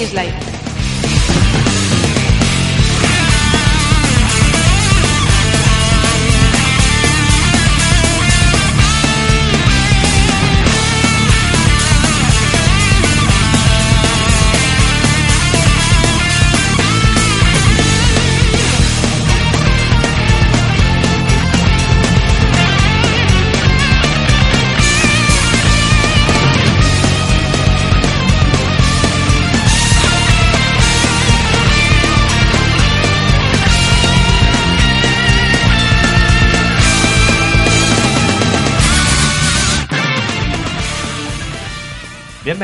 Is Life.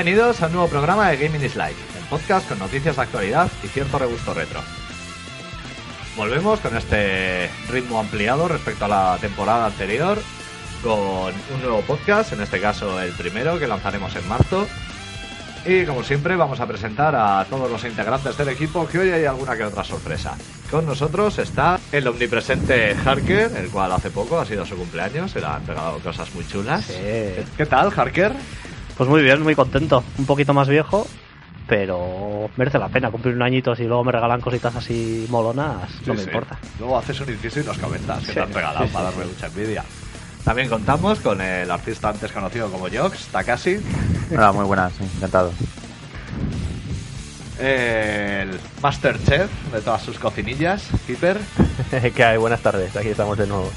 Bienvenidos a un nuevo programa de Gaming is Life, el podcast con noticias de actualidad y cierto regusto retro. Volvemos con este ritmo ampliado respecto a la temporada anterior, con un nuevo podcast, en este caso el primero que lanzaremos en marzo. Y como siempre vamos a presentar a todos los integrantes del equipo, que hoy hay alguna que otra sorpresa. Con nosotros está el omnipresente Harker, el cual hace poco ha sido su cumpleaños, se le han pegado cosas muy chulas. ¿Qué tal, Harker? Pues muy bien, muy contento. Un poquito más viejo, pero merece la pena cumplir un añito si luego me regalan cositas así molonas, no me Sí, importa. Luego haces un inciso y nos comentas que Sí, te han regalado sí, para sí, darme mucha envidia. También contamos con el artista antes conocido como Jox, Takashi, Hola, muy buenas, encantado. el Master Chef de todas sus cocinillas, Keeper, ¿Qué hay? Buenas tardes, aquí estamos de nuevo.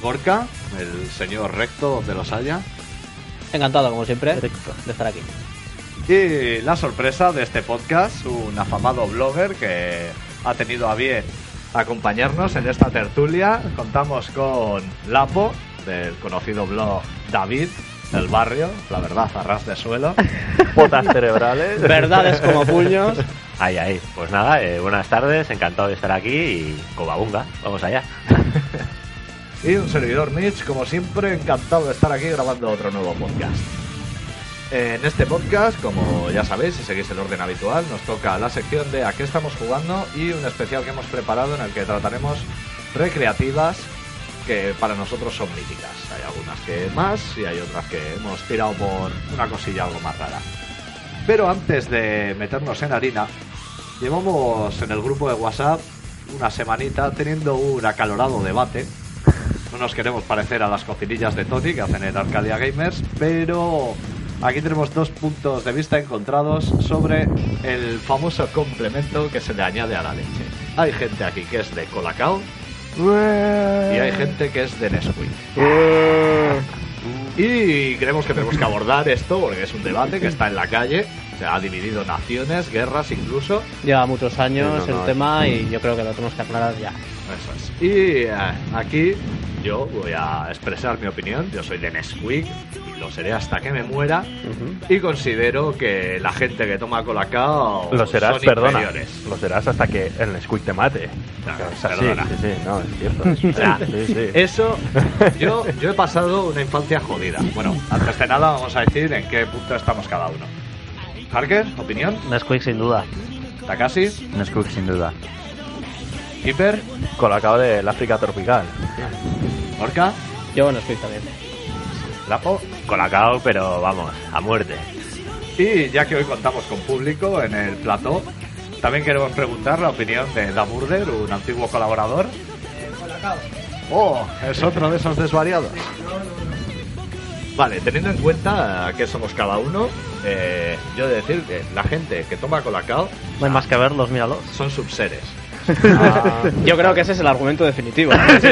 Gorka, el señor recto donde los haya, Encantado, como siempre, de estar aquí. y la sorpresa de este podcast, un afamado blogger que ha tenido a bien acompañarnos en esta tertulia. Contamos con Lapo, del conocido blog David, del barrio, la verdad, a ras de suelo. Botas cerebrales. Verdades como puños. Ahí, ahí. Pues nada, eh, buenas tardes, encantado de estar aquí y cobabunga, vamos allá. Y un servidor Mitch, como siempre, encantado de estar aquí grabando otro nuevo podcast. En este podcast, como ya sabéis, si seguís el orden habitual, nos toca la sección de a qué estamos jugando y un especial que hemos preparado en el que trataremos recreativas que para nosotros son míticas. Hay algunas que más y hay otras que hemos tirado por una cosilla algo más rara. Pero antes de meternos en harina, llevamos en el grupo de WhatsApp una semanita teniendo un acalorado debate no nos queremos parecer a las cocinillas de Tony que hacen en Arcadia Gamers, pero aquí tenemos dos puntos de vista encontrados sobre el famoso complemento que se le añade a la leche. Hay gente aquí que es de Colacao y hay gente que es de Nesquik. Y creemos que tenemos que abordar esto porque es un debate que está en la calle, ha dividido naciones, guerras incluso. Lleva muchos años Sí, no, no, el tema y yo creo que lo tenemos que aclarar ya. Eso es. Y eh, aquí yo voy a expresar mi opinión. Yo soy de Nesquik y lo seré hasta que me muera. Y considero que la gente que toma Colacao Lo serás, son perdona. inferiores. Lo serás hasta que el Nesquik te mate. Claro, O sea, sí, perdona. sí, sí, no, es cierto. O sea, sí, sí. Eso, yo, yo he pasado una infancia jodida. Bueno, antes de nada vamos a decir en qué punto estamos cada uno. Harker, opinión. Nesquik sin duda. Takashi, Nesquik sin duda. Hiper, Colacao del África tropical. Orca, Yo Nesquik también. Lapo. Colacao, pero vamos, a muerte. Y ya que hoy contamos con público en el plató, también queremos preguntar la opinión de Damurder, un antiguo colaborador. Oh, es otro de esos desvariados. Vale, teniendo en cuenta que somos cada uno, eh, yo he de decir que la gente que toma colacao No hay más que verlos, míralos. son subseres. Yo creo que ese es el argumento definitivo. sí.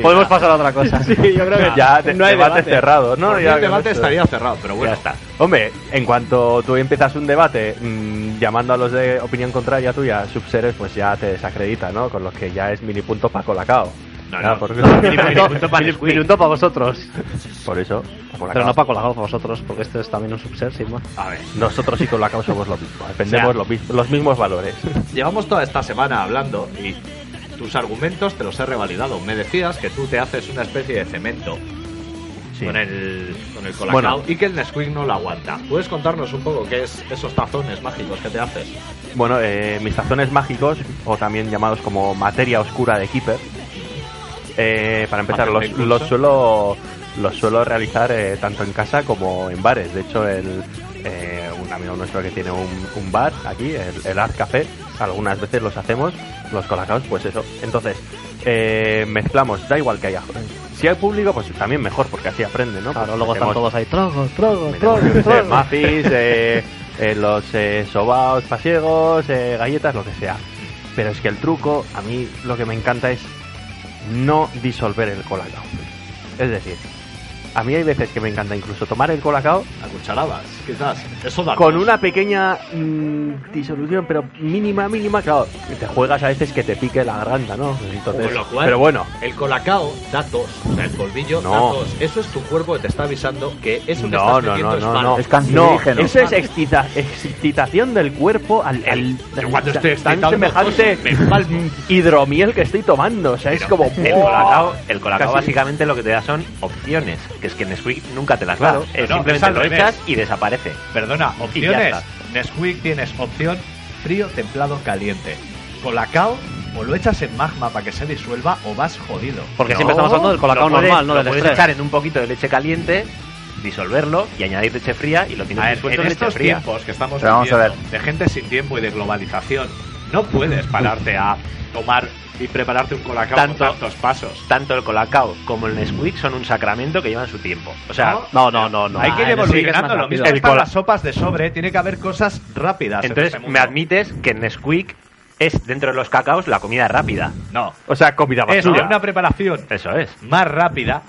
Podemos pasar a otra cosa. Sí, yo creo que Ya, de- no hay debate, debate. cerrado, ¿no? Ya el debate estaría cerrado, pero bueno. Ya está. Hombre, en cuanto tú empiezas un debate mm, llamando a los de opinión contraria tuya subseres, pues ya te desacredita, ¿no? Con los que ya es mini punto para Colacao. No, no. para Minuto para vosotros. Por eso. Pero no para Colacao, para vosotros, porque este es también un subser, sin más. A ver, Nosotros y Colacao somos lo mismo, defendemos O sea, lo mis- los mismos valores. llevamos toda esta semana hablando y tus argumentos te los he revalidado. Me decías que tú te haces una especie de cemento Sí. con el, con el colacao Bueno. y que el Nesquik no lo aguanta. ¿Puedes contarnos un poco qué es esos tazones mágicos que te haces? Bueno, eh, mis tazones mágicos, o también llamados como materia oscura de Keeper, eh, para empezar, los, suelo los suelo realizar eh, tanto en casa como en bares. De hecho, el, eh, un amigo nuestro que tiene un, un bar aquí, el, el Art Café, algunas veces los hacemos, los colacaos, pues eso. Entonces, eh, mezclamos, da igual que haya. Si hay público, pues también mejor, porque así aprende, ¿no? Claro, Pues luego están metemos- todos ahí, yo qué sé, tragos. muffins, eh, eh, los eh, sobaos pasiegos, eh, galletas, lo que sea. Pero es que el truco, a mí lo que me encanta es no disolver el colacao. Es decir, a mí hay veces que me encanta incluso tomar el colacao A cucharadas, quizás. Eso da con una pequeña mm, disolución, pero mínima, mínima, claro, te juegas a veces que te pique la garganta, ¿no? Entonces, Con lo cual- pero bueno, El colacao da tos, o sea, el polvillo No. da tos. Eso es tu cuerpo que te está avisando que eso que no, estás no, no, es no, no, Es cancerígeno. No, eso es excita- excitación del cuerpo al, al Yo cuando estoy tan semejante hidromiel que estoy tomando, o sea, es como el colacao, el colacao básicamente lo que te da son opciones, que es que Nesquik nunca te las Claro. da. Es No, simplemente lo echas y desaparece. Perdona, ya opciones. Nesquik tienes opción frío, templado, caliente. Colacao o lo echas en magma para que se disuelva o vas jodido. Porque No, siempre estamos hablando del colacao lo puedes- normal, no lo del puedes echar en un poquito de leche caliente, disolverlo y añadir leche fría y lo tienes A ver, disuelto en estos fría. tiempos que estamos Pero vamos a viviendo, de gente sin tiempo y de globalización, no puedes pararte a tomar y prepararte un colacao Tanto- con tantos pasos. Tanto el colacao como el Nesquik son un sacramento que llevan su tiempo. O sea, No, no, no, no. Hay que ir Ah, es evolucionando. más Lo mismo están cola- las sopas de sobre. Tiene que haber cosas rápidas. en entonces este me admites que el Nesquik es dentro de los cacaos la comida rápida. No. O sea, comida Es basura. una preparación Eso es. más rápida.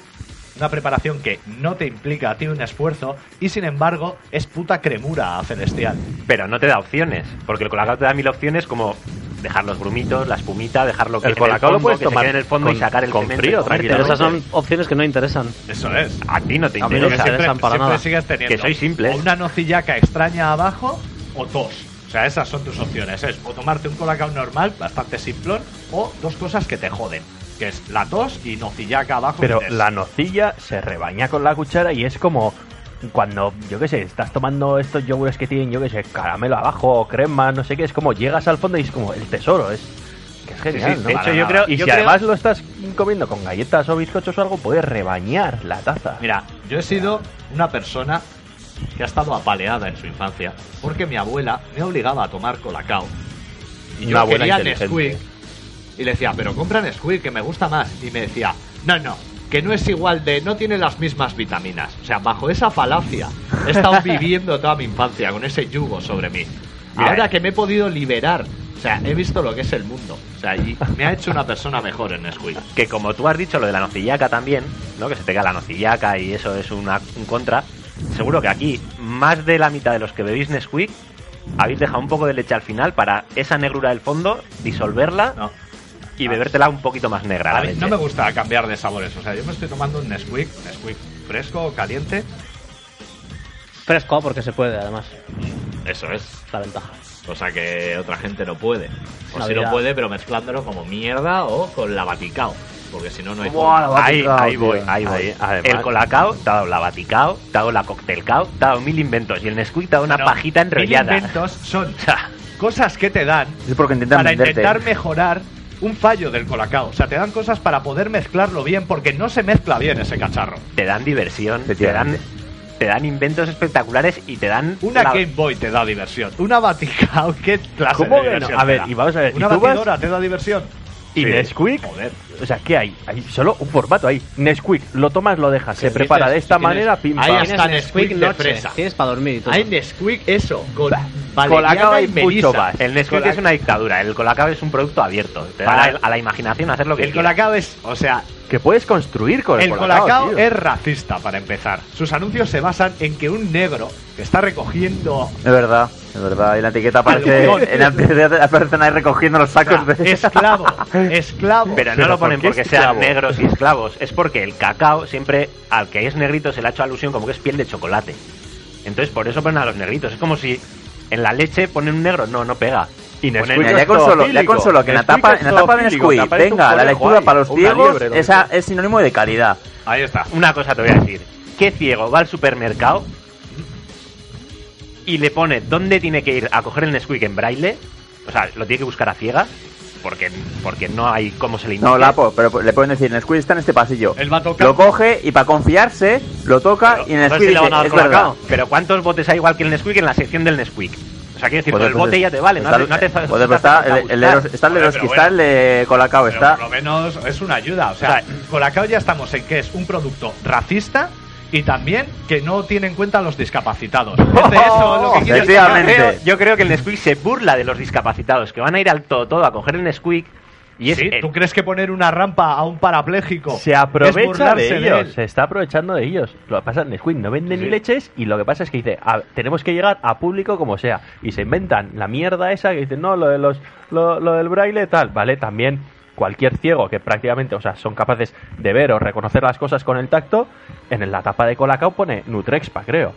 Una preparación que no te implica a ti un esfuerzo y sin embargo es puta cremura celestial. Pero no te da opciones, porque el colacao te da mil opciones como dejar los grumitos, la espumita, dejarlo que El colacao lo puedes que tomar quede en el fondo y sacar el con frío. Pero esas son opciones que no interesan. Eso es. A ti no te A mí no interesan para siempre nada. sigues teniendo Que sois simples. o una nocillaca extraña abajo o tos. O sea, esas son tus opciones. Es o tomarte un colacao normal, bastante simplón, o dos cosas que te joden. Que es la tos y nocillaca abajo. Pero la nocilla se rebaña con la cuchara y es como cuando, yo qué sé, estás tomando estos yogures que tienen, yo qué sé, caramelo abajo o crema, no sé qué, es como llegas al fondo y es como el tesoro, es que es genial, de hecho, yo creo- y yo si creo- además lo estás comiendo con galletas o bizcochos o algo, puedes rebañar la taza. Mira, yo he sido una persona que ha estado apaleada en su infancia porque mi abuela me obligaba a tomar colacao. Y yo Una quería. Nesquik. Y le decía, pero compra Nesquik, que me gusta más. Y me decía, no, no, que no es igual de... no tiene las mismas vitaminas. O sea, bajo esa falacia he estado viviendo toda mi infancia con ese yugo sobre mí. Mira, Ahora eh. que me he podido liberar, o sea, he visto lo que es el mundo. O sea, y me ha hecho una persona mejor en Nesquik. Que como tú has dicho lo de la nocillaca también, ¿no? Que se te cae la nocillaca y eso es una, un contra. Seguro que aquí más de la mitad de los que bebéis Nesquik habéis dejado un poco de leche al final para esa negrura del fondo disolverla No. Y bebértela un poquito más negra. A la mí leche. no me gusta cambiar de sabores. O sea, yo me estoy tomando un Nesquik, Nesquik fresco, caliente. Fresco, porque se puede, además. Eso es. La ventaja. Cosa que otra gente no puede. O si no vida. puede, pero mezclándolo como mierda o con la baticao. Porque si no, no hay Buah, Ahí, Vaticao, ahí voy, ahí voy. Ahí, además. el colacao te ha dado la baticao, te ha dado la cocktailcao, te ha dado mil inventos y el Nesquik te ha dado una pajita mil enrollada. inventos son cosas que te dan Es porque intentan para venderte. intentar mejorar un fallo del colacao. O sea, te dan cosas para poder mezclarlo bien porque no se mezcla bien ese cacharro. te dan diversión, te dan, te dan inventos espectaculares y te dan Una la- Game Boy te da diversión. Una Vaticao, ¿qué clase ¿Cómo de no? diversión A te ver, y vamos a ver, ¿Una ¿y tú vas- batidora te da diversión? Y Sí. Nesquik, Joder. o sea, ¿qué hay? Hay solo un formato ahí. Nesquik, lo tomas, lo dejas, se prepara de esta si tienes- manera, pim ahí está Nesquik de fresa. Tienes para dormir y todo. Hay Nesquik eso, con Colacao y y mucho más. El Nesquik Colac- es una dictadura, el colacao es un producto abierto, te da Para- la- a la imaginación hacer lo que El quieras. colacao es, o sea, Que puedes construir con el, el colacao tío. es racista para empezar. Sus anuncios se basan en que un negro que está recogiendo Es verdad, es verdad. Y la etiqueta aparece. En la etiqueta aparecen ahí recogiendo los o sea, sacos de. esclavo, esclavo. Pero no Pero lo ponen ¿por qué porque sean negros y esclavos, es porque el cacao siempre, al que es negrito, se le ha hecho alusión como que es piel de chocolate. Entonces por eso ponen a los negritos. Es como si en la leche ponen un negro, no, no pega. Y Nesquik ya es con solo, ya zoofílico. con solo que en la tapa, en la tapa de Nesquik venga la lectura para los ciegos, esa es sinónimo de calidad. Ahí está. Una cosa te voy a decir. ¿Qué ciego va al supermercado y le pone dónde tiene que ir a coger el Nesquik en braille? O sea, lo tiene que buscar a ciegas. Porque, porque no hay cómo se le indique. No, Lapo, pero le pueden decir, Nesquik está en este pasillo. Él va a tocar. Lo coge y para confiarse, lo toca y dice, van a dar es verdad. colacao". Pero ¿cuántos botes hay igual que el Nesquik en la sección del Nesquik? O sea, quiero decir, Joder, el pues bote ya te vale, no, está- hace- no te no pues te está el, falta el. Eros- está el está el de Colacao, está... por lo menos es una ayuda. O sea, Colacao ya estamos en que es un producto racista y también que no tiene en cuenta a los discapacitados. Es de eso lo que Efectivamente. Yo creo, yo creo que el Nesquik se burla de los discapacitados, que van a ir al todo todo a coger el Nesquik y es Sí, el- ¿Tú crees que poner una rampa a un parapléjico Se es aprovecha de ellos, se está aprovechando de ellos. Lo que pasa es que Nesquik no vende ni leches y lo que pasa es que dice, "A- tenemos que llegar a público como sea. Y se inventan la mierda esa que dicen, no, lo, de los, lo, lo del braille tal, ¿vale? También cualquier ciego que prácticamente, o sea, son capaces de ver o reconocer las cosas con el tacto, en la tapa de Colacao pone Nutrexpa, creo.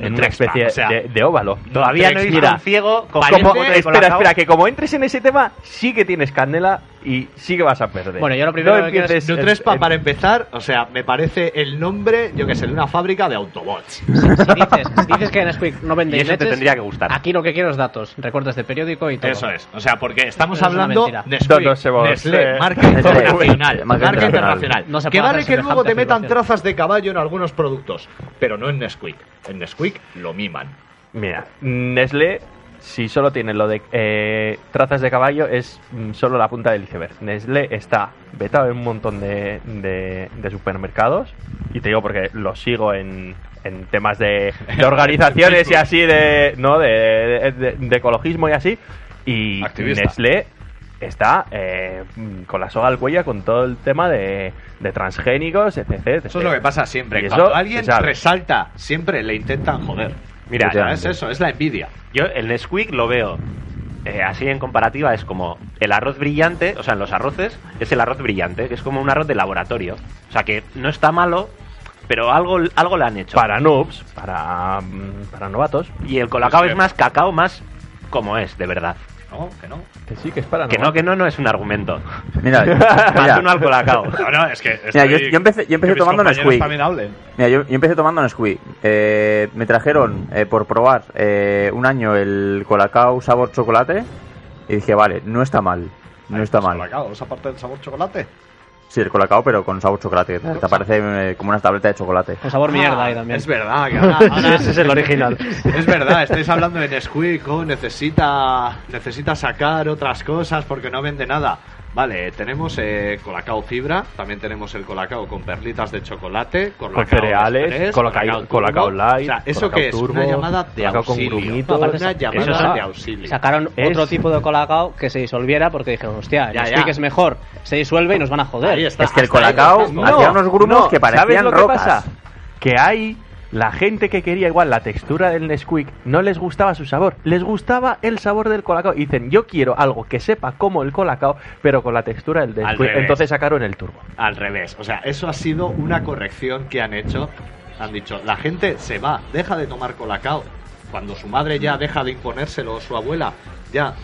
En una especie o sea, de, de óvalo. todavía no he visto Mira, un ciego con de espera, espera, que como entres en ese tema, sí que tienes candela y sí que vas a perder. Bueno, yo lo primero No que quiero es- Nutrespa, en- para empezar, o sea, me parece el nombre, yo que sé, de una fábrica de Autobots. Si dices, si dices que Nesquik no vende Y eso te tendría que gustar. Aquí lo que quiero es datos, recortes de periódico y todo. Eso es. O sea, porque estamos Pero es hablando mentira. Nesquik, No, Nestlé, eh, marca internacional. Marca internacional. que vale que luego te metan trazas de caballo en algunos productos, pero no en Nesquik. En Nesquik lo miman. Mira, Nestlé, si solo tiene lo de eh, trazas de caballo, es mm, solo la punta del iceberg. Nestlé está vetado en un montón de, de- de supermercados, y te digo porque lo sigo en, en temas de, de organizaciones y así, de, ¿no? de, ecologismo y así, y Activista. Nestlé está eh, con la soga al cuello con todo el tema de, de transgénicos, etc, etc. Eso es lo que pasa siempre. Cuando alguien resalta, siempre le intentan joder. Mira, es eso, es la envidia. Yo el Nesquik lo veo eh, así en comparativa, es como el arroz brillante, o sea, en los arroces es el arroz brillante, que es como un arroz de laboratorio. O sea, que no está malo, pero algo, algo le han hecho. Para noobs, para, mm, para novatos, Y el colacao que- es más cacao, más como es, de verdad. No, que no. que sí, que es para Que no, que no, no es un argumento. Mira, mira, uno al colacao. No, no, es que. Mira, yo- yo empecé- yo empecé que tomando Nesquik. también hablen. mira, yo, yo empecé tomando Nesquik. Eh, me trajeron eh, por probar eh, un año el Colacao sabor chocolate y dije, vale, no está mal. No está mal. Colacao, esa parte del sabor chocolate. Sí, el Colacao, pero con sabor chocolate. Te, te aparece eh, como una tableta de chocolate. Con sabor mierda ahí Ah, también. Es verdad, que ahora, ahora- Ese es el original. Es verdad, estáis hablando de Nesquik, oh, necesita, necesita sacar otras cosas porque no vende nada. Vale, tenemos eh, Colacao Fibra, también tenemos el Colacao con perlitas de chocolate, Colacao cereales, Express, Colacao- Turbo. Colacao Light, O sea, ¿eso qué es? Turbo, una llamada de Colacao con auxilio. grumitos. Una Eso llamada es- de auxilio. Sacaron Es- otro tipo de colacao que se disolviera porque dijeron, hostia, Ya, ya. es mejor, se disuelve y nos van a joder. Ahí está. Es que el Colacao lo hacía unos grumos no, que ¿sabes parecían lo que rocas. pasa? Que hay la gente que quería igual la textura del Nesquik, no les gustaba su sabor, les gustaba el sabor del colacao. Y dicen, yo quiero algo que sepa como el colacao, pero con la textura del Nesquik. Entonces sacaron el turbo. Al revés. O sea, eso ha sido una corrección que han hecho. Han dicho, la gente se va, deja de tomar colacao. Cuando su madre ya deja de imponérselo, o su abuela ya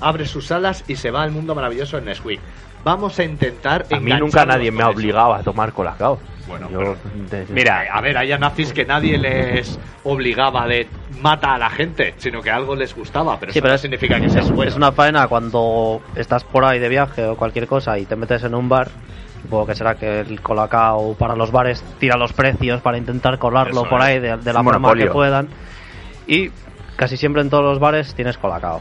abre sus alas y se va al mundo maravilloso en Nesquik. Vamos a intentar. A mí nunca nadie me ha obligado a tomar colacao. Bueno, Yo, pero- desde- Mira, a ver, hay nazis que nadie les obligaba de mata a la gente, sino que algo les gustaba, pero Sí, eso pero no es- significa que bueno. es una faena cuando estás por ahí de viaje o cualquier cosa y te metes en un bar. Supongo que será que el Colacao para los bares tira los precios para intentar colarlo Eso por es. ahí de, de la forma que puedan. Y casi siempre en todos los bares tienes Colacao.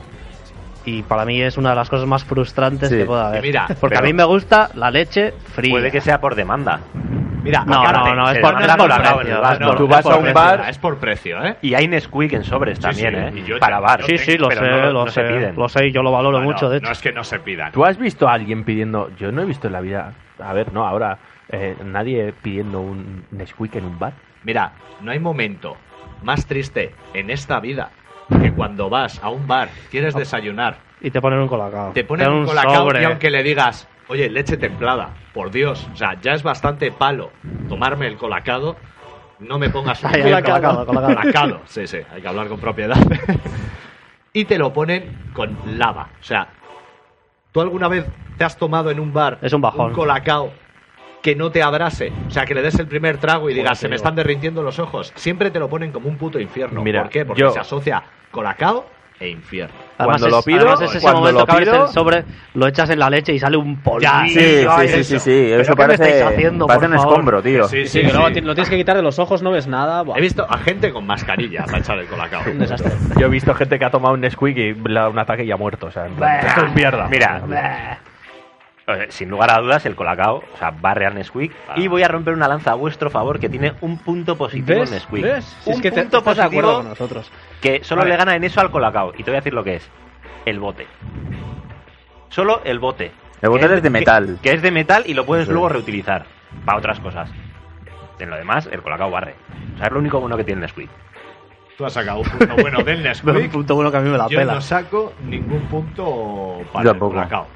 Y para mí es una de las cosas más frustrantes Sí. que pueda haber. Mira, Porque a mí me gusta la leche fría. Puede que sea por demanda. Mira, No, no, no, es por, es por precio. ¿no? Tú es vas por a un precio. bar- es por precio, ¿eh? Y hay Nesquik en sobres Sí, también, sí, ¿eh? yo- Para bar. yo Sí, sí, lo sé, no- lo no se sé. piden. Lo sé y yo lo valoro Bueno, mucho, de hecho. No es que no se pidan. ¿Tú has visto a alguien pidiendo.? Yo no he visto en la vida. A ver, no, ahora. eh, nadie pidiendo un Nesquik en un bar. Mira, no hay momento más triste en esta vida que cuando vas a un bar, quieres desayunar, Y te ponen un Colacao. te ponen dan un colacao sobre. y aunque le digas, oye, leche templada, por Dios, o sea, ya es bastante palo tomarme el colacado, no me pongas un Ay, colacado, colacado. Colacado, sí, sí, hay que hablar con propiedad. y te lo ponen con lava, o sea, ¿tú alguna vez te has tomado en un bar Es un bajón. colacao que no te abrase, o sea, que le des el primer trago y digas, se me están derritiendo los ojos? Siempre te lo ponen como un puto infierno. Mira, ¿Por qué? Porque yo- se asocia colacao e infierno. Además, Cuando lo es- pido, además es ese cuando momento lo que abres pido- el sobre, lo echas en la leche y sale un polvo. Sí, sí, sí, sí, sí, ¿Pero Eso qué me estáis parece, haciendo, parece por un favor? escombro, tío. Sí, Sí, sí, que luego sí. ti- lo tienes que quitar de los ojos, no ves nada. Buah, He visto a gente con mascarilla para echar el colacao. un desastre. Yo he visto gente que ha tomado un Nesquik y le ha dado un ataque y ha muerto. O sea, en plan, esto es mierda. Mira, eh, sin lugar a dudas, el Colacao, o sea, va Real Nesquik. Y voy a romper una lanza a vuestro favor que tiene un punto positivo ¿Ves? el Nesquik. ¿Ves? Si Un es que te, punto de acuerdo positivo con nosotros. que solo le gana en eso al Colacao. Y te voy a decir lo que es. El bote. Solo el bote. El bote es de metal. Que, que es de metal y lo puedes Sí. luego reutilizar para otras cosas. En lo demás, el Colacao barre. O sea, es lo único bueno que tiene Nesquik. Tú has sacado un punto bueno del Un Nesquik. punto bueno que a mí me la Yo pela. no saco ningún punto para Yo el tampoco. colacao.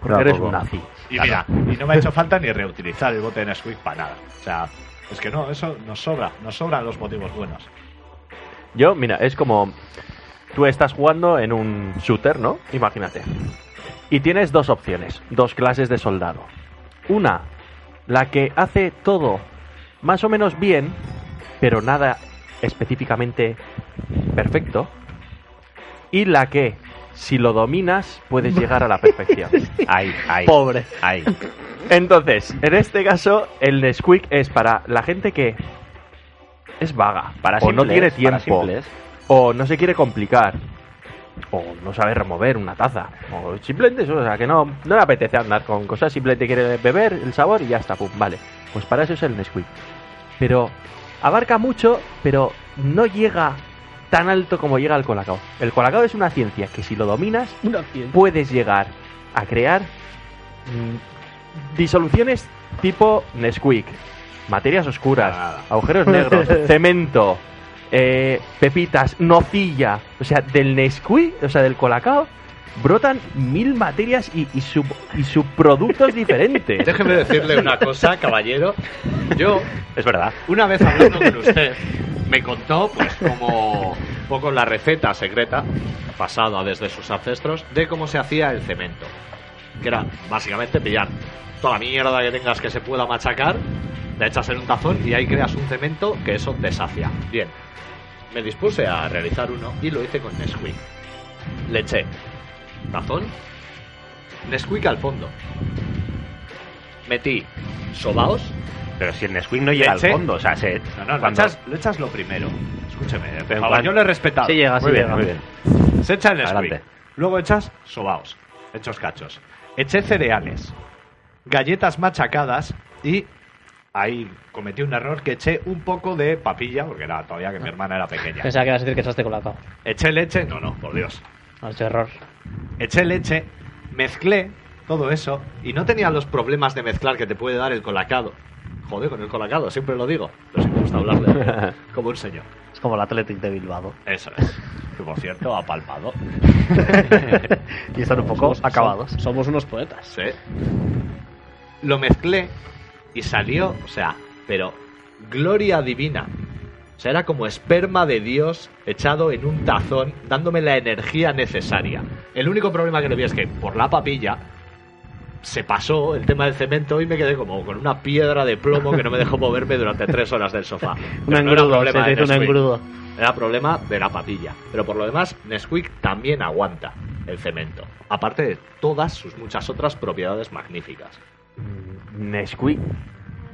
Porque eres un nazi. Y mira, y no me ha hecho falta ni reutilizar el bote de Nesquik para nada. O sea, es que no, eso nos sobra, nos sobran los motivos buenos. Yo, mira, es como tú estás jugando en un shooter, ¿no? Imagínate. Y tienes dos opciones, dos clases de soldado. Una, la que hace todo más o menos bien, pero nada específicamente perfecto. Y la que, si lo dominas, puedes llegar a la perfección. Ahí, ahí. Pobre. Ahí. Entonces, en este caso, el Nesquik es para la gente que es vaga, Para o no tiene tiempo, o no se quiere complicar, o no sabe remover una taza, o simplemente eso, o sea, que no, no le apetece andar con cosas, simplemente quiere beber el sabor y ya está, pum, vale. Pues para eso es el Nesquik. Pero abarca mucho, pero no llega tan alto como llega el Colacao. El Colacao es una ciencia que si lo dominas, puedes llegar a crear mm, disoluciones tipo Nesquik, materias oscuras, agujeros negros, cemento, eh, pepitas, nocilla, o sea, del Nesquik, o sea, del Colacao, brotan mil materias y, y, sub- y subproductos diferentes. Déjeme decirle una cosa, caballero. Yo, Es verdad. una vez hablando con usted, me contó, pues, como un poco la receta secreta, pasada desde sus ancestros, de cómo se hacía el cemento. Que era, básicamente, pillar toda la mierda que tengas que se pueda machacar, la echas en un tazón y ahí creas un cemento que eso te sacia. Bien, me dispuse a realizar uno y lo hice con Nesquik. Le eché tazón, Nesquik al fondo. Metí sobaos Pero si el Nesquik no llega al fondo, o sea, se. no, no, lo cuando- echas, lo echas lo primero. Escúcheme, eh, por Pero favor, cuando- yo le he respetado. Sí llega, sí Muy bien, llega. muy bien. Se echa el Nesquik. Adelante. Luego echas sobaos, hechos cachos. Eché cereales, galletas machacadas y ahí cometí un error que eché un poco de papilla, porque era todavía que mi hermana era pequeña. Pensaba que ibas a decir que echaste colacao. Eché leche, no, no, por Dios. No, es error. Eché leche, mezclé todo eso y no tenía los problemas de mezclar que te puede dar el colacado. Joder, con el colacado, siempre lo digo. Pero sí me gusta hablarle como un señor. Es como el Athletic de Bilbao. Eso es. Que por cierto, ha palpado. y están un poco Somos- acabados. som- Somos unos poetas. Sí. Lo mezclé y salió, o sea, pero gloria divina. Sea, era como esperma de Dios echado en un tazón, dándome la energía necesaria. El único problema que le vi es que por la papilla se pasó el tema del cemento y me quedé como con una piedra de plomo que no me dejó moverme durante tres horas del sofá. Un Pero no era engrudo, se problema un engrudo. Era problema de la papilla. Pero por lo demás, Nesquik también aguanta el cemento. Aparte de todas sus muchas otras propiedades magníficas. Nesquik,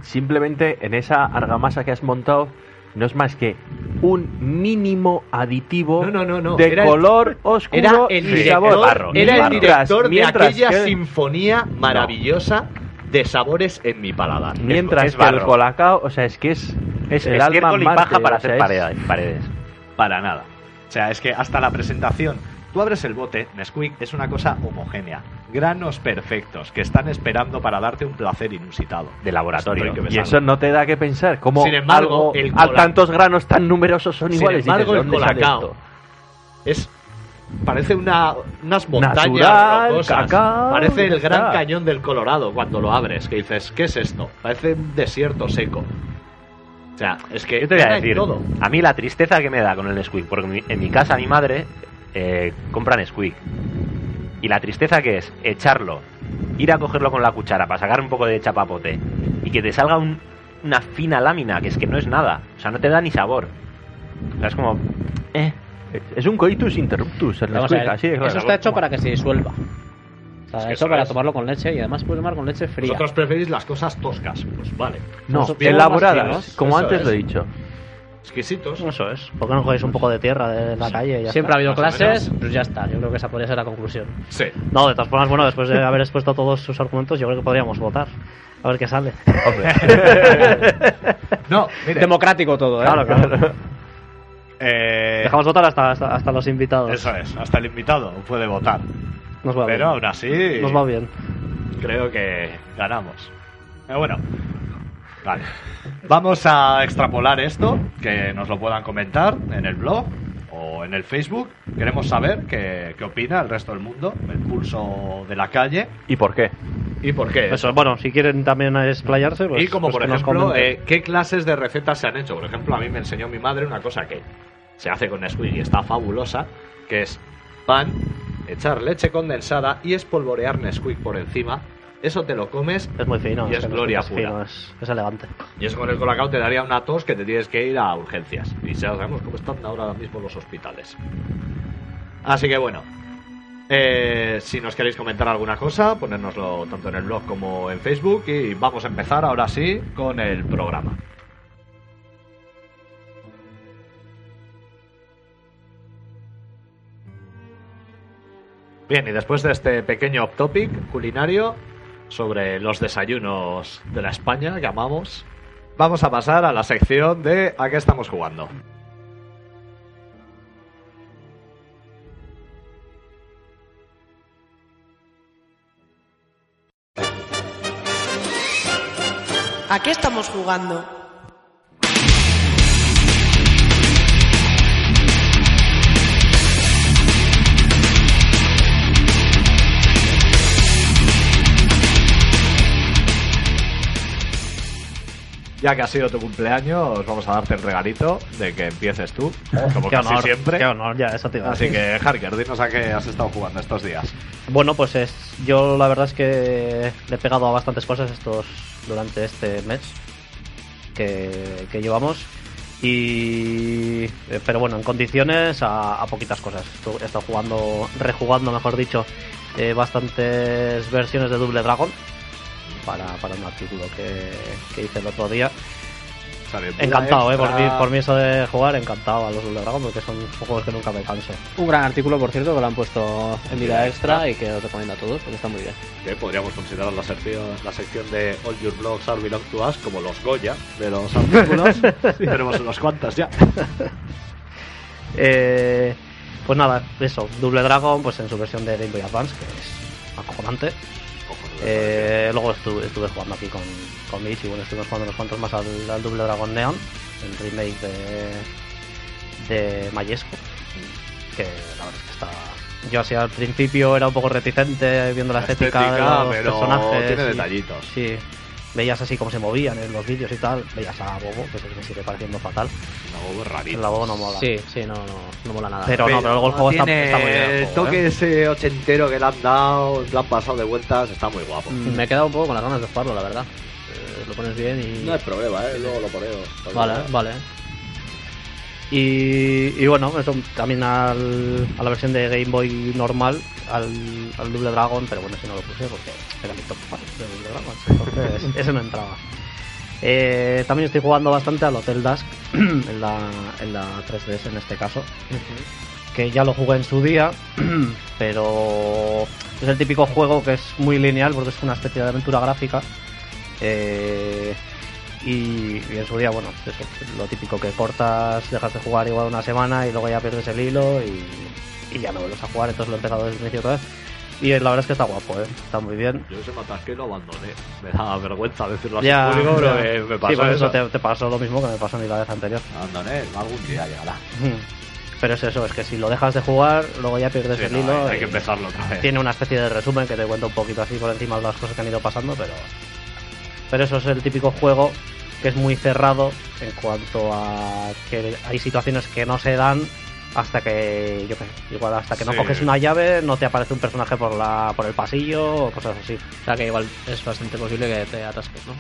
simplemente en esa argamasa que has montado, no es más que un mínimo aditivo No, no, no, no. de Era el- color oscuro Era el y director, sabor. barro, era el barro. director de Mientras aquella que- sinfonía maravillosa de sabores en mi paladar. Mientras es que el colacao, o sea, es que es, Es el alma y paja para o sea, hacer es- paredes. paredes. Para nada. O sea, es que hasta la presentación, tú abres el bote, Nesquik es una cosa homogénea. Granos perfectos que están esperando para darte un placer inusitado. De laboratorio. Estoy que me Y eso no te da que pensar cómo Sin embargo, algo, el a cola- tantos granos tan numerosos son Sin iguales. Y embargo, dices, el ¿dónde sale colacao es parece una, unas montañas Natural, rocosas. cacao, parece el gran está. cañón del Colorado cuando lo abres, que dices, ¿qué es esto? Parece un desierto seco. O sea, es que Yo te voy a decir, todo. a mí la tristeza que me da con el Nesquik, porque en mi, en mi casa mi madre eh, compra Nesquik. Y la tristeza que es echarlo, ir a cogerlo con la cuchara para sacar un poco de chapapote y que te salga un- una fina lámina, que es que no es nada. O sea, no te da ni sabor. O sea, es como... Eh, Es un coitus interruptus el Vamos a Nesquik, ver, así de claro. Eso está hecho para que se disuelva. Está Es que hecho eso para es. tomarlo con leche y además puedes tomar con leche fría. Vosotros preferís las cosas toscas, pues vale. No, elaboradas, como Eso antes es. lo he dicho. Exquisitos. Eso es. ¿Por qué no cogéis un poco de tierra de la calle? ya Siempre ha habido más clases, pues ya está. Yo creo que esa podría ser la conclusión. Sí. No, de todas formas, bueno, después de haber expuesto todos sus argumentos, yo creo que podríamos votar. A ver qué sale. No, mire. Democrático todo, ¿eh? Claro, claro. eh, Dejamos votar hasta, hasta, hasta los invitados. Eso es, hasta el invitado puede votar. Nos va Pero bien. aún así, Nos va bien. creo que ganamos. Pero bueno, vale. Vamos a extrapolar esto, que nos lo puedan comentar en el blog o en el Facebook. Queremos saber qué, qué opina el resto del mundo, el pulso de la calle ¿Y por qué? y por qué. Eso, bueno, si quieren también explayarse, pues. y como pues por ejemplo, eh, ¿qué clases de recetas se han hecho? Por ejemplo, a mí me enseñó mi madre una cosa que se hace con Nesquik y está fabulosa, que es pan, echar leche condensada y espolvorear Nesquik por encima. Eso te lo comes es muy fino. y es gloria es pura. fino, es, es elegante. y eso con el colacao te daría una tos que te tienes que ir a urgencias. Y ya sabemos cómo están ahora mismo los hospitales. Así que bueno, eh, si nos queréis comentar alguna cosa, ponérnoslo tanto en el blog como en Facebook y vamos a empezar ahora sí con el programa. Bien, y después de este pequeño topic culinario sobre los desayunos de la España que amamos, vamos a pasar a la sección de ¿A qué estamos jugando? ¿A qué estamos jugando? Ya que ha sido tu cumpleaños, vamos a darte el regalito de que empieces tú, como Qué casi honor, siempre. qué honor, ya, eso te iba a Así decir. que, Harker, dinos a qué has estado jugando estos días. Bueno, pues es, yo la verdad es que le he pegado a bastantes cosas estos durante este mes que, que llevamos. Y, eh, pero bueno, en condiciones a, a poquitas cosas. He estado jugando, rejugando, mejor dicho, eh, bastantes versiones de Double Dragon para, para un artículo que, que hice el otro día. Aventura Encantado, eh, por, extra. mí, por mí eso de jugar, encantado a los Double Dragon porque son juegos que nunca me canso. Un gran artículo, por cierto, que lo han puesto en vida extra y que os recomiendo a todos porque está muy bien. Que podríamos considerar la sección, la sección de All Your Blogs Are Belong to Us como los Goya de los artículos. Tenemos unos cuantos ya. Eh, pues nada, eso, Double Dragon, pues en su versión de Game Boy Advance, que es acojonante. Eh, luego estuve, estuve jugando aquí con, con Mitch y bueno, estuvimos jugando unos cuantos más al, al Double Dragon Neon, el remake de, de Mayesco, que la verdad es que está... Yo así al principio era un poco reticente viendo la, La estética, de los pero personajes. tiene y- detallitos. Sí, veías así cómo se movían en los vídeos y tal, veías a Bobo, que es que me sigue pareciendo fatal. Una bobo rarito. La Bobo no mola. Sí, sí, no, no, no mola nada. Pero, no, pero luego el juego está, tiene está muy bien. el el juego, toque ¿eh? ese ochentero que le han dado, en plan pasado de vueltas, está muy guapo. Mm, Me he quedado un poco con las ganas de jugarlo, la verdad. Eh, lo pones bien y... No hay problema, ¿eh? luego lo ponemos. Vale, vale. Y, y bueno, eso también al, a la versión de Game Boy normal, al, al Double Dragon, pero bueno, ese no lo puse porque era mi top fan de Double Dragon, entonces ese no entraba. Eh, también estoy jugando bastante al Hotel Dusk en la, en la 3DS en este caso, que ya lo jugué en su día, pero es el típico juego que es muy lineal porque es una especie de aventura gráfica. Eh, y, y en su día, bueno, eso, lo típico que cortas, dejas de jugar igual una semana y luego ya pierdes el hilo y, y ya no vuelves a jugar, entonces lo he empezado desde el inicio otra vez. Y la verdad es que está guapo, ¿eh? está muy bien. Yo ese matasque lo abandoné. Me da vergüenza decirlo así Ya, público, pero me, me Sí, pasó por eso. eso te, te pasó lo mismo que me pasó a mí la vez anterior. Abandoné, algún día llegará. Pero es eso, es que si lo dejas de jugar, luego ya pierdes Sí, el no, hilo. hay, hay que empezarlo otra vez. Tiene una especie de resumen que te cuenta un poquito así por encima de las cosas que han ido pasando, pero. Pero eso es el típico juego que es muy cerrado en cuanto a que hay situaciones que no se dan hasta que, yo qué sé, igual hasta que no Sí. coges una llave, no te aparece un personaje por la por el pasillo o cosas así. O sea que igual es bastante posible que te atasques, ¿no?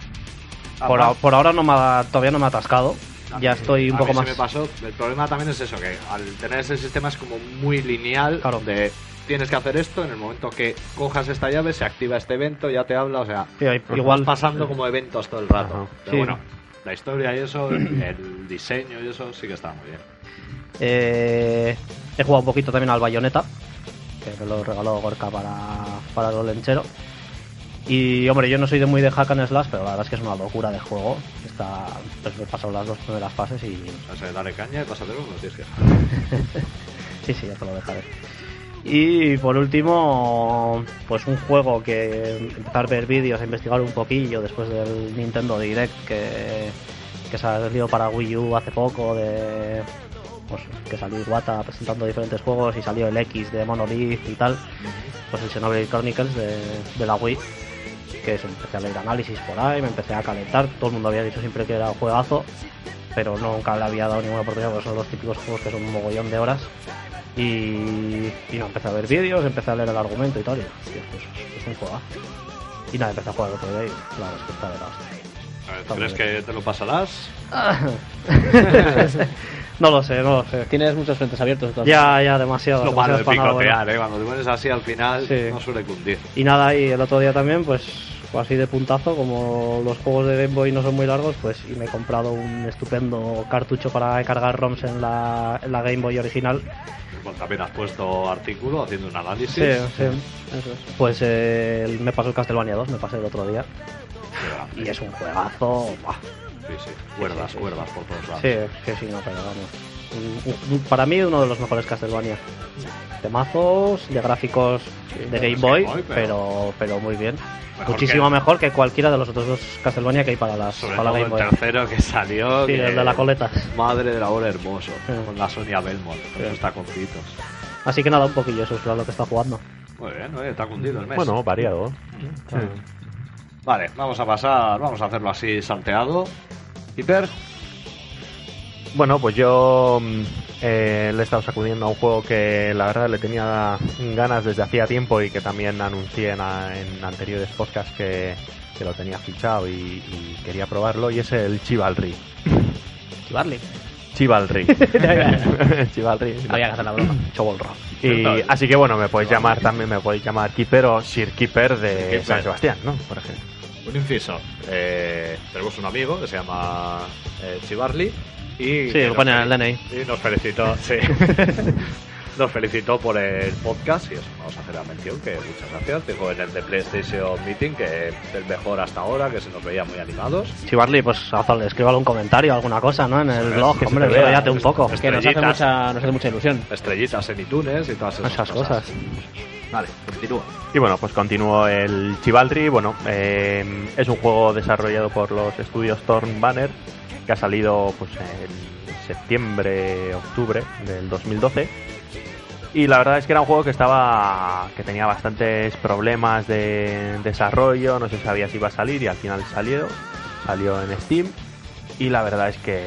Por, a- por ahora no me ha- todavía no me ha atascado, A ya mí- estoy un a poco mí se más... me pasó. El problema también es eso, que al tener ese sistema es como muy lineal, Claro. de tienes que hacer esto, en el momento que cojas esta llave se activa este evento, ya te habla, o sea, Sí, hay- igual igual pasando como eventos todo el rato. Ajá. Pero Sí. bueno, la historia y eso, el diseño y eso sí que está muy bien. Eh, he jugado un poquito también al Bayonetta, que me lo regaló Gorka para, para el lenchero. Y hombre, yo no soy de muy de hack and slash, pero la verdad es que es una locura de juego. Está, pues me he pasado las dos primeras fases y O sea, dale caña y pásatelo, no tienes que sí, sí, ya te lo dejaré. Y por último, pues un juego que empezar a ver vídeos, a investigar un poquillo después del Nintendo Direct que, que salió para Wii U hace poco, de pues, que salió Iwata presentando diferentes juegos y salió el X de Monolith y tal, pues el Xenoblade Chronicles de, la Wii, que eso, empecé a leer análisis por ahí, me empecé a calentar, todo el mundo había dicho siempre que era un juegazo, pero nunca le había dado ninguna oportunidad, porque son los típicos juegos que son un mogollón de horas. Y, y no, empecé a ver vídeos, empecé a leer el argumento y tal, y hostia, pues, es un juego. Y nada, empecé a jugar el otro día y la respuesta de la hostia. A ver, Está ¿Crees que te lo pasarás? no lo sé, no lo sé. Tienes muchos frentes abiertos. entonces. Ya, ya, demasiado. Es lo malo de picotear, ¿eh? Cuando te pones así al final Sí. no suele cundir. Y nada, y el otro día también, pues, pues así de puntazo, como los juegos de Game Boy no son muy largos, pues y me he comprado un estupendo cartucho para cargar ROMs en la, en la Game Boy original. Bueno, también has puesto artículo haciendo un análisis. Sí, sí. Pues eh, me pasó el Castlevania 2, me pasé el otro día. Y es un juegazo. ¡buah! Sí, sí. Cuerdas, cuerdas por todos lados. Sí, que sí, no, pero vamos. Para mí uno de los mejores Castlevania. Temazos, de gráficos de Game sí, Boy, Boy, pero- pero, pero muy bien. Mejor Muchísimo que- mejor que cualquiera de los otros dos Castlevania que hay para, las, Sobre para todo la el Game Boy. tercero que salió. Sí, que- el de la coleta. Madre del amor hermoso. Sí. Con la Sonia Belmont, con Sí. sus taconcitos. Así que nada, un poquillo eso es lo que está jugando. Muy bien, oye, está cundido el mes. Bueno, variado. Vale, vamos a pasar, vamos a hacerlo así salteado. Hiper, Bueno, pues yo mm, eh, le he estado sacudiendo a un juego que la verdad le tenía ganas desde hacía tiempo y que también anuncié en, anteriores podcasts que, que lo tenía fichado y, y quería probarlo y es el Chivalry. Chivarly. Chivalry. Chivalry. Había que hacer la broma. Chobolro. Y así que bueno, me podéis llamar también, me podéis llamar Keeper o Sir Keeper de Sir Keeper. San Sebastián, ¿no? Por ejemplo. Un inciso. Eh, tenemos un amigo que se llama eh, Chivarly. Y Sí, nos pone en el fel- DNI. Y nos felicitó, sí. nos felicitó por el podcast y eso, vamos a hacer la mención, que muchas gracias. Dijo en el de PlayStation Meeting que es el mejor hasta ahora, que se nos veía muy animados. Chivarly, pues hazle, escríbale un comentario, alguna cosa, ¿no? En el Sí, blog, hombre, te vea. un poco. Es Que nos hace, mucha, nos hace mucha ilusión. Estrellitas en iTunes y todas esas, Esas cosas. Vale, continúa. Y bueno, pues continúo el Chivalry. Bueno, eh, es un juego desarrollado por los estudios Thorn Banner que ha salido pues en septiembre, octubre del 2012. Y la verdad es que era un juego que estaba que tenía bastantes problemas de desarrollo, no se sabía si iba a salir y al final salió, salió en Steam y la verdad es que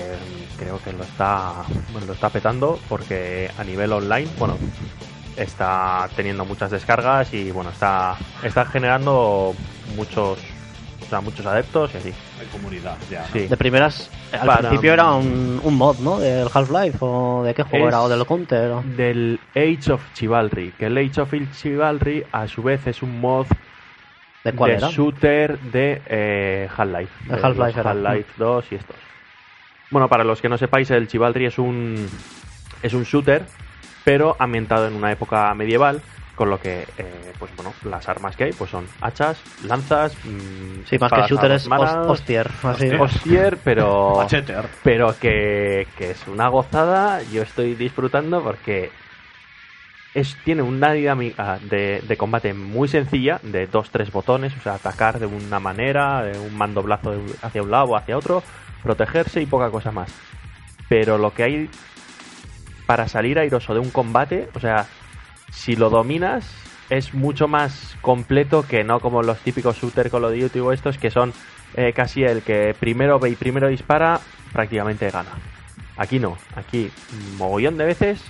creo que lo está lo está petando porque a nivel online, bueno, está teniendo muchas descargas y bueno, está está generando muchos o sea, muchos adeptos y así. Hay comunidad ya. ¿no? Sí. De primeras, al Para- principio era un, un mod, ¿no? Del Half-Life o de qué juego era, o del Counter. o- Del Age of Chivalry, que el Age of Chivalry a su vez es un mod ¿De cuál de era? shooter de eh, Half-Life. De De Half-Life. Half-Life 2 y estos. Bueno, para los que no sepáis, el Chivalry es un es un shooter, pero ambientado en una época medieval, con lo que, eh, pues bueno, las armas que hay pues son hachas, lanzas, mm, Sí, más que shooter es hostier. Hostier, pero pero que, que es una gozada. Yo estoy disfrutando porque es, tiene una dinámica de, de combate muy sencilla, de dos, tres botones, o sea, atacar de una manera, de un mandoblazo hacia un lado o hacia otro, protegerse y poca cosa más. Pero lo que hay para salir airoso de un combate, o sea, si lo dominas, es mucho más completo que no como los típicos shooter Call of Duty o estos que son eh, casi el que primero ve y primero dispara, prácticamente gana. Aquí no, aquí mogollón de veces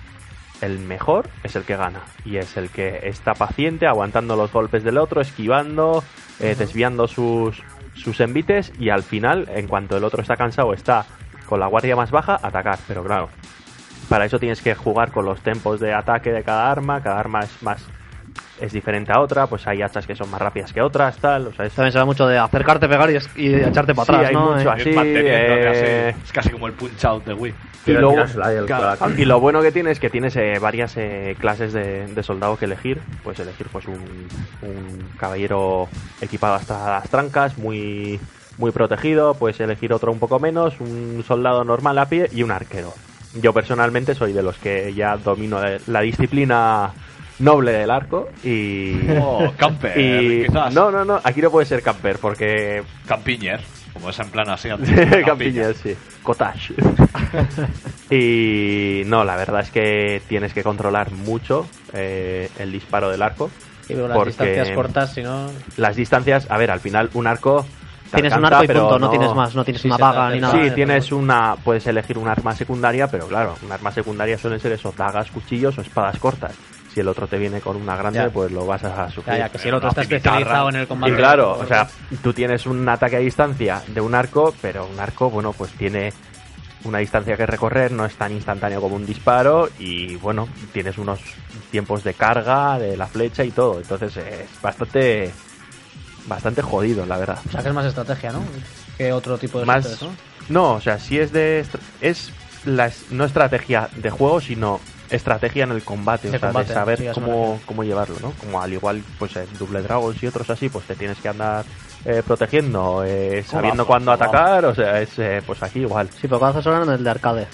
el mejor es el que gana y es el que está paciente, aguantando los golpes del otro, esquivando, eh, desviando sus, sus envites y al final, en cuanto el otro está cansado, está con la guardia más baja, atacar. Pero claro, para eso tienes que jugar con los tempos de ataque de cada arma. Cada arma es más es diferente a otra, pues hay hachas que son más rápidas que otras, tal, o sea, es- También se da mucho de acercarte, pegar y, echarte para Sí, atrás, hay ¿no? mucho Eh, así. Eh, casi- es casi como el punch out de Wii. y, luego- el y lo bueno que tiene es que tienes eh, varias eh, clases de, de soldado que elegir. Puedes elegir pues un, un caballero equipado hasta las trancas, muy, muy protegido. Puedes elegir otro un poco menos, un soldado normal a pie y un arquero. Yo personalmente soy de los que ya domino la disciplina noble del arco y... Oh, camper, y quizás. no, no, no, aquí no puede ser camper porque Campiñer, como es en plan así. Campiñas, sí. Cottage. y no, la verdad es que tienes que controlar mucho eh, el disparo del arco. Y luego las Porque- distancias cortas, si no. Las distancias, a ver, al final un arco. Tienes un arco y pero punto, no, tienes más, no tienes Sí, una daga ni nada. Sí, eh, tienes una. Puedes elegir un arma secundaria, pero claro, un arma secundaria suelen ser esos dagas, cuchillos o espadas cortas. Si el otro te viene con una grande, Ya. pues lo vas a sufrir. Ya, ya, que si el otro Una está especializado en el Y combate. claro, o sea, tú tienes un ataque a distancia de un arco, pero un arco, bueno, pues tiene una distancia que recorrer, no es tan instantáneo como un disparo y bueno, tienes unos tiempos de carga de la flecha y todo, entonces eh, es bastante bastante jodido, la verdad. O sea, que es más estrategia, ¿no? Que otro tipo de Más shooters, ¿no? no, o sea, si es de es la no estrategia de juego, sino estrategia en el combate, De o sea, combate, de saber sí, cómo, cómo llevarlo, ¿no? Como al igual, pues en Double Dragons y otros así, pues te tienes que andar eh, protegiendo, eh, sabiendo cuándo atacar, o sea, es eh, pues aquí igual. Sí, pero cuando haces ahora en el de arcade.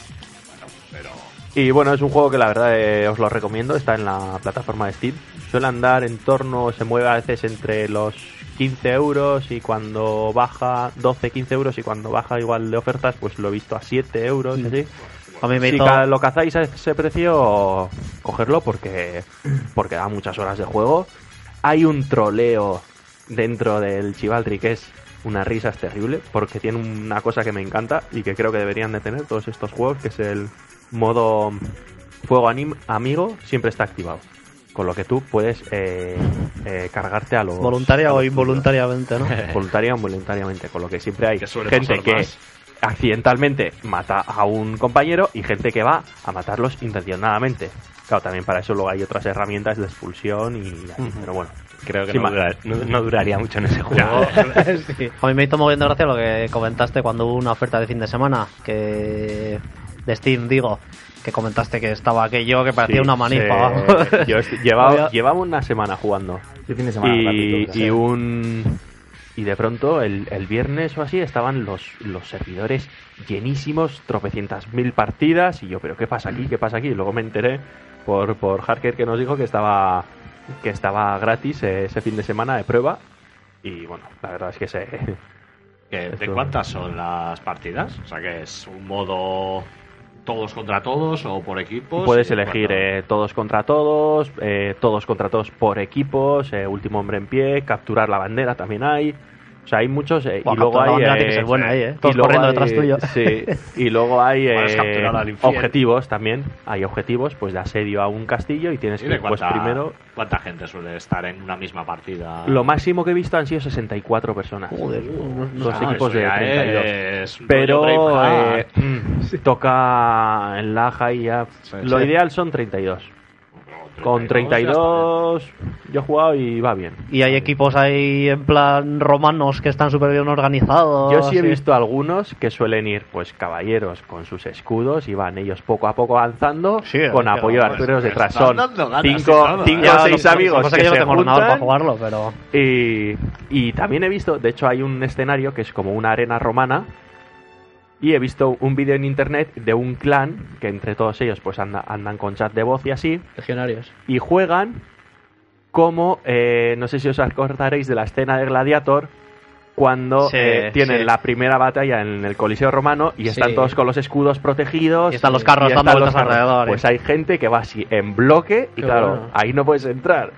Pero Y bueno, es un juego que la verdad eh, os lo recomiendo, está en la plataforma de Steam. Suele andar en torno, se mueve a veces entre los 15 euros y cuando baja 12, 15 euros y cuando baja igual de ofertas, pues lo he visto a 7 euros. y así. A mí me Si hizo... lo cazáis a ese precio, cogerlo porque, porque da muchas horas de juego. Hay un troleo dentro del Chivalry que es una risa es terrible porque tiene una cosa que me encanta y que creo que deberían de tener todos estos juegos que es el modo fuego amigo siempre está activado con lo que tú puedes eh, eh, cargarte a los Voluntaria a o involuntariamente, ¿no? voluntaria o involuntariamente, con lo que siempre hay Que suele gente que más. accidentalmente mata a un compañero y gente que va a matarlos intencionadamente. Claro, también para eso luego hay otras herramientas de expulsión y así, pero bueno. Creo que Sí, no, duraría mucho en ese juego. Sí. A mí me hizo de gracia lo que comentaste cuando hubo una oferta de fin de semana, que de Steam, digo, que comentaste que estaba aquello que parecía Sí, una manifa. vamos. yo llevaba, una semana jugando Yo fin de semana y, ratito, y un y de pronto el, el viernes o así estaban los, los servidores llenísimos, tropecientas mil partidas y yo, pero ¿qué pasa aquí? ¿Qué pasa aquí? Y luego me enteré por, por Harker que nos dijo que estaba que estaba gratis eh, ese fin de semana de prueba y bueno, la verdad es que se ¿qué- ¿de cuántas son las partidas? O sea, que es un modo todos contra todos o por equipos. Puedes ¿Y elegir eh, todos contra todos, eh, todos contra todos por equipos, eh, último hombre en pie, capturar la bandera también hay. O sea, hay muchos eh, Buah, y luego la hay eh, tiene que ser buena ahí, ¿eh? y Todos luego corriendo hay- detrás tuyo. Sí, y luego hay eh, objetivos también. Hay objetivos pues de asedio a un castillo y tienes ¿Y que ir pues cuánta, primero. cuánta gente suele estar en una misma partida? Lo máximo que he visto han sido 64 personas. Joder, Dos Ah, equipos de ya 32. es Pero eh, mm, toca en Laja y ya. Lo sí. ideal son 32. Con 32 32 yo he jugado y va bien. Y hay equipos ahí en plan romanos que están súper bien organizados. Yo sí he visto algunos que suelen ir, pues, caballeros con sus escudos y van ellos poco a poco avanzando Sí, con apoyo de arqueros detrás. Son cinco, cinco o seis amigos que que yo no tengo ordenador para juntan jugarlo, pero... y, y también he visto, de hecho hay un escenario que es como una arena romana y he visto un vídeo en internet de un clan que entre todos ellos pues anda- andan con chat de voz y así Legionarios. y juegan como, eh, no sé si os acordaréis de la escena de Gladiator, cuando Sí, eh, tienen sí. la primera batalla en el Coliseo Romano y están Sí. todos con los escudos protegidos. Y están los carros y dando están vueltas alrededor, Pues ¿eh? hay gente que va así en bloque y Qué claro, bueno. ahí no puedes entrar.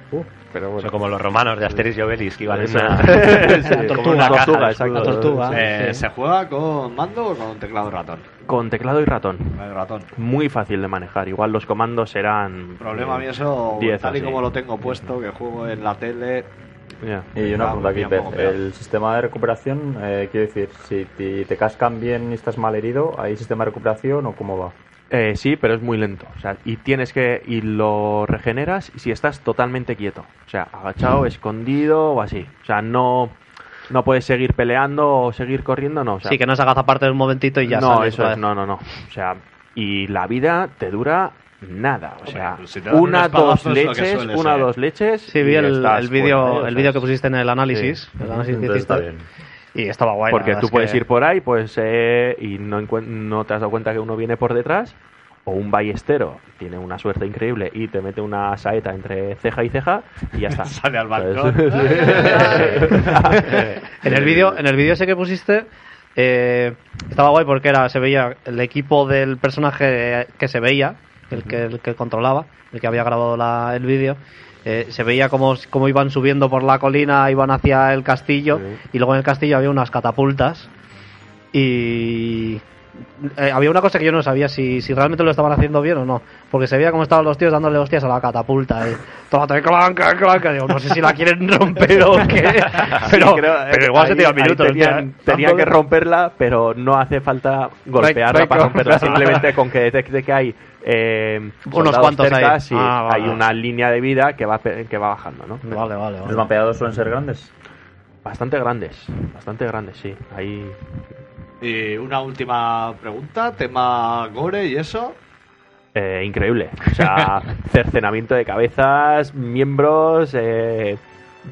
Pero Son bueno. como los romanos de Asterix y Obelix que iban en una, Sí, tortuga. como una caja tortuga, tortuga. Eh, Sí. ¿Se juega con mando o con teclado y ratón? Con teclado y ratón. Ratón. Muy fácil de manejar. Igual los comandos serán. El problema a mí eso, 10 tal y así. como lo tengo puesto, que juego en la tele. Y una Ah, pregunta aquí. El sistema de recuperación, eh, quiero decir, si te, te cascan bien y estás mal herido, ¿hay sistema de recuperación o cómo va? Eh, sí, pero es muy lento. O sea, y tienes que. Y lo regeneras si estás totalmente quieto. O sea, agachado, escondido o así. O sea, no. No puedes seguir peleando o seguir corriendo, no. O sea, Sí, que no se agazaparte un momentito y ya no, sales eso es, no, no, no. O sea, y la vida te dura nada. O sea, si una, dos leches, suele una, ser. dos leches. Sí, vi el, el vídeo el vídeo que pusiste en el análisis. Sí. El análisis que Entonces hiciste. está bien. Y estaba guay. Porque tú es puedes que- ir por ahí pues eh, y no, no te has dado cuenta que uno viene por detrás, o un ballestero tiene una suerte increíble y te mete una saeta entre ceja y ceja y ya está. Sale al balcón. En el vídeo, en el vídeo ese que pusiste, eh, estaba guay porque era, se veía el equipo del personaje que se veía, el que, el que controlaba, el que había grabado la- el vídeo. Eh, se veía como, como iban subiendo por la colina, iban hacia el castillo, Sí. y luego en el castillo había unas catapultas. Y eh, había una cosa que yo no sabía si, si realmente lo estaban haciendo bien o no. Porque se veía como estaban los tíos dándole hostias a la catapulta. El rato, clanca, clanca. Digo, no sé si la quieren romper o qué. Pero, Sí, creo, pero eh, igual se ahí- tira ahí minutos. Tenían, ¿eh? tenían que romperla, pero no hace falta golpearla para romperla. Simplemente con que detecte que hay eh, Unos cuantos cerca, ahí. sí, Ah, vale, hay una línea de vida que va, pe- que va bajando, ¿no? Vale, vale, vale. ¿Los mapeados suelen ser grandes? Bastante grandes, bastante grandes, sí. Ahí Y una última pregunta, tema gore y eso. Eh, increíble. O sea, cercenamiento de cabezas, miembros, eh,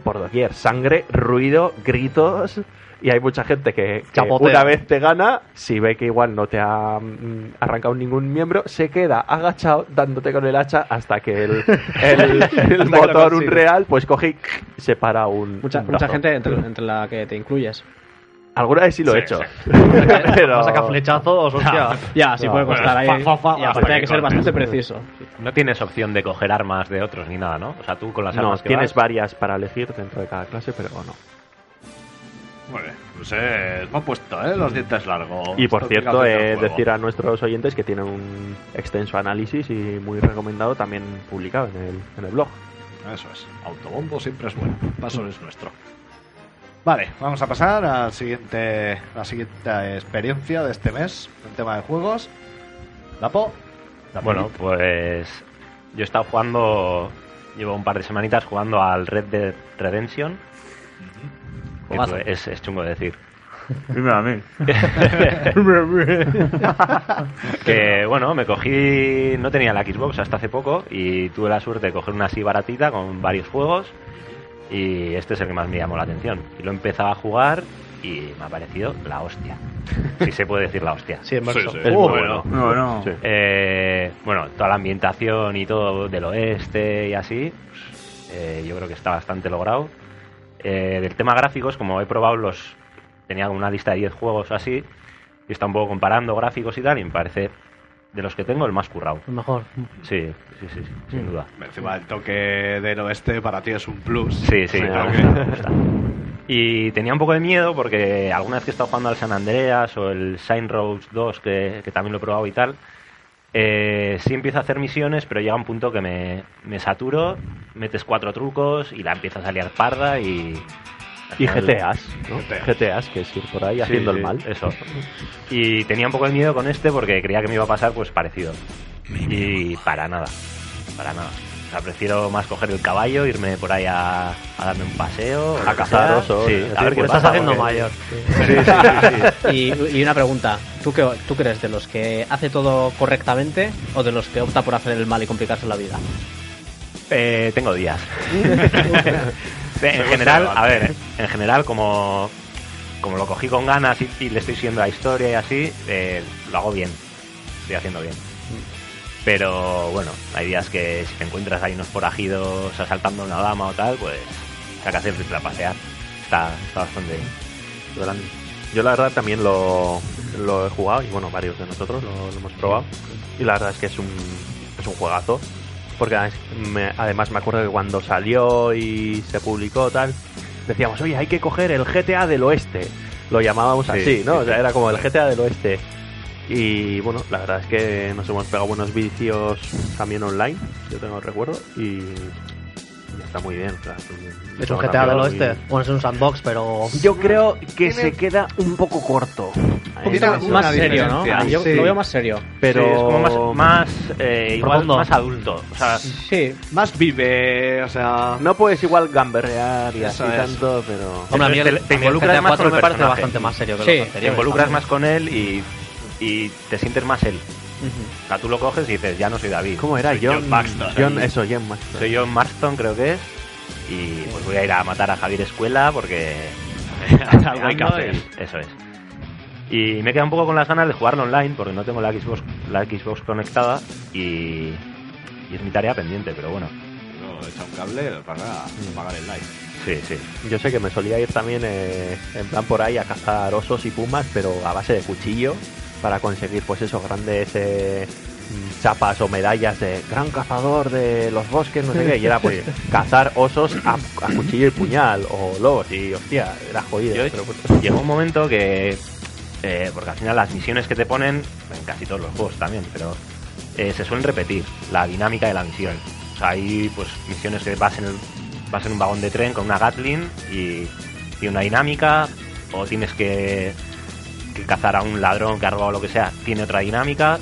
por doquier, sangre, ruido, gritos. Y hay mucha gente que, que una vez te gana, si ve que igual no te ha mm, arrancado ningún miembro, se queda agachado dándote con el hacha hasta que el, el, el lo motor consigue. unreal pues coge y un. Mucha, un mucha brazo. gente entre, entre la que te incluyes. Alguna vez sí lo he hecho. Pero... Saca flechazos, hostia. Ya, sí No, puede bueno, costar ahí. fa, fa, fa, y aparte hay que ser bastante preciso. No tienes opción de coger armas de otros ni nada, ¿no? O sea, tú con las No, armas que tienes vas- varias para elegir dentro de cada clase, pero no. Muy bien, pues eh, me han puesto, ¿eh? Los dientes largos. Y por Esto cierto, eh, decir a nuestros oyentes que tienen un extenso análisis y muy recomendado también publicado en el, en el blog. Eso es. Autobombo siempre es bueno. Paso es nuestro. Vale, vamos a pasar al siguiente, la siguiente experiencia de este mes en tema de juegos. Lapo. Bueno, pues yo he estado jugando, llevo un par de semanitas jugando al Red Dead Redemption. Es, es chungo de decir. Dime a mí. que bueno, me cogí, no tenía la Xbox hasta hace poco y tuve la suerte de coger una así baratita con varios juegos y este es el que más me llamó la atención. Y lo empezaba a jugar y me ha parecido la hostia. Si se puede decir la hostia. Sí, en. Sí, sí. Es Uh, muy bueno. No, no. Sí. Eh, bueno, toda la ambientación y todo del oeste y así, pues, eh, yo creo que está bastante logrado. Eh, del tema gráficos, como he probado los... Tenía una lista de 10 juegos así, y está un poco comparando gráficos y tal, y me parece de los que tengo el más currado. Mejor. Sí, sí, sí, sí, sin duda. Encima el toque del oeste para ti es un plus. Sí, sí, gusta. Y tenía un poco de miedo porque alguna vez que he estado jugando al San Andreas o el Sign Rose 2, que, que también lo he probado y tal, eh, sí empiezo a hacer misiones, pero llega un punto que me, me saturo, metes cuatro trucos y la empiezas a liar parda y... Y GTAs, ¿no? GTA. GTAs, que es ir por ahí Sí, haciendo sí, el mal. Eso. Y tenía un poco de miedo con este porque creía que me iba a pasar pues parecido. Y para nada. Para nada. O sea, prefiero más coger el caballo, irme por ahí a, a darme un paseo. A cazar osos, Sí, es a ver qué estás pasa, haciendo porque- mayor. Y, y una pregunta, ¿tú, qué, ¿tú crees de los que hace todo correctamente o de los que opta por hacer el mal y complicarse la vida? Eh, tengo días. en general, a ver, en general, como, como lo cogí con ganas y, y le estoy siguiendo la historia y así, eh, lo hago bien. Estoy haciendo bien. Pero bueno, hay días que si te encuentras ahí unos forajidos asaltando a una dama o tal, pues sacas el rifle a pasear. Está, está bastante. Grande. Yo la verdad también lo, lo he jugado y bueno, varios de nosotros lo, lo hemos probado. Y la verdad es que es un, es un juegazo. Porque además me, además me acuerdo que cuando salió y se publicó tal, decíamos, oye, hay que coger el GTA del oeste. Lo llamábamos Sí, así, ¿no? sí, o sea, sí. era como el GTA del oeste. Y bueno, la verdad es que nos hemos pegado buenos vicios también online, yo tengo recuerdo. Y, Y está muy bien. claro, Es un GTA del oeste. Bueno, es un sandbox, pero. y- Yo creo que se queda un poco corto. Un poquito Tiene más, serio, ¿no? Yo Sí. lo veo más serio. Pero Sí, es como más, más eh, igual más adulto. O sea, Sí. Más vive, o sea. no puedes igual gamberrear y Eso así es. tanto, pero... Hombre, a mí Te- el, te el involucras más 4 con el me parece personaje. bastante más serio que Sí, los te anteriores. involucras más con él y, y te sientes más él. O sea, tú lo coges y dices, ya no soy David. ¿Cómo era? soy John, John Maxton. John, Soy- eso, John Maxton. Soy John Marston, creo que es. Y pues voy a ir a matar a Javier Escuela porque. Algo hay que hacer. y- Eso es. Y me queda un poco con las ganas de jugarlo online porque no tengo la Xbox, la Xbox conectada y, y es mi tarea pendiente, pero bueno. No, echa un cable para pagar el live. Sí, sí. Yo sé que me solía ir también eh, en plan por ahí a cazar osos y pumas, pero a base de cuchillo para conseguir pues esos grandes eh, chapas o medallas de gran cazador de los bosques, no sé qué, y era pues cazar osos a, a cuchillo y puñal o lobos y hostia, era jodido. Yo- pero, pues, Llegó un momento que. eh, porque al final las misiones que te ponen, en casi todos los juegos también, pero eh, se suelen repetir la dinámica de la misión. O sea, hay pues misiones que vas en, el- vas en un vagón de tren con una Gatling y tiene una dinámica, o tienes que, que cazar a un ladrón que ha robado lo que sea, tiene otra dinámica.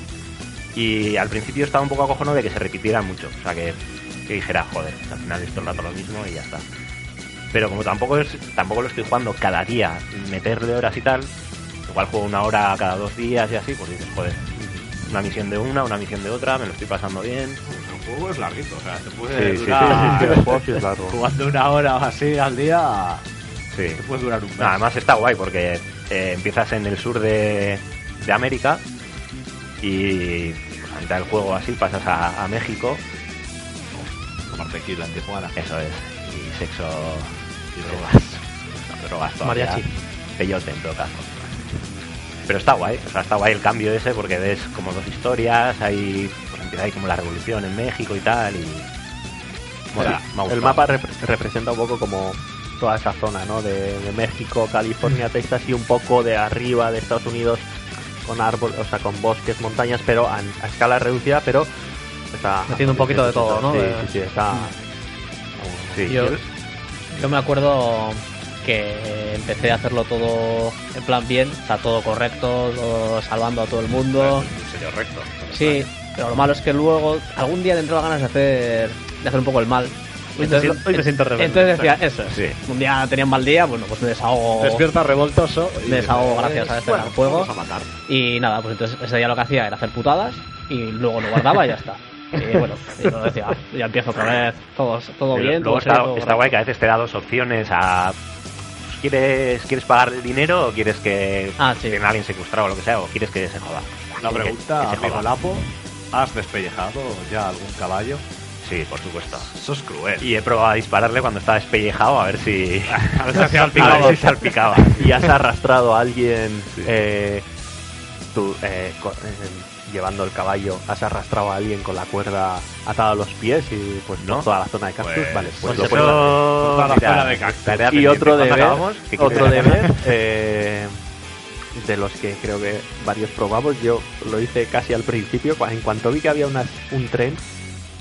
Y al principio estaba un poco acojonado de que se repitieran mucho. O sea, que, que dijera, joder, al final esto es rato lo mismo y ya está. Pero como tampoco es tampoco lo estoy jugando cada día, meterle horas y tal, igual juego una hora cada dos días y así, pues dices, joder, una misión de una, una misión de otra, me lo estoy pasando bien. El juego es larguito, o sea, te puede sí, durar. sí, sí. Jugando una hora o así al día, Sí. te puede durar un mes. Además está guay porque eh, empiezas en el sur de, de América y pues, a mitad del juego así pasas a, a México, Tomar tequila en Tijuana. eso es, y sexo y drogas. No, drogas todavía. Mariachi. Peyote en todo caso. Pero está guay, o sea, está guay el cambio ese porque ves como dos historias, hay, pues empieza ahí como la revolución en México y tal y... Bueno, me ha el mapa rep- representa un poco como toda esa zona, ¿no? De, de México, California, Texas y un poco de arriba de Estados Unidos con árboles, o sea, con bosques, montañas, pero a, a escala reducida, pero está Metiendo un poquito de todo, ¿no? Sí, De- sí, sí, está. Sí, Yo, yo- me acuerdo que empecé a hacerlo todo en plan bien, está todo correcto, todo salvando a todo el mundo. Serio, recto. Sí, pero lo malo es que luego algún día te entró ganas de hacer, de hacer un poco el mal. Hoy me siento- hoy me siento rebelde. Entonces decía, eso es. Sí. Un día tenía un mal día, bueno, pues me desahogo. Despierta revoltoso. y Me desahogo gracias a este bueno, juego. Vamos a matar. Y nada, pues entonces ese día lo que hacía era hacer putadas y luego lo guardaba y ya está. Y bueno, y luego decía, "Ah, ya empiezo otra vez, todo, todo Pero bien, luego todo está, todo está guay correcto". que a veces te da dos opciones a... ¿Quieres, ¿Quieres pagar el dinero o quieres que Ah, sí. alguien secuestrado o lo que sea? ¿O quieres que se joda? Una Que- pregunta, que se amigo joda. Lapo. ¿Has despellejado ya algún caballo? Sí, por supuesto. Eso es cruel. Y he probado a dispararle cuando estaba despellejado a ver si... A ver si hacía a salpicado. ver si salpicaba. y has arrastrado a alguien eh, tú, eh, co- eh, llevando el caballo, has arrastrado a alguien con la cuerda atada a los pies y pues No. toda la zona de cactus, Pues- vale, pues, Pues lo hacer. Toda la mira, zona de cactus. Y otro ¿Cuándo deber, acabamos? ¿Qué quieres otro deber eh, de los que creo que varios probamos, yo lo hice casi al principio, en cuanto vi que había unas- un tren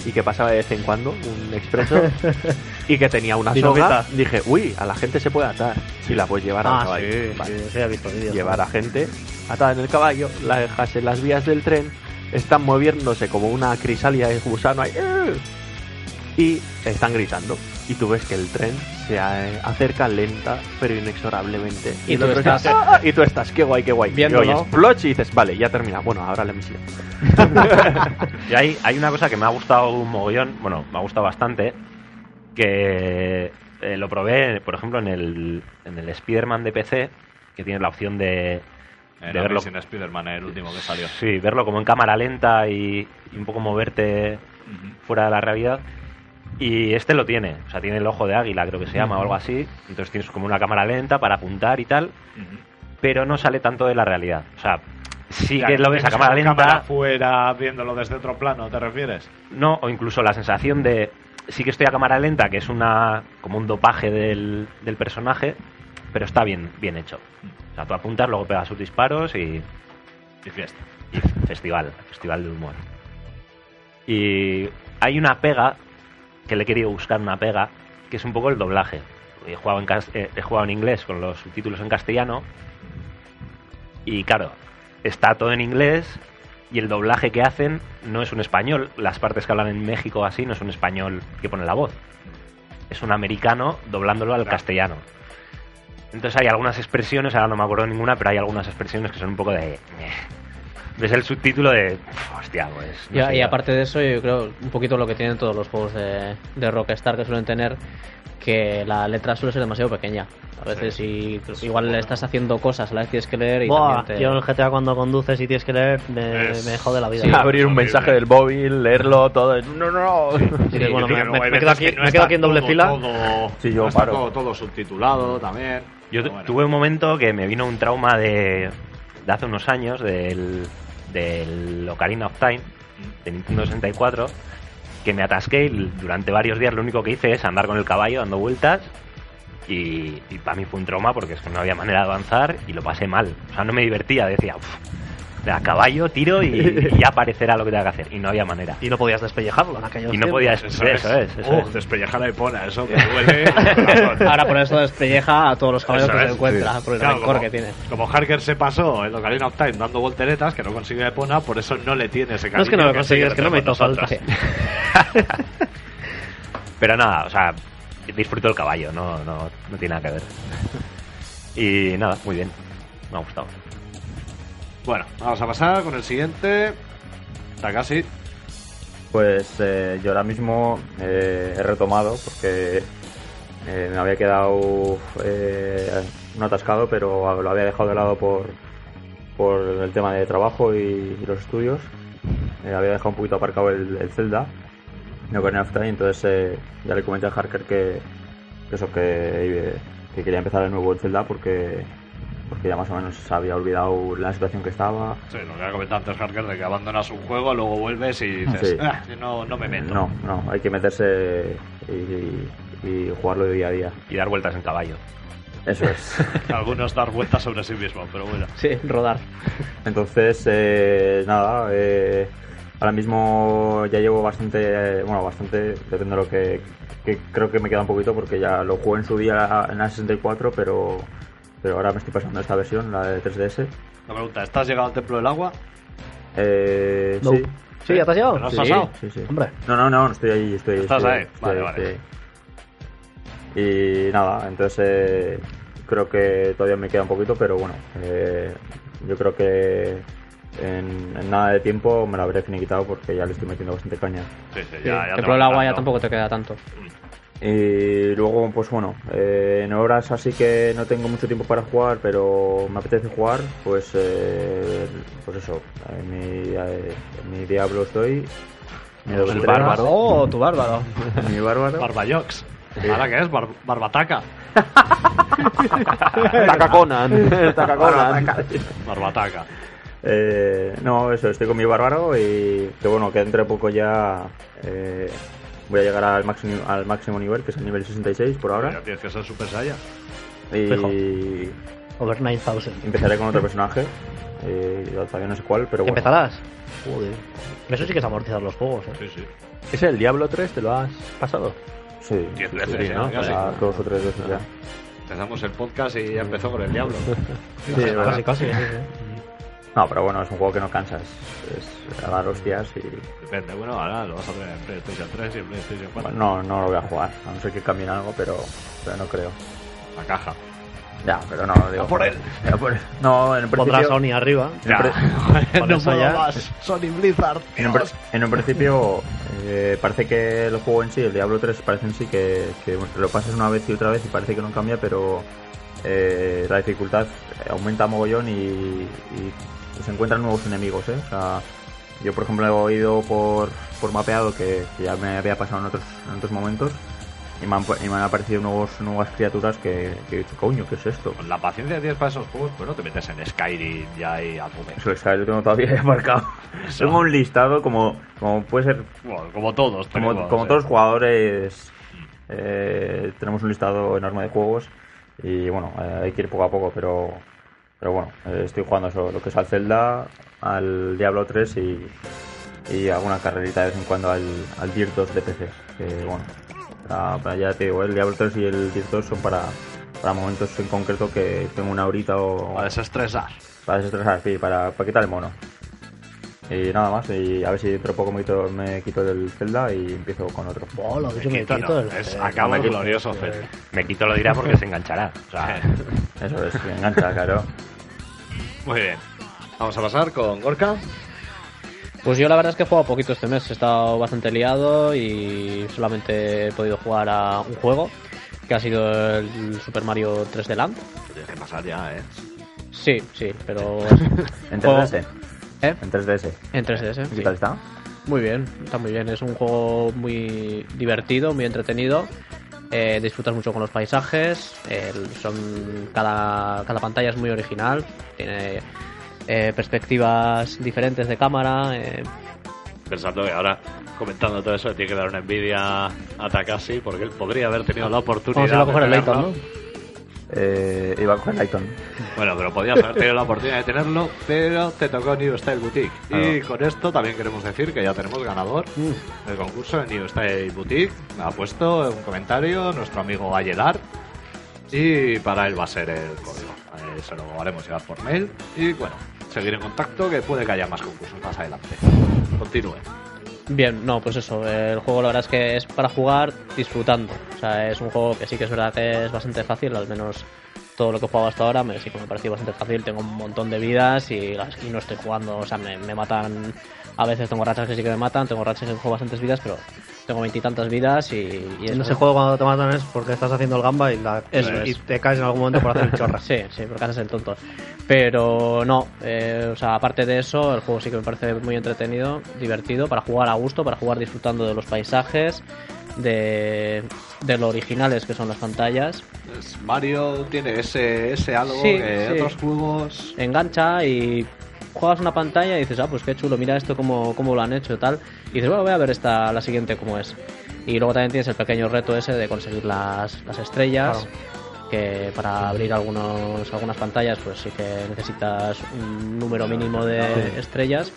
y que pasaba de vez en cuando, un expreso, y que tenía una soga, dije, uy, a la gente se puede atar y la puedes llevar al Ah, caballo. sí, Vale. sí, sí, he visto vídeos. Llevar a gente atada en el caballo, la dejas en las vías del tren, están moviéndose como una crisálida de gusano ahí, ¡eh! y están gritando. Y tú ves que el tren se eh, acerca lenta, pero inexorablemente. Y tú estás- "Ah", y tú estás, qué guay, qué guay. Viéndolo. Y oyes "Ploch", y dices, vale, ya termina. Bueno, ahora la misión. Y hay, hay una cosa que me ha gustado un mogollón, bueno, me ha gustado bastante, que eh, lo probé, por ejemplo, en el, en el Spider-Man de PC, que tiene la opción de, En de verlo, Amazing Spider-Man, el último que salió. sí, verlo como en cámara lenta y, y un poco moverte fuera de la realidad. Y este lo tiene, o sea, tiene el ojo de águila, creo que se llama, o algo así. Entonces tienes como una cámara lenta para apuntar y tal, pero no sale tanto de la realidad. O sea, sí que lo ves a cámara lenta, cámara fuera viéndolo desde otro plano, ¿te refieres? No, o incluso la sensación de sí que estoy a cámara lenta, que es una como un dopaje del, del personaje, pero está bien, bien hecho. O sea, tú apuntas, luego pegas sus disparos y, Y fiesta. y festival, festival de humor. Y hay una pega que le he querido buscar una pega, que es un poco el doblaje. He jugado en, eh, he jugado en inglés con los subtítulos en castellano y claro, está todo en inglés y el doblaje que hacen no es un español. Las partes que hablan en México así no es un español que pone la voz. Es un americano doblándolo al castellano. Entonces hay algunas expresiones, ahora no me acuerdo ninguna, pero hay algunas expresiones que son un poco de... Ves el subtítulo de... Hostia, pues... no Y, sé y aparte de eso, yo creo un poquito lo que tienen todos los juegos de, de Rockstar que suelen tener, que la letra suele ser demasiado pequeña. A veces y igual le estás haciendo cosas, a la vez tienes que leer y Buah, también te... yo en el GTA cuando conduces y tienes que leer, me, Es- me jode la vida. Sí, Abrir un mensaje del móvil, leerlo todo. No, no. Sí, bueno, Sí, me, me- me quedo aquí, que no me quedo aquí en doble todo- fila. todo- Sí, yo no paro. todo, todo subtitulado también. Yo bueno. tuve un momento que me vino un trauma de, de hace unos años del, del Ocarina of Time de Nintendo 64 que me atasqué y durante varios días lo único que hice es andar con el caballo dando vueltas y, para mí fue un trauma porque es que no había manera de avanzar y lo pasé mal. O sea, no me divertía, decía, "Uf, a caballo, tiro y, y ya aparecerá lo que tenga que hacer. Y no había manera. Y no podías despellejarlo en aquellos Y no tiempos. podía... Eso es, eso es. Uh, despellejar la hipona, eso que duele. Ahora por eso despelleja a todos los caballos Eso que es, se encuentra, sí. por el Claro, como- que tiene. Como Harker se pasó en Ocarina of Time dando volteretas, que no consigue Epona, por eso no le tiene ese No cariño. es que no lo le es que no me hizo falta. Pero nada, o sea, disfruto el caballo, no, no, no tiene nada que ver. Y nada, muy bien. Me ha gustado. Bueno, vamos a pasar con el siguiente. Takashi. Pues eh, yo ahora mismo eh, he retomado porque eh, me había quedado un atascado, pero lo había dejado de lado por, por el tema de trabajo y, los estudios. Había dejado un poquito aparcado el, el Zelda, no Ocarina of Time, entonces ya le comenté a Harker que, eso, que, que quería empezar de nuevo el Zelda porque, porque ya más o menos se había olvidado la situación que estaba. Sí, lo que ha comentado antes Harker, de que abandonas un juego, luego vuelves y dices, Sí. "Ah, no, no me meto. No, no, hay que meterse y, y jugarlo de día a día. Y dar vueltas en caballo. Eso es. Algunos dar vueltas sobre sí mismos, pero bueno. Sí, rodar. Entonces, eh, nada, eh, ahora mismo ya llevo bastante, eh, bueno, bastante, depende de lo que, que creo que me queda un poquito porque ya lo jugué en su día en la 64, pero, pero ahora me estoy pasando esta versión, la de 3DS. La pregunta, ¿estás llegado al Templo del Agua? Eh, No. sí, Sí, ¿ya te has llegado? ¿Te lo has sí, pasado? sí, sí. Hombre, No, no, no, estoy ahí, estoy ¿Estás estoy- ahí? estoy- Vale, vale. estoy ahí. Y nada, entonces eh, creo que todavía me queda un poquito, pero bueno, eh, yo creo que en, en nada de tiempo me lo habré finiquitado porque ya le estoy metiendo bastante caña. Sí, sí, Sí, ya, ya que te el agua ya tampoco te queda tanto. Y luego, pues bueno, eh, en horas así que no tengo mucho tiempo para jugar, pero me apetece jugar, pues eh, pues eso, en mi, eh, en mi Diablo estoy, mi El bárbaro. oh, tu bárbaro. mi bárbaro. Barbayox. ¿Ahora qué es? Bar- barbataca. Tacaconan. Tacaconan. Barbataca. Eh, no, eso, estoy con mi bárbaro y que bueno, que dentro de poco ya eh, voy a llegar al máximo, al máximo nivel, que es el nivel 66 por Ya ahora. tienes que ser Super Saiyan. Fijo. Y Over 9000. empezaré con otro personaje, eh, todavía no sé cuál, pero bueno. ¿Empezarás? Joder. Eso sí que es amortizar los juegos, ¿eh? Sí, sí. ¿Es el Diablo 3? ¿Te lo has pasado? Sí, Diez sí, veces, sí, sí, ¿no? casi. Ya dos o tres veces ya. Empezamos el podcast y ya empezó con el diablo. Sí. Casi, casi. No, pero bueno, es un juego que no cansas. Es a dar hostias y. Depende, bueno, ahora lo vas a tener en PlayStation 3 y en PlayStation 4. No, no lo voy a jugar, a no ser que cambien algo, pero, pero no creo. La caja. Ya, pero no, digo. A por él. a por él. No, en un principio. Sony arriba. Ya. Con no puedo ya- más. Sony Blizzard. En un, en un principio eh, parece que el juego en sí, el Diablo 3, parece en sí que, que lo pasas una vez y otra vez y parece que no cambia, pero eh, la dificultad aumenta mogollón y, y se encuentran nuevos enemigos. ¿eh? O sea, yo, por ejemplo, he ido por, por mapeado que, que ya me había pasado en otros, en otros momentos y me han, y me han aparecido nuevos, nuevas criaturas que, que he dicho, coño, ¿qué es esto? Con la paciencia que tienes para esos juegos, pues no te metes en Skyrim ya ahí a tope. Eso lo tengo todavía marcado. Tengo un listado como, como puede ser Bueno, como todos. como, tenemos, como eh. todos los jugadores eh, tenemos un listado enorme de juegos y bueno eh, hay que ir poco a poco pero pero bueno eh, estoy jugando eso lo que es al Zelda al Diablo 3 y, y alguna carrerita de vez en cuando al, al Dirt 2 de PC. Que bueno, para, para ya te digo, el Diablo 3 y el Dirt 2 son para, para momentos en concreto que tengo una horita o Para desestresar. para desestresar, sí, para, para quitar el mono. Y nada más, y a ver si dentro de poco me quito, me quito del Zelda y empiezo con otro. Oh, lo dicho, me Quito, quito no, el- es acaba el glorioso el- Zelda. Me quito lo dirá porque se enganchará. O sea, Eso es, que engancha, claro. Muy bien. Vamos a pasar con Gorka. Pues yo la verdad es que he jugado poquito este mes, he estado bastante liado y solamente he podido jugar a un juego, que ha sido el Super Mario 3D Land. Tienes que pasar ya, ¿eh? Sí, sí, pero... En Juego- 3DS. ¿Eh? En 3DS. En 3DS. ¿Y sí. qué tal está? Muy bien, está muy bien. Es un juego muy divertido, muy entretenido. Eh, disfrutas mucho con los paisajes. son cada, cada pantalla es muy original. Tiene eh, perspectivas diferentes de cámara. eh, Pensando que ahora, comentando todo eso, tiene que dar una envidia a Takashi porque él podría haber tenido la oportunidad. Vamos a. Eh, iba coger Lighton. Bueno, pero podías haber tenido la oportunidad de tenerlo, pero te tocó New Style Boutique. Y con esto también queremos decir que ya tenemos ganador del concurso de New Style Boutique. Ha puesto un comentario nuestro amigo Ayedar. Y para él va a ser el código. Eh, se lo haremos llegar por mail. Y bueno, seguir en contacto que puede que haya más concursos más adelante. Continúe. Bien, no, pues eso, el juego la verdad es que es para jugar disfrutando. O sea, es un juego que sí que es verdad que es bastante fácil, al menos todo lo que he jugado hasta ahora me, sí que me ha parecido bastante fácil. Tengo un montón de vidas y, y no estoy jugando, o sea, me, me matan. A veces tengo rachas que sí que me matan, tengo rachas que juego bastantes vidas, pero tengo veintitantas vidas y, y En es ese juego cuando te matan es porque estás haciendo el gamba y, la, Eso y es. te caes en algún momento por hacer el chorra. Sí, sí, porque haces el tonto. Pero no, eh, o sea, aparte de eso, el juego sí que me parece muy entretenido, divertido, para jugar a gusto, para jugar disfrutando de los paisajes, de, de lo originales que son las pantallas. Pues Mario tiene ese, ese algo Sí, que sí. otros juegos. Engancha y juegas una pantalla y dices, ah, pues qué chulo, mira esto cómo, cómo lo han hecho y tal. Y dices, bueno, voy a ver esta, la siguiente cómo es. Y luego también tienes el pequeño reto ese de conseguir las, las estrellas. Que para abrir algunos, algunas pantallas, pues sí que necesitas un número mínimo de estrellas.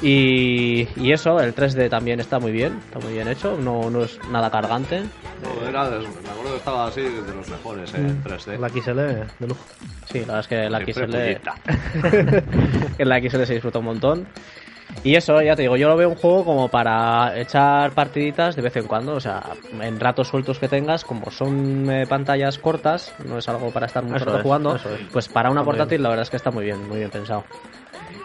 Y, y eso, el 3D también está muy bien, está muy bien hecho, no, no es nada cargante. No, era de- me acuerdo que estaba así de los mejores en 3D. La XL de lujo. Sí, la verdad es que la XL, en la XL se disfruta un montón. Y eso, ya te digo, yo lo veo un juego como para echar partiditas de vez en cuando, o sea, en ratos sueltos que tengas, como son eh, pantallas cortas, no es algo para estar mucho rato es, jugando, es. pues para una portátil la verdad es que está muy bien, muy bien pensado.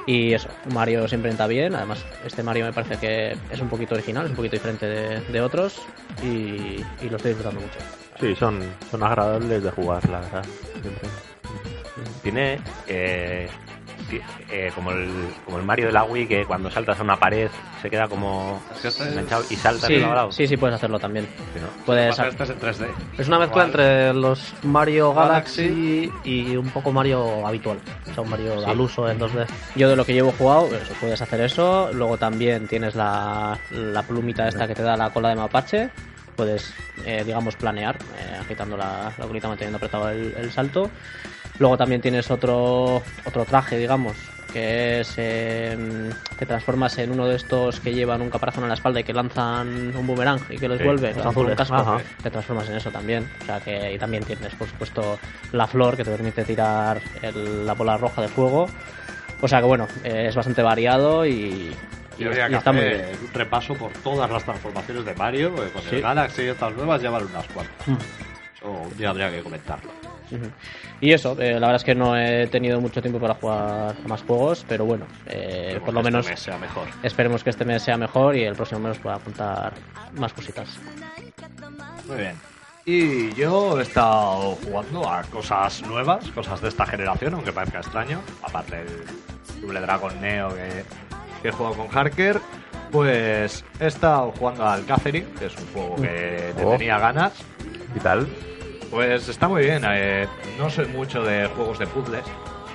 Y eso, Mario siempre está bien, además este Mario me parece que es un poquito original, es un poquito diferente de, otros y, y lo estoy disfrutando mucho. Sí, son, son agradables de jugar, la verdad. Siempre. tiene eh, eh, como, el, como el Mario de la Wii que cuando saltas a una pared se queda como enganchado y saltas Sí, de lado a lado. sí, sí, puedes hacerlo también. Sí, ¿no? Puedes, en 3D. Es una mezcla entre los Mario Galaxy. Galaxy y un poco Mario habitual. O sea, un Mario Sí. al uso en 2D. Yo de lo que llevo jugado, eso, puedes hacer eso. Luego también tienes la, la plumita esta que te da la cola de mapache. Puedes, eh, digamos, planear, eh, agitando la, la colita, manteniendo apretado el, el salto. Luego también tienes otro, otro traje, digamos, que es... eh, te transformas en uno de estos que llevan un caparazón en la espalda y que lanzan un boomerang y que les Sí, vuelve. los un azules. casco. Ajá. Te transformas en eso también. O sea que y también tienes, por supuesto, la flor que te permite tirar el- la bola roja de fuego. O sea que bueno, eh, es bastante variado y, y, y que está muy hacer bien. un repaso por todas las transformaciones de Mario, porque con Sí. el Galaxy y estas nuevas ya van unas cuantas. Eso un día habría que comentarlo. Y eso, eh, la verdad es que no he tenido mucho tiempo para jugar a más juegos, pero bueno, eh, por lo Que este menos mes sea mejor. esperemos que este mes sea mejor y el próximo mes pueda apuntar más cositas. Muy bien. Y yo he estado jugando a cosas nuevas, cosas de esta generación, aunque parezca extraño. Aparte del Double Dragon Neo que, que he jugado con Harker, pues he estado jugando al Catherine, que es un juego que le Oh. tenía ganas. ¿Y tal? Pues está muy bien. eh, no soy mucho de juegos de puzzles.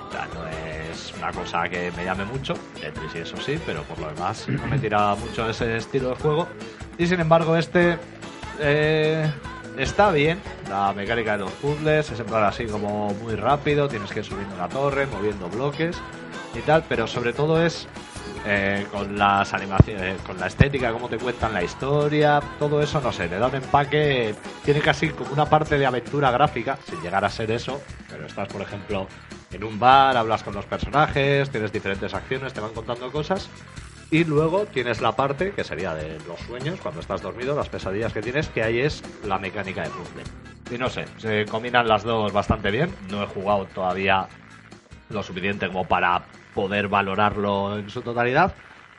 O sea, no es una cosa que me llame mucho. Tetris y eso sí, pero por lo demás no me tira mucho ese estilo de juego. Y sin embargo, este eh, está bien. La mecánica de los puzzles es en plan así como muy rápido. Tienes que ir subiendo una torre, moviendo bloques y tal. Pero sobre todo es eh, con las animaciones, con la estética, cómo te cuentan la historia, todo eso, no sé, le da un empaque, tiene casi como una parte de aventura gráfica, sin llegar a ser eso, pero estás, por ejemplo, en un bar, hablas con los personajes, tienes diferentes acciones, te van contando cosas. Y luego tienes la parte que sería de los sueños, cuando estás dormido, las pesadillas que tienes, que ahí es la mecánica de puzzle. Y no sé, se combinan las dos bastante bien. No he jugado todavía lo suficiente como para poder valorarlo en su totalidad,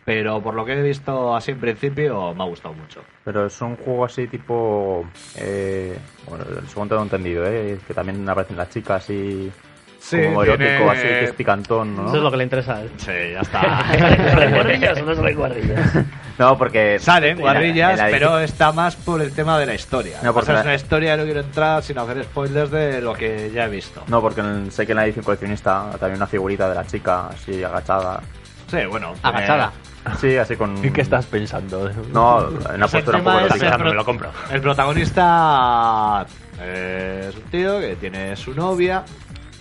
pero por lo que he visto así en principio me ha gustado mucho. Pero es un juego así tipo... Eh, bueno, según tengo entendido, ¿eh? Que también aparecen las chicas y... Sí, como erótico, tiene- así que es picantón, ¿no? Eso es lo que le interesa a él. Sí, ya está. ¿Hay guarrillas o no son guarrillas? No, porque... Salen en la- guarrillas, en la pero está más por el tema de la historia. No, O porque sea, es la- una historia, no quiero entrar sin hacer spoilers de lo que ya he visto. No, porque en- sé que en la edición coleccionista también una figurita de la chica así agachada. Sí, bueno. Agachada. Sí, así con... ¿En qué estás pensando? No, en la Pues el postura un poco es erótica. me lo compro. El protagonista eh, es un tío que tiene su novia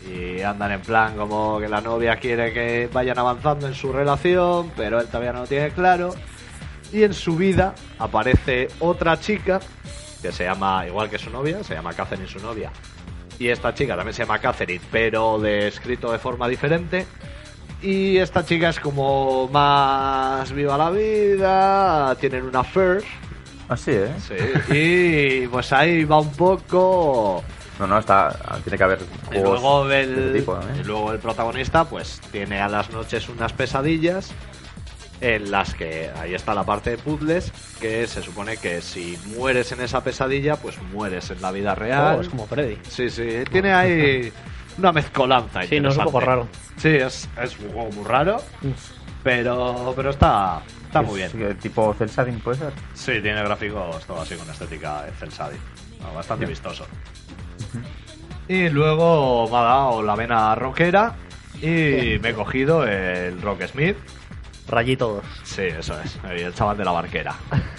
y andan en plan como que la novia quiere que vayan avanzando en su relación, pero él todavía no lo tiene claro. Y en su vida aparece otra chica que se llama, igual que su novia, se llama Catherine su novia. Y esta chica también se llama Catherine, pero de escrito de forma diferente. Y esta chica es como más viva la vida, tienen una affair. Así, ¿eh? Sí, y pues ahí va un poco. No, no, está... Tiene que haber Y juegos luego, de el, ese tipo, ¿eh? y luego el protagonista, pues tiene a las noches unas pesadillas en las que ahí está la parte de puzzles, que se supone que si mueres en esa pesadilla, pues mueres en la vida real. Oh, es como Freddy. Sí, sí, tiene ahí una mezcolanza. Sí, no es un poco raro. Sí, es, es un juego muy raro, pero, pero está, está muy bien. Tipo cel shading puede ser. Sí, tiene gráficos todo así con estética de cel shading. No, bastante vistoso. Y luego me ha dado la vena rockera y me he cogido el Rock Smith. Rayito 2. Sí, eso es. El chaval de la barquera.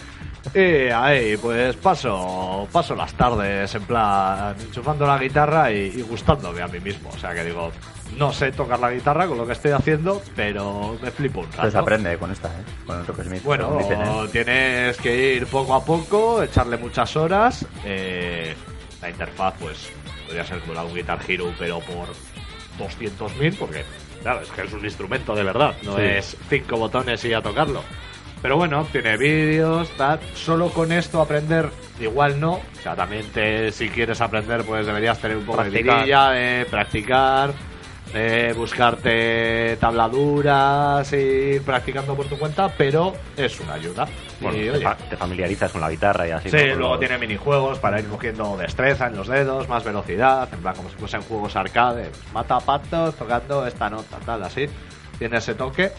Y ahí, pues paso, paso las tardes en plan enchufando la guitarra y, y gustándome a mí mismo. O sea que digo, no sé tocar la guitarra con lo que estoy haciendo, pero me flipo un rato. Entonces aprende con esta, ¿eh? Con el Rock Smith. Bueno, dicen, ¿eh? tienes que ir poco a poco, echarle muchas horas. eh, la interfaz, pues, podría ser como un Guitar Hero, pero por 200.000, porque, claro, es que es un instrumento de verdad, no Sí. es cinco botones y a tocarlo. Pero bueno, tiene vídeos, tal. Solo con esto aprender, igual no. O sea, también te, si quieres aprender, pues deberías tener un poco de vidilla, de practicar, de buscarte tabladuras y ir practicando por tu cuenta, pero es una ayuda. Bueno, Y, te, oye, fa- te familiarizas con la guitarra y así. Sí, ¿no? luego Los- tiene minijuegos para ir cogiendo destreza en los dedos, más velocidad, en plan como si fuesen juegos arcade. pues, mata patos tocando esta nota, tal, así. Tiene ese toque.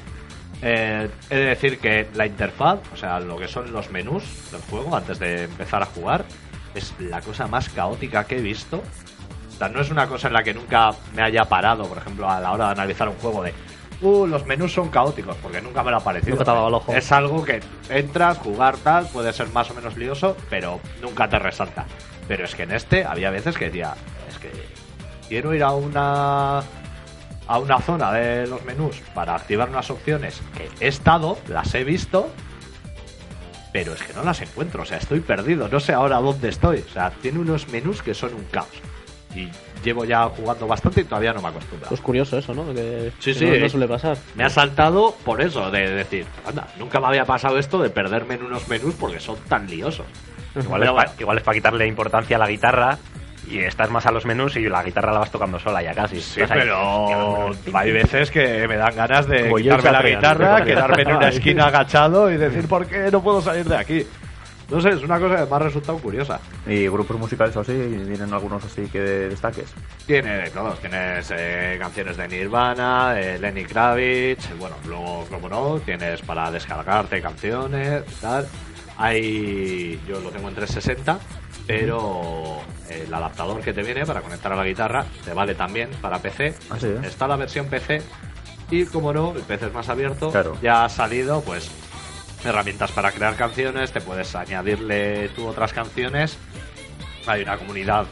Eh, he de decir que la interfaz, o sea, lo que son los menús del juego antes de empezar a jugar, es la cosa más caótica que he visto. No es una cosa en la que nunca me haya parado, por ejemplo, a la hora de analizar un juego de. Uh, los menús son caóticos, porque nunca me lo ha parecido. Nunca te ha dado el ojo. Es algo que entras, jugar tal, puede ser más o menos lioso, pero nunca te resalta. Pero es que en este había veces que decía, es que quiero ir a una a una zona de los menús para activar unas opciones que he estado, las he visto, pero es que no las encuentro, o sea, estoy perdido, no sé ahora dónde estoy. O sea, tiene unos menús que son un caos. Y llevo ya jugando bastante y todavía no me acostumbro. Pues curioso eso, ¿no? Que, Sí, que sí. No, no suele pasar. Me ha saltado por eso, de decir, anda, nunca me había pasado esto de perderme en unos menús porque son tan liosos. Igual, es pa- igual es para quitarle importancia a la guitarra y estás más a los menús y la guitarra la vas tocando sola ya casi. Sí, Estás pero hay veces que me dan ganas de Como quitarme la guitarra, quedarme en una esquina agachado y decir, ¿por qué no puedo salir de aquí? No sé, es una cosa que me ha resultado curiosa. Y grupos musicales así, ¿vienen algunos así que destaques? Tiene de todos, tienes eh, canciones de Nirvana, de Lenny Kravitz, bueno, luego, como no, tienes para descargarte canciones, tal. Hay, yo lo tengo en 360, pero el adaptador que te viene para conectar a la guitarra te vale también para PC. Ah, sí, ¿eh? Está la versión PC y, como no, el PC es más abierto, Claro. ya ha salido, pues, herramientas para crear canciones, te puedes añadirle tú otras canciones. Hay una comunidad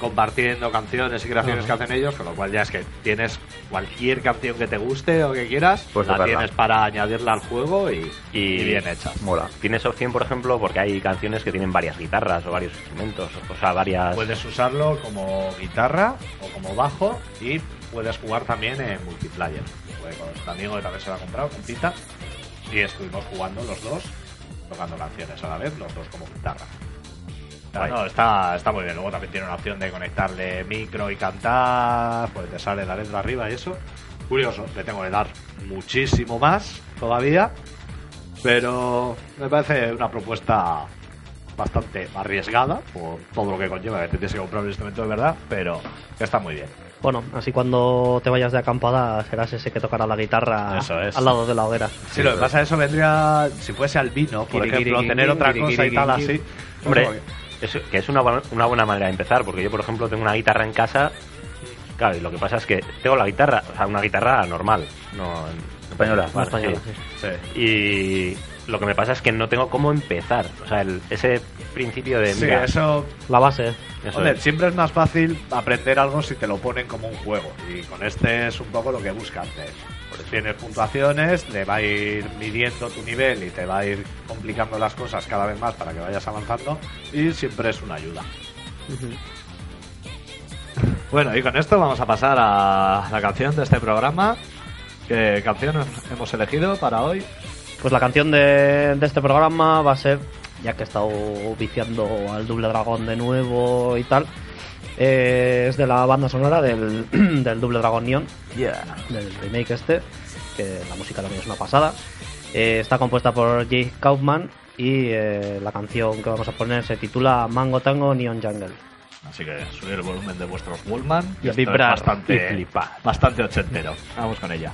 compartiendo canciones y creaciones que hacen ellos, con lo cual ya es que tienes cualquier canción que te guste o que quieras, Pues la tienes para añadirla al juego y, y Y- bien hecha. Mola. Tienes opción, por ejemplo, porque hay canciones que tienen varias guitarras o varios instrumentos, o sea, varias... Puedes usarlo como guitarra o como bajo y puedes jugar también en multiplayer. Jugué con un amigo que también se lo ha comprado, con Tita, y estuvimos jugando los dos, tocando canciones a la vez, los dos como guitarra. Pero Guay. no, está, está muy bien. Luego también tiene una opción de conectarle micro y cantar, pues te sale la letra arriba y eso. Curioso, le tengo que dar muchísimo más todavía, pero me parece una propuesta bastante arriesgada por todo lo que conlleva, que tienes que comprar un instrumento de verdad, pero está muy bien. Bueno, así cuando te vayas de acampada serás ese que tocará la guitarra Eso es. al lado de la hoguera. Sí, lo que pasa eso vendría, si fuese al vino, por Kiri, ejemplo, kiri, tener kiri, otra kiri, cosa y tal kiri. así. Hombre, Pues, es, que es una, buena- una buena manera de empezar, porque yo, por ejemplo, tengo una guitarra en casa. Claro, y lo que pasa es que tengo la guitarra, o sea, una guitarra normal, no Española. Vale, española, sí. sí. sí. Y lo que me pasa es que no tengo cómo empezar. O sea, el- ese principio de. Sí, mira, eso La base. eso Hombre, es. siempre es más fácil aprender algo si te lo ponen como un juego. Y con este es un poco lo que buscan. Te- pues tienes puntuaciones, le va a ir midiendo tu nivel y te va a ir complicando las cosas cada vez más para que vayas avanzando. Y siempre es una ayuda. Bueno, y con esto vamos a pasar a la canción de este programa. ¿Qué canción hemos elegido para hoy? Pues la canción de, de este programa va a ser, ya que he estado viciando al Double Dragón de nuevo y tal, eh, es de la banda sonora del, del Double Dragon Neon, del remake este, que la música también es una pasada. Eh, está compuesta por Jake Kaufman y eh, la canción que vamos a poner se titula Mango Tango Neon Jungle. Así que subir el volumen de vuestros Wallman Y vibrar, bastante, y bastante ochentero. Vamos con ella.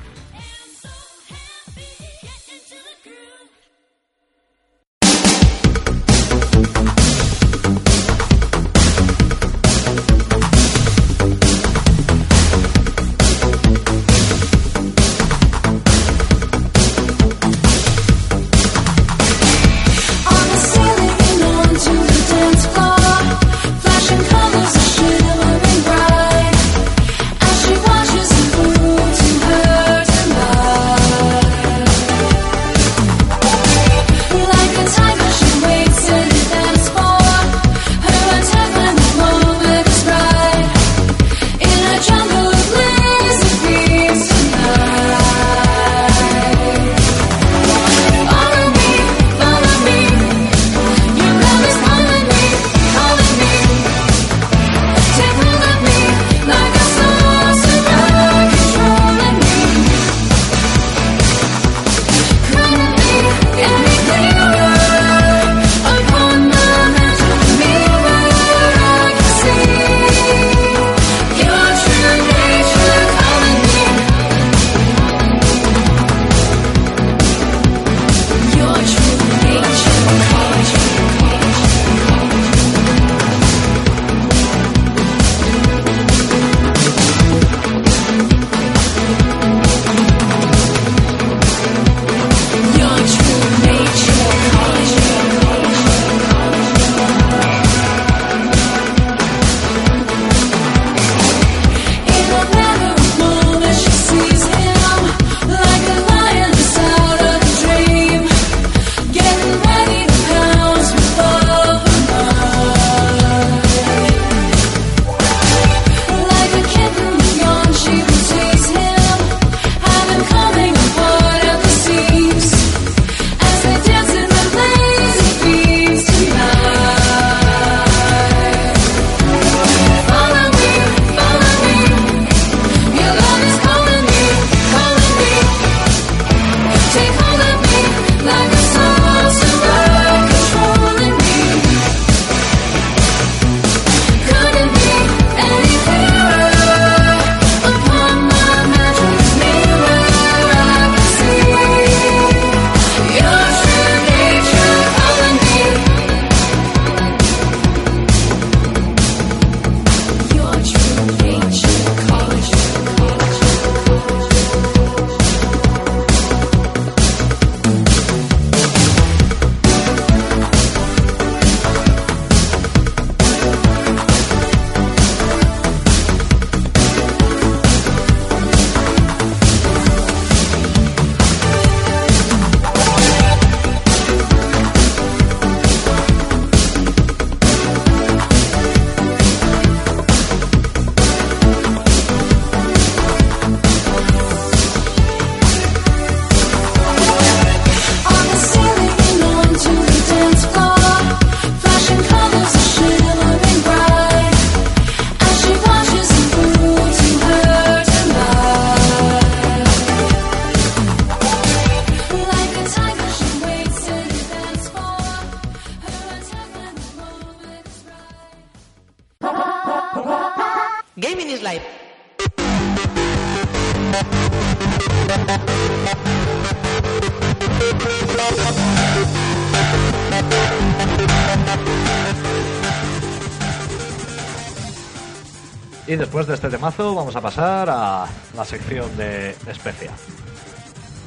Especial.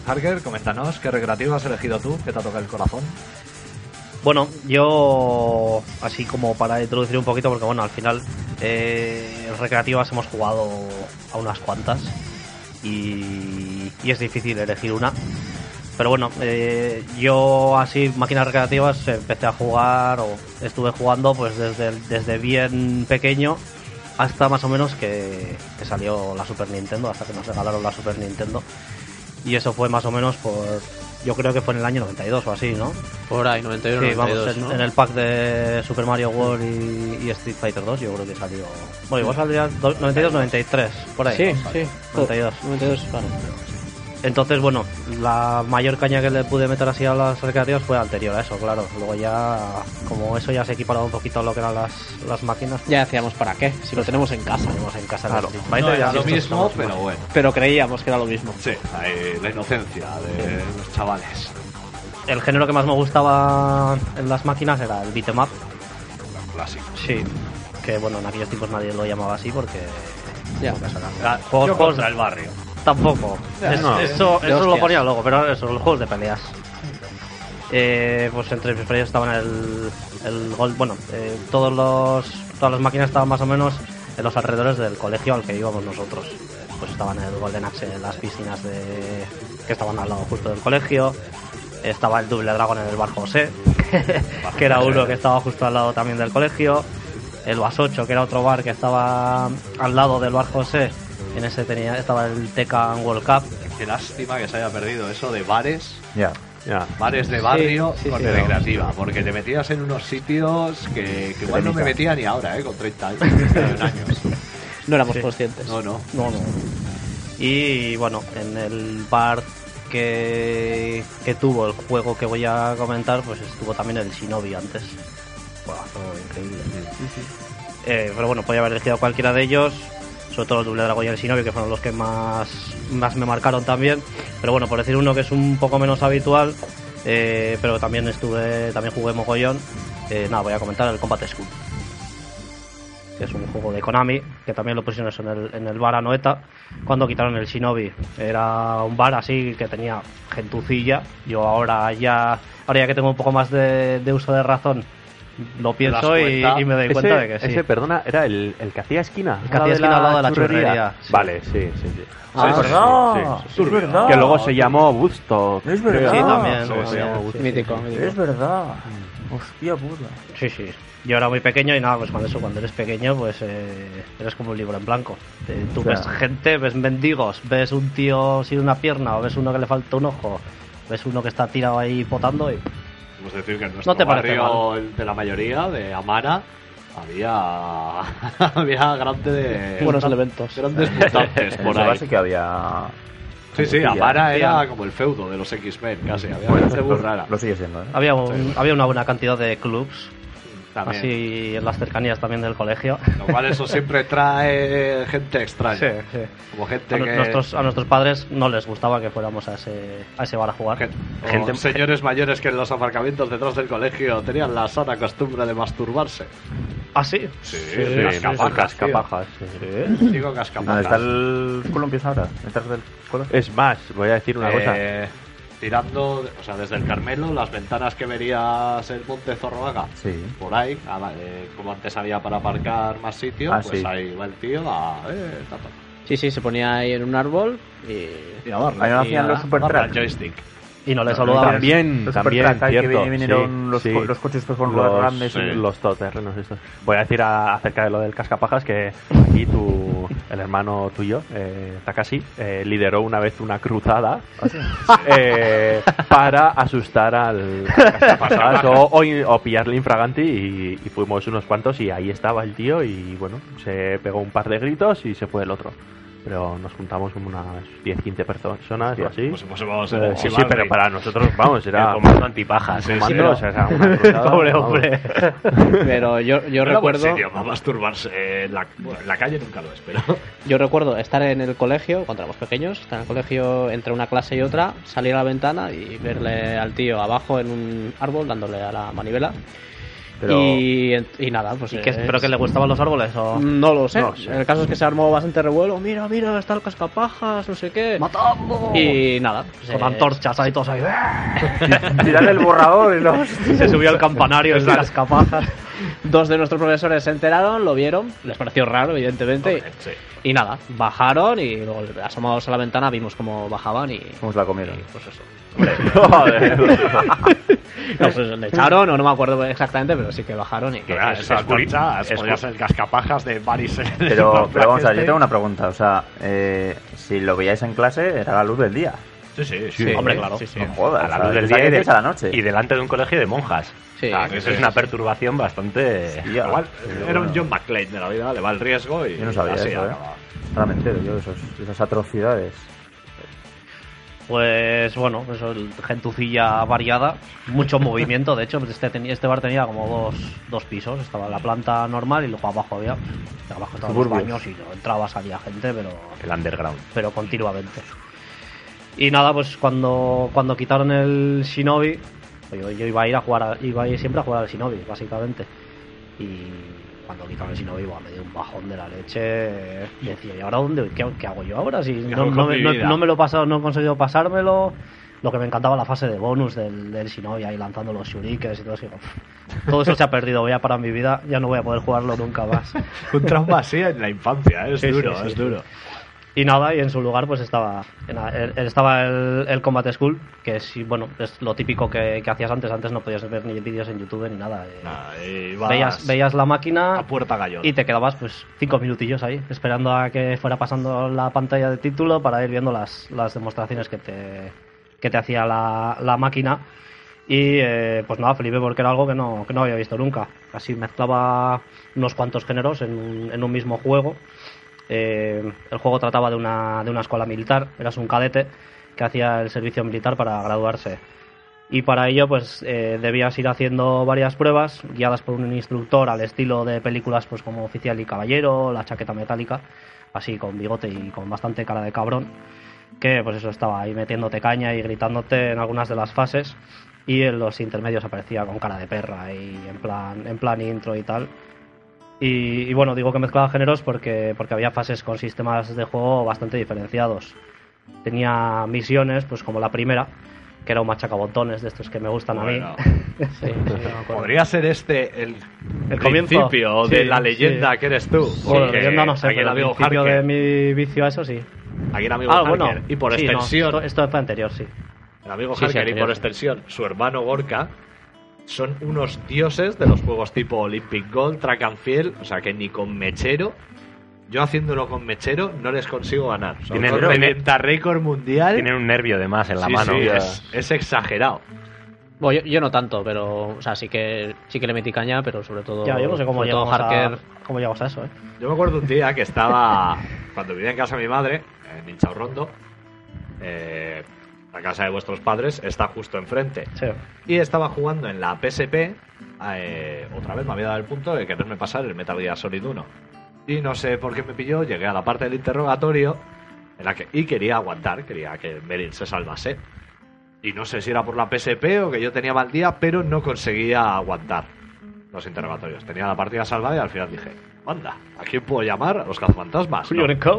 Harker, coméntanos qué recreativo has elegido tú, que te ha tocado el corazón. Bueno, yo así como para introducir un poquito, porque bueno, al final eh, recreativas hemos jugado a unas cuantas y, es difícil elegir una. Pero bueno, eh, yo así máquinas recreativas empecé a jugar o estuve jugando pues desde, desde bien pequeño hasta más o menos que salió la Super Nintendo, hasta que nos regalaron la Super Nintendo. Y eso fue más o menos por, yo creo que fue en el año 92 o así, ¿no? Por ahí, 91, Sí, 92, vamos, en, ¿no? en el pack de Super Mario World y, y Street Fighter 2 yo creo que salió... Bueno, igual saldría 92-93, por ahí. Sí, sí. 92. 92, claro. Entonces, bueno, la mayor caña que le pude meter así a las recreativas fue anterior a eso, claro. Luego ya, como eso ya se equiparaba un poquito a lo que eran las, las máquinas, Ya decíamos, ¿para qué? Si lo tenemos en casa. tenemos en casa. Claro. No era lo estos mismo, pero bueno. Pero creíamos que era lo mismo. Sí, la inocencia de los chavales. El género que más me gustaba en las máquinas era el beat'em up. Clásico. Sí. Que bueno, en aquellos tiempos nadie lo llamaba así porque... Ya. Juegos, juegos el barrio. Tampoco. Es- no. Eso, eso lo ponía luego, pero eso, los juegos de peleas. Eh, pues entre mis preferidos estaban el, el Gold. Bueno, eh, todos los, todas las máquinas estaban más o menos en los alrededores del colegio al que íbamos nosotros. Pues estaban el Golden Axe en las piscinas de, que estaban al lado justo del colegio. Estaba el Double Dragon en el Bar José, que era uno que estaba justo al lado también del colegio. El Bas 8, que era otro bar que estaba al lado del Bar José. En ese tenía, estaba el Tekken World Cup. Qué lástima que se haya perdido eso de bares. Ya. Ya. Bares de barrio sí, con sí. recreativa, porque te metías en unos sitios que, que igual no me metía ni ahora, ¿eh? Con 30 años. 31 años. No éramos Sí. conscientes. No, no. No, no. Y bueno, en el bar que, que tuvo el juego que voy a comentar, pues estuvo también el Shinobi antes. Juegazo increíble. Eh, pero bueno, podía haber elegido cualquiera de ellos, sobre todo el Double Dragon y el Shinobi, que fueron los que más, más me marcaron también. Pero bueno, por decir uno que es un poco menos habitual, eh, pero también estuve, también jugué mogollón. eh, nada, voy a comentar el Combat School que es un juego de Konami, que también lo pusieron en el, en el bar Anoeta, cuando quitaron el Shinobi. Era un bar así que tenía gentucilla. Yo ahora ya, ahora ya que tengo un poco más de uso de razón, lo pienso y, me doy Ese, cuenta de que sí. ese, perdona, era el, el que hacía esquina. El que hacía esquina al lado de la churrería, sí. Vale, sí, sí, sí. Ah, Sí, verdad. sí, sí. Es verdad. Que luego se llamó Woodstock. Es verdad. Sí, también. Sí, también. sí, Sí, Mítico, mítico. Es verdad. Hostia puta. Sí, sí. Yo era muy pequeño y nada, pues cuando eso, cuando eres pequeño, pues eh, eres como un libro en blanco. Eh, tú ves gente, ves mendigos, ves un tío sin una pierna, o ves uno que le falta un ojo, ves uno que está tirado ahí potando y Podemos decir que en nuestro No te parece barrio, el de la mayoría, de Amara, había, había grande, Buenos elementos. grandes mutantes por ahí. sí que había. Sí, sí. Amara era como el feudo de los X-Men, casi. Había Bueno, gente muy lo, rara. lo sigue siendo, ¿eh? había, un- había una buena cantidad de clubs, También. así en las cercanías también del colegio. Lo cual eso siempre trae gente extraña. Sí, sí. Como gente A, que... nu- nuestros, a nuestros padres no les gustaba que fuéramos a ese, a ese bar a jugar. Gente, Gente- señores mayores que en los aparcamientos detrás del colegio tenían la sana costumbre de masturbarse. ¿Ah, sí? Sí, Sí, cascapajas, cascapajas, sí. Digo cascapajas. ¿Dónde está el columpio ahora? ¿Detrás del colegio? Es más, voy a decir una cosa. Tirando, o sea, desde el Carmelo, las ventanas que verías el Monte Zorroaga, Sí. por ahí, ah, eh, como antes había para aparcar más sitio, Ah, pues sí. ahí va el tío a... Eh. Sí, sí, se ponía ahí en un árbol y... Y a darle. Ahí y hacían a- los super a joystick. Y no les saludaban. También, Los también, que vinieron sí, los sí. co- los coches estos con ruedas grandes y- Los todoterrenos estos. Voy a decir a- acerca de lo del cascapajas que aquí tu, el hermano tuyo, eh, Takashi, eh, lideró una vez una cruzada eh, para asustar al cascapajas o, o, o pillarle infraganti y, y fuimos unos cuantos y ahí estaba el tío y bueno, se pegó un par de gritos y se fue el otro. Pero nos juntamos como unas 10-15 personas o así. Pues, pues vamos, Eh, sí, si sí, pero para nosotros, vamos, era comando antipajas. sí, mando, pero- o sea, era una cruzada, Pobre vamos. hombre. Pero yo, yo buen recuerdo. sitio para masturbarse en la, bueno, en la calle nunca lo es, pero Yo recuerdo estar en el colegio, cuando éramos pequeños, estar en el colegio entre una clase y otra, salir a la ventana y verle al tío abajo en un árbol dándole a la manivela. Pero- Y, y nada, pues. ¿Y qué- es- ¿Pero que le gustaban los árboles o...? No lo sé. No. El caso es que se armó bastante revuelo. Mira, mira, está el cascapajas, no sé qué. ¡Matadlo! Y nada. pues, Con eh, antorchas ahí todos ahí. Tirar el borrador y los... Se subió al campanario en las capajas. Dos de nuestros profesores se enteraron, lo vieron, les pareció raro, evidentemente. sí. Y nada, bajaron y luego asomados a la ventana vimos cómo bajaban y. ¿Cómo se la comieron? Pues eso. Joder. No, pues le echaron, o no me acuerdo exactamente, pero sí que bajaron y. Claro, es- esa es ser cascapajas de Baris. Pero, pero vamos a ver, yo tengo una pregunta. O sea, eh, si lo veíais en clase, era la luz del día. Sí, sí, Sí, Hombre, claro. Sí, sí. No jodas. a la luz del día que y, de- a la noche. y delante de un colegio de monjas. Sí. Ah, Eso sí, es una perturbación bastante. Igual, era un John McClane de la vida, le va el riesgo y Yo no sabía así eso, ¿eh? yo de esos- de esas atrocidades. Pues bueno, eso, gentucilla variada, mucho movimiento. De hecho, este, tenía, este bar tenía como dos, dos pisos. Estaba la planta normal y luego abajo había. Abajo estaban los baños y entraba, salía gente, pero, El underground. pero continuamente. Y nada, pues cuando, cuando quitaron el Shinobi, pues yo, yo iba a ir a jugar, a- iba a ir siempre a jugar al Shinobi, básicamente. Y cuando el Shinobi, buah, me dio un bajón de la leche. Decía, ¿y ahora dónde? ¿Qué, qué hago yo ahora? Si no, no me, no- no lo he pasado, no he conseguido pasármelo. Lo que me encantaba la fase de bonus del, del Shinobi ahí lanzando los shurikens y todo eso. Digo, "Pff, todo eso se ha perdido, voy a parar mi vida, ya no voy a poder jugarlo nunca más. Un trauma así en la infancia, ¿eh? es Sí, duro, sí, es duro. Y nada, y en su lugar pues estaba el, estaba el, el Combat School, que es, bueno, es lo típico que, que hacías antes. Antes no podías ver ni vídeos en YouTube ni nada. eh. Y vas veías, veías la máquina a puerta gallón. y te quedabas pues cinco minutillos ahí, esperando a que fuera pasando la pantalla de título para ir viendo las, las demostraciones que te, que te hacía la, la máquina. Y eh, pues nada, flipé porque era algo que no, que no había visto nunca. Así mezclaba unos cuantos géneros en en un mismo juego. Eh, el juego trataba de una, de una escuela militar, eras un cadete que hacía el servicio militar para graduarse. Y para ello, pues eh, debías ir haciendo varias pruebas guiadas por un instructor al estilo de películas, pues como Oficial y Caballero, La chaqueta metálica, así con bigote y con bastante cara de cabrón. Que pues eso estaba ahí metiéndote caña y gritándote en algunas de las fases. Y en los intermedios aparecía con cara de perra y en plan, en plan intro y tal. Y, y bueno, digo que mezclaba géneros porque, porque había fases con sistemas de juego bastante diferenciados. Tenía misiones, pues como la primera, que era un machacabotones de estos que me gustan Bueno. a mí. Sí, sí. Podría ser este el, El comienzo. principio Sí, de la sí. leyenda que eres tú. Bueno, leyenda no sé, aquí el pero el amigo principio Harker, de mi vicio a eso sí. aquí el amigo Ah, Harker, bueno. y por sí, no, extensión, esto, esto fue anterior, sí. el amigo Sí, sí, Harker y por extensión, su hermano Gorka, son unos dioses de los juegos tipo Olympic Gold, Track and Field, o sea que ni con mechero, yo haciéndolo con mechero no les consigo ganar. Tienen- revienta récord mundial. Tienen un nervio de más en la Sí, mano. sí, es, es exagerado. Bueno, yo, yo no tanto, pero. O sea, sí que, sí que le metí caña, pero sobre todo. Ya, yo no sé cómo llegamos, Harker. a, cómo llegamos a eso, ¿eh? Yo me acuerdo un día que estaba, cuando vivía en casa de mi madre, en Inchaurrondo, eh, la casa de vuestros padres está justo enfrente. Sí. Y estaba jugando en la PSP, eh, otra vez me había dado el punto de quererme pasar el Metal Gear Solid 1. Y no sé por qué me pilló, llegué a la parte del interrogatorio en la que, y quería aguantar, quería que Meryl se salvase. Y no sé si era por la PSP o que yo tenía mal día, pero no conseguía aguantar los interrogatorios. Tenía la partida salvada y al final dije, anda, ¿a quién puedo llamar? ¿A los cazafantasmas?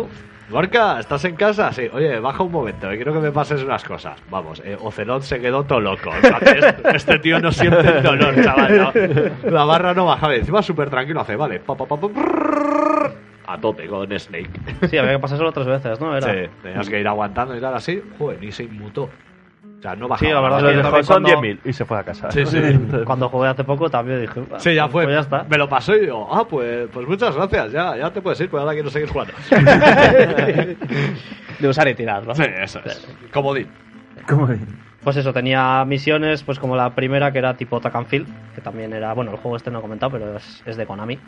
No. Gorka, ¿estás en casa? Sí. Oye, baja un momento, que quiero que me pases unas cosas. Vamos, eh, Ocelot se quedó todo loco. En plan, Este, este tío no siente el dolor, chaval. ¿no? La barra no bajaba. Encima súper tranquilo hace, vale. pa, pa, pa, a tope con Snake. Sí, había que pasárselo tres veces, ¿no? Era. Sí, tenías que ir aguantando y tal así. Joder, ni se inmutó. O sea, no bajaba. Sí, la verdad son cuando- 10.000 y se fue a casa. Sí, sí. Cuando jugué hace poco también dije. "Ah, Sí, ya fue. Pues ya está. Me lo pasó y digo, ah, pues, pues muchas gracias, ya, ya te puedes ir, pues ahora quiero seguir jugando. De usar y tirar, ¿no? sí, eso es. Comodín. ¿Cómo? Pues eso, tenía misiones, pues como la primera que era tipo Tack and Field, que también era, bueno, el juego este no he comentado, pero es, es de Konami.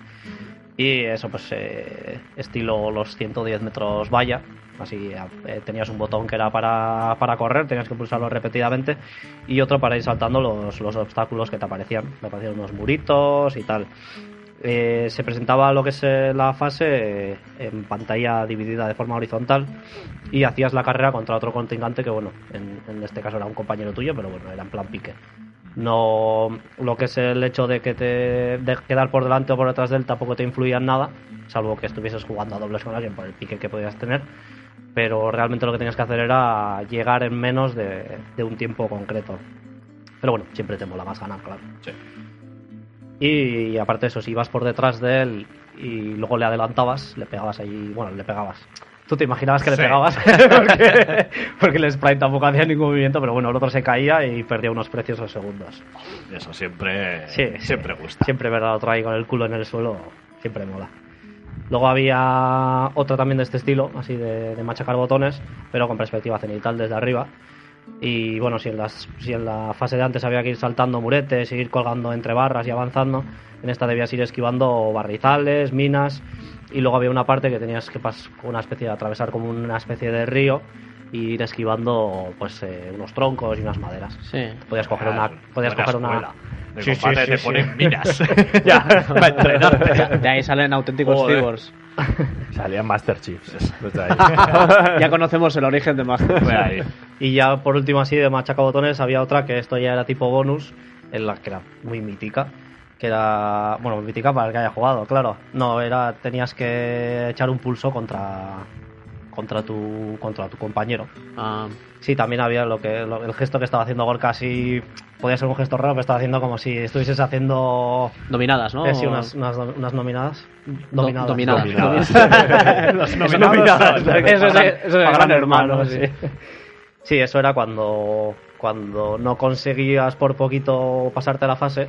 Y eso, pues eh, estilo los 110 metros valla. Así eh, tenías un botón que era para, para correr, tenías que pulsarlo repetidamente. Y otro para ir saltando los, los obstáculos que te aparecían. Me aparecían unos muritos y tal. Eh, se presentaba lo que es eh, la fase en pantalla dividida de forma horizontal y hacías la carrera contra otro contingente que, bueno, en, en este caso era un compañero tuyo, pero bueno, era en plan pique. No, lo que es el hecho de que te de quedar por delante o por detrás de él tampoco te influía en nada, salvo que estuvieses jugando a dobles con alguien por el pique que podías tener. Pero realmente lo que tenías que hacer era llegar en menos de, de un tiempo concreto. Pero bueno, siempre te mola más ganar, claro. Y, aparte de eso, si ibas por detrás de él y luego le adelantabas, le pegabas ahí, bueno, le pegabas. Tú te imaginabas que le Sí. pegabas porque, porque el sprite tampoco hacía ningún movimiento, pero bueno, el otro se caía y perdía unos preciosos segundos. Eso siempre, Sí, siempre gusta. Siempre ver al otro ahí con el culo en el suelo, siempre mola. Luego había otro también de este estilo, así de, de machacar botones, pero con perspectiva cenital desde arriba. Y bueno, si en, las, si en la fase de antes había que ir saltando muretes, ir colgando entre barras y avanzando, en esta debías ir esquivando barrizales, minas, y luego había una parte que tenías que pasar una especie de atravesar como una especie de río e ir esquivando pues eh, unos troncos y unas maderas. Sí. Podías coger una, podías coger una. De Sí, sí, sí, te sí. ponen minas. Ya. Para entrenarte. De ahí salen auténticos cyborgs. Salían Master Chiefs. desde ahí. ya conocemos el origen de Master. Fue ahí. Y ya por último así de machacabotones había otra que esto ya era tipo bonus, en la que era muy mítica, que era, bueno, mítica para el que haya jugado, claro. No, era tenías que echar un pulso contra contra tu contra tu compañero. Ah, Sí, también había lo que lo- el gesto que estaba haciendo Gorka así podía ser un gesto raro, pero estaba haciendo como si estuvieses haciendo dominadas, ¿no? eh, sí, unas, unas, unas nominadas. Do- Dominadas. dominadas. Los nominadas. Eso es, eso es gran gran hermano, sí. sí. Sí, eso era cuando, cuando no conseguías por poquito pasarte la fase,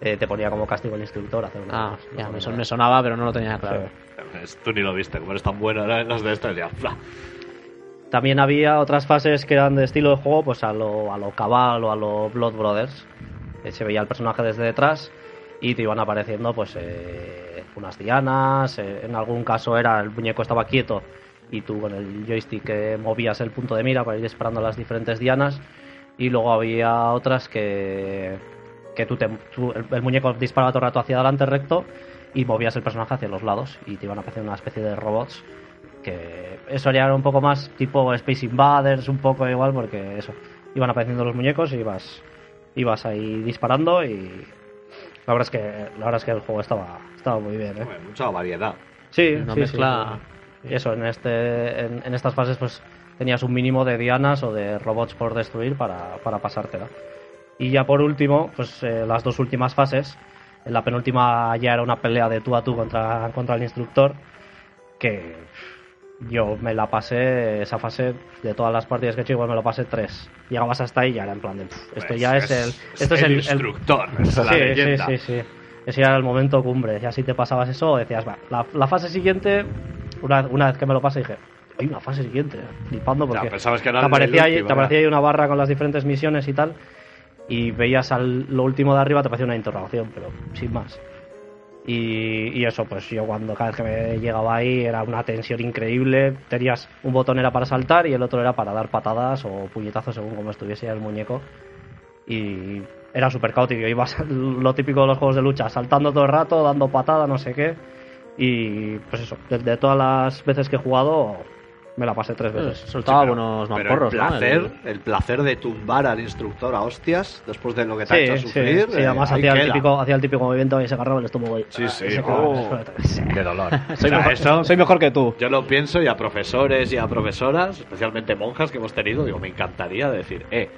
eh, te ponía como castigo el instructor hacer una. Ah, ya, me, dominadas. son- me sonaba, pero no lo tenía claro. Sí. Tú ni lo viste, como eres tan bueno los de estos ya. También había otras fases que eran de estilo de juego, pues a lo, a lo Cabal o a lo Blood Brothers. Se veía el personaje desde detrás y te iban apareciendo pues eh, unas dianas. eh, en algún caso era el muñeco estaba quieto y tú con el joystick movías el punto de mira para ir disparando las diferentes dianas. Y luego había otras que, que tú te, el, el muñeco disparaba todo el rato hacia adelante recto y movías el personaje hacia los lados y te iban a aparecer una especie de robots que eso era un poco más tipo Space Invaders, un poco igual, porque eso, iban apareciendo los muñecos y ibas, ibas ahí disparando y la verdad es que la verdad es que el juego estaba, estaba muy bien, ¿eh? Mucha variedad. Sí, Una sí, mezcla- sí. Y eso, en este, en, en estas fases pues tenías un mínimo de dianas o de robots por destruir para, para pasártela. Y ya por último, pues eh, las dos últimas fases, en la penúltima ya era una pelea de tú a tú contra, contra el instructor, que yo me la pasé, esa fase de todas las partidas que he hecho, igual me lo pasé tres. Llegabas hasta ahí y ya era en plan de, "Pff, esto Pues ya es, el... Esto es el, el- instructor. es la sí, leyenda. sí, sí, sí. Ese era el momento cumbre. Ya si te pasabas eso, decías, va, la, la fase siguiente, una, una vez que me lo pasé, dije, hay una fase siguiente, flipando porque que era te aparecía, ahí, te aparecía ahí una barra con las diferentes misiones y tal, y veías al, lo último de arriba, te parecía una interrogación, pero sin más. Y, y eso, pues yo cuando cada vez que me llegaba ahí era una tensión increíble. Tenías un botón era para saltar y el otro era para dar patadas o puñetazos según como estuviese el muñeco. Y era súper caótico. Ibas lo típico de los juegos de lucha, saltando todo el rato, dando patada, no sé qué. Y pues eso, de, de todas las veces que he jugado, me la pasé tres veces. Soltaba Sí, pero- buenos Pero el mamporros, ¿no? placer, El- el... placer de tumbar al instructor a hostias después de lo que te ha Sí, hecho sí, sufrir. sí, eh, además hacía el, típico, hacía el típico movimiento y se agarraba el estómago y Sí, sí, y se oh. Qué dolor. soy, O sea, mejor, eso- soy mejor que tú. Yo lo pienso y a profesores y a profesoras, especialmente monjas que hemos tenido, digo, me encantaría decir, eh,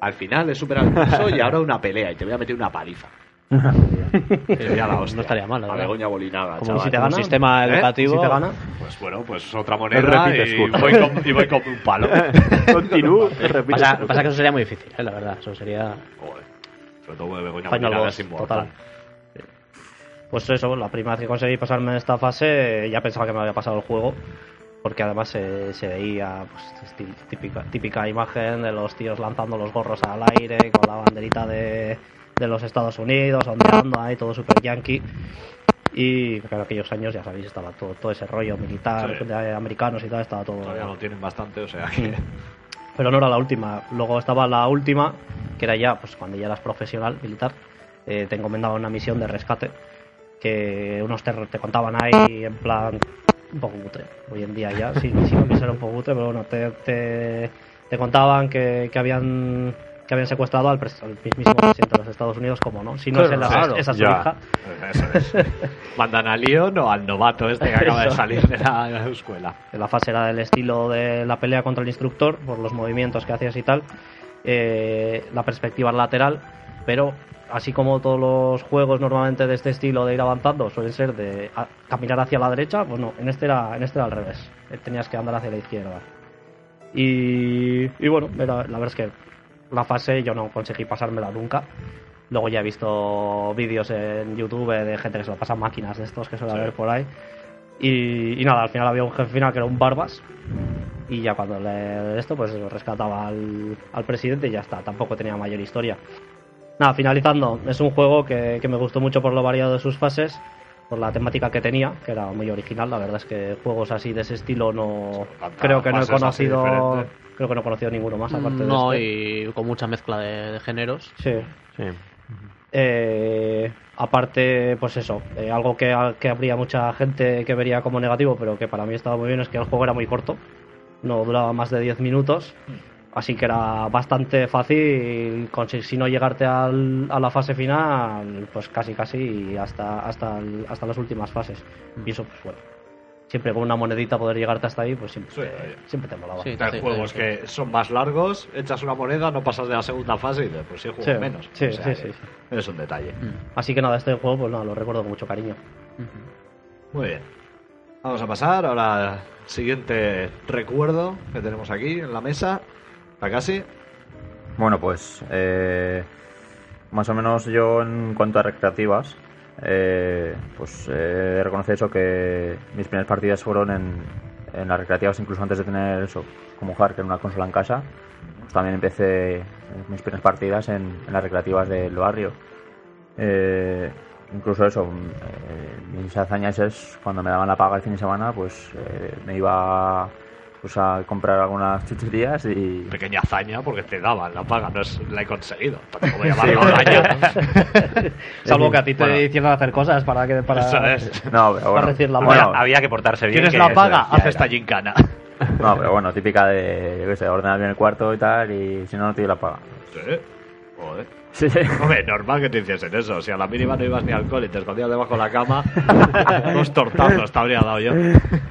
al final he superado el curso y ahora una pelea y te voy a meter una paliza. Sería la hostia. No estaría mal, la A verdad. Begoña Bolinaga, Como, chaval. si te gana, sistema ¿eh? educativo. Si te gana, Pues bueno, pues otra moneda y voy, con, y voy con un palo. Continúo. repite. Pasa, pasa que eso sería muy difícil, ¿eh? la verdad. Eso sería. Joder. Sobre todo de Begoña Final Bolinaga boss, es inmortal. total. Pues eso, la primera vez que conseguí pasarme esta fase, ya pensaba que me había pasado el juego, porque además se, se veía pues, típica imagen de los tíos lanzando los gorros al aire con la banderita de, de los Estados Unidos, ondeando ahí, todo super yankee. Y claro, aquellos años, ya sabéis, estaba todo, todo ese rollo militar Sí. de americanos y tal, estaba todo. Todavía lo tienen bastante, o sea que. Pero no era la última. Luego estaba la última, que era ya, pues cuando ya eras profesional militar, eh, te encomendaba una misión de rescate que unos te, te contaban ahí en plan un poco cutre. Hoy en día ya, sí, sí no quisiera un poco cutre, pero bueno, te, te, te contaban que, que habían que habían secuestrado al, pres- al mismísimo presidente de los Estados Unidos, como no, si no es, el- Claro, esa su hija. Eso es. Mandan a Leon o al novato este que acaba de salir de la escuela. La fase era del estilo de la pelea contra el instructor, por los movimientos que hacías y tal. Eh, la perspectiva lateral, pero así como todos los juegos normalmente de este estilo de ir avanzando suelen ser de a- caminar hacia la derecha, pues no, en este era, en este era al revés. Eh, Tenías que andar hacia la izquierda. Y, y bueno, era- la verdad es que la fase yo no conseguí pasármela nunca. Luego ya he visto vídeos en YouTube de gente que se lo pasa máquinas de estos que suele Sí. haber por ahí. Y, y nada, al final había un jefe final que era un Barbas. Y ya cuando le esto, pues rescataba al, al presidente y ya está. Tampoco tenía mayor historia. Nada, finalizando, es un juego que, que me gustó mucho por lo variado de sus fases, por la temática que tenía, que era muy original. La verdad es que juegos así de ese estilo no. Creo que no he conocido. Creo que no he conocido ninguno más aparte de No, este. y con mucha mezcla de, de géneros. Sí. Sí. Eh, aparte, pues eso, eh, algo que, que habría mucha gente que vería como negativo, pero que para mí estaba muy bien, es que el juego era muy corto, no duraba más de 10 minutos, así que era bastante fácil, conseguir, si no llegarte al- a la fase final, pues casi casi hasta, hasta, el- hasta las últimas fases. Y eso, pues bueno, siempre con una monedita poder llegarte hasta ahí, pues siempre, Sí, siempre te molaba. Sí, Hay sí, juegos sí. que son más largos, echas una moneda, no pasas de la segunda fase y dices, pues sí, juego Sí, menos. sí, O sea. Es un detalle. Así que nada, este juego, pues nada, lo recuerdo con mucho cariño. Muy bien. Vamos a pasar ahora al siguiente recuerdo que tenemos aquí en la mesa. Casi. Bueno, pues eh, más o menos yo en cuanto a recreativas, eh, pues eh, reconocer eso que mis primeras partidas fueron en, en las recreativas, incluso antes de tener eso, como jugar que en una consola en casa. Pues también empecé mis primeras partidas en, en las recreativas del barrio. Eh, incluso eso, mm, eh, mis hazañas es cuando me daban la paga el fin de semana, pues eh, me iba pues, a comprar algunas chucherías y, Pequeña hazaña porque te daban la paga, no es la he conseguido. Tampoco voy a llamarlo hazaña. Salvo que a ti te Bueno. hicieron hacer cosas para que para, Eso es. No, pero bueno. para recibir la Bueno, paga. Había que portarse bien. ¿Tienes la paga? Haz esta gincana. No, pero bueno, típica de, yo qué sé, ordenar bien el cuarto y tal, y si no, no te doy la paga. Sí. Joder. Sí, Hombre, normal que te hiciesen eso. Si a la mínima no ibas ni al alcohol y te escondías debajo de la cama, dos tortazos te habría dado yo.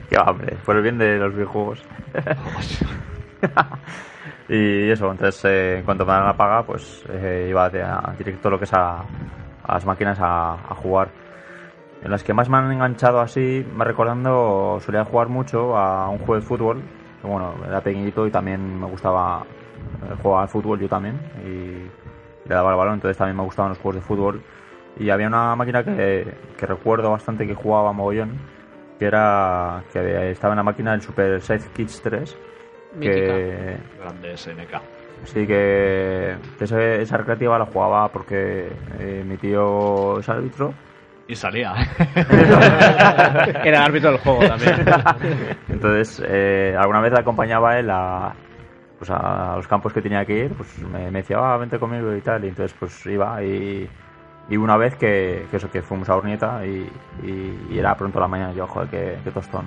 Qué hombre, por el bien de los videojuegos. y eso, entonces, eh, en cuanto me dan la paga, pues eh, iba a- directo lo que es a, a las máquinas a, a jugar. En las que más me han enganchado así, me recordando, solía jugar mucho a un juego de fútbol. que, bueno, era pequeñito y también me gustaba eh, jugar al fútbol yo también. Y le daba el balón, entonces también me gustaban los juegos de fútbol. Y había una máquina que, que recuerdo bastante que jugaba mogollón, que era que estaba en la máquina del Super Size Kids 3. Que, Grande SNK. sí que, esa recreativa la jugaba porque eh, mi tío es árbitro Y salía. Era el árbitro del juego también. Entonces, eh, alguna vez le acompañaba a él a, pues a los campos que tenía que ir, pues me, me decía, ah, vente conmigo y tal, y entonces pues iba y, y una vez que, que eso, que fuimos a Urnieta y, y- y era pronto a la mañana, yo, joder, qué, qué tostón.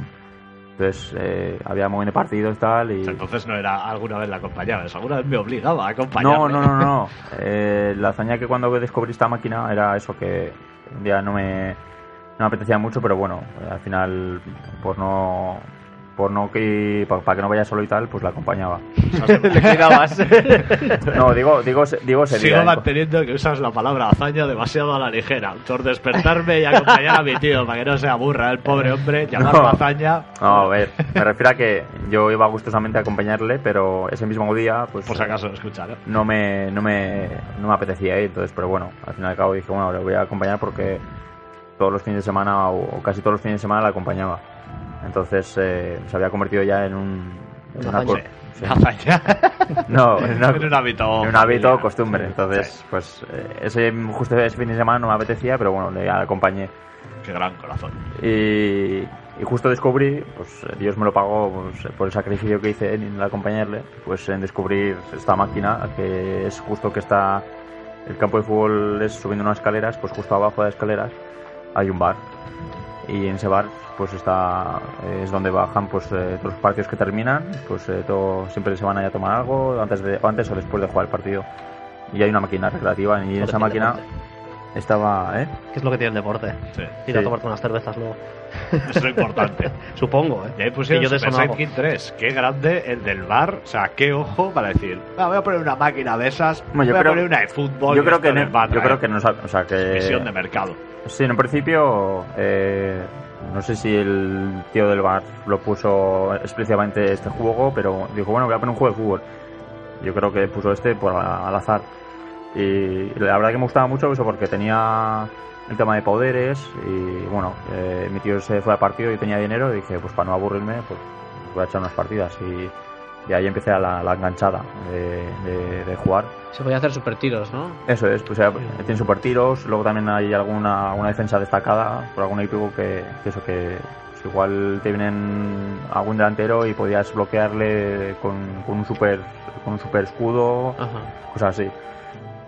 Entonces, eh, había muy de partidos y tal, y... Entonces no era alguna vez la acompañabas, alguna vez me obligaba a acompañarme. No, no, no, no. Eh, la hazaña que cuando descubrí esta máquina era eso que un día no me, no me apetecía mucho, pero bueno, al final por no por no que para, que no vaya solo y tal, pues la acompañaba. Le cuidabas. No, digo digo digo Sigo sería. manteniendo que usas la palabra hazaña demasiado a la ligera. Por despertarme y acompañar a mi tío para que no se aburra el pobre hombre, llamarlo No. hazaña. No, a ver, me refiero a que yo iba gustosamente a acompañarle, pero ese mismo día, pues Por si acaso lo escuchara. no me, no me, no me apetecía ir, entonces, pero bueno, al fin y al cabo dije, bueno, le voy a acompañar porque todos los fines de semana o casi todos los fines de semana la acompañaba. Entonces eh, se había convertido ya en un... en Una una sí. No, no, en un hábito. en un hábito costumbre. Entonces, pues eh, ese justo ese fin de semana no me apetecía, pero bueno, le acompañé. Qué gran corazón. Y, y justo descubrí, pues Dios me lo pagó pues, por el sacrificio que hice en acompañarle, pues en descubrir esta máquina, que es justo que está, el campo de fútbol es subiendo unas escaleras, pues justo abajo de las escaleras hay un bar. Y en ese bar pues está, eh, es donde bajan pues eh, todos los partidos que terminan, pues eh, todo, siempre se van allá a tomar algo, antes, de, o antes o después de jugar el partido. Y hay una máquina recreativa y en esa máquina deporte. estaba, ¿eh? ¿Qué es lo que tiene el deporte? Sí. Ir a Sí. tomarte unas cervezas luego. Eso es lo importante. Supongo, ¿eh? Y ahí pusieron Que yo Super. Sidekick 3. Qué grande el del bar. O sea, qué ojo para decir. "Ah, voy a poner una máquina de esas. Bueno, yo voy creo- a poner una de fútbol. Yo y creo que, va a yo creo que no o sea que Visión de mercado. Sí, en un principio, eh, no sé si el tío del bar lo puso explícitamente este juego, pero dijo, bueno, voy a poner un juego de fútbol. Yo creo que puso este por al azar. Y la verdad que me gustaba mucho eso porque tenía el tema de poderes y bueno, eh, mi tío se fue a partido y tenía dinero y dije, pues para no aburrirme, pues voy a echar unas partidas y, ahí empecé a la, enganchada de- de jugar. Se podía hacer super tiros, ¿no? Eso es, pues tiene super tiros, luego también hay alguna una defensa destacada por algún equipo que, que eso que pues igual te vienen algún delantero y podías bloquearle con, con un super con un super escudo, Ajá. cosas así.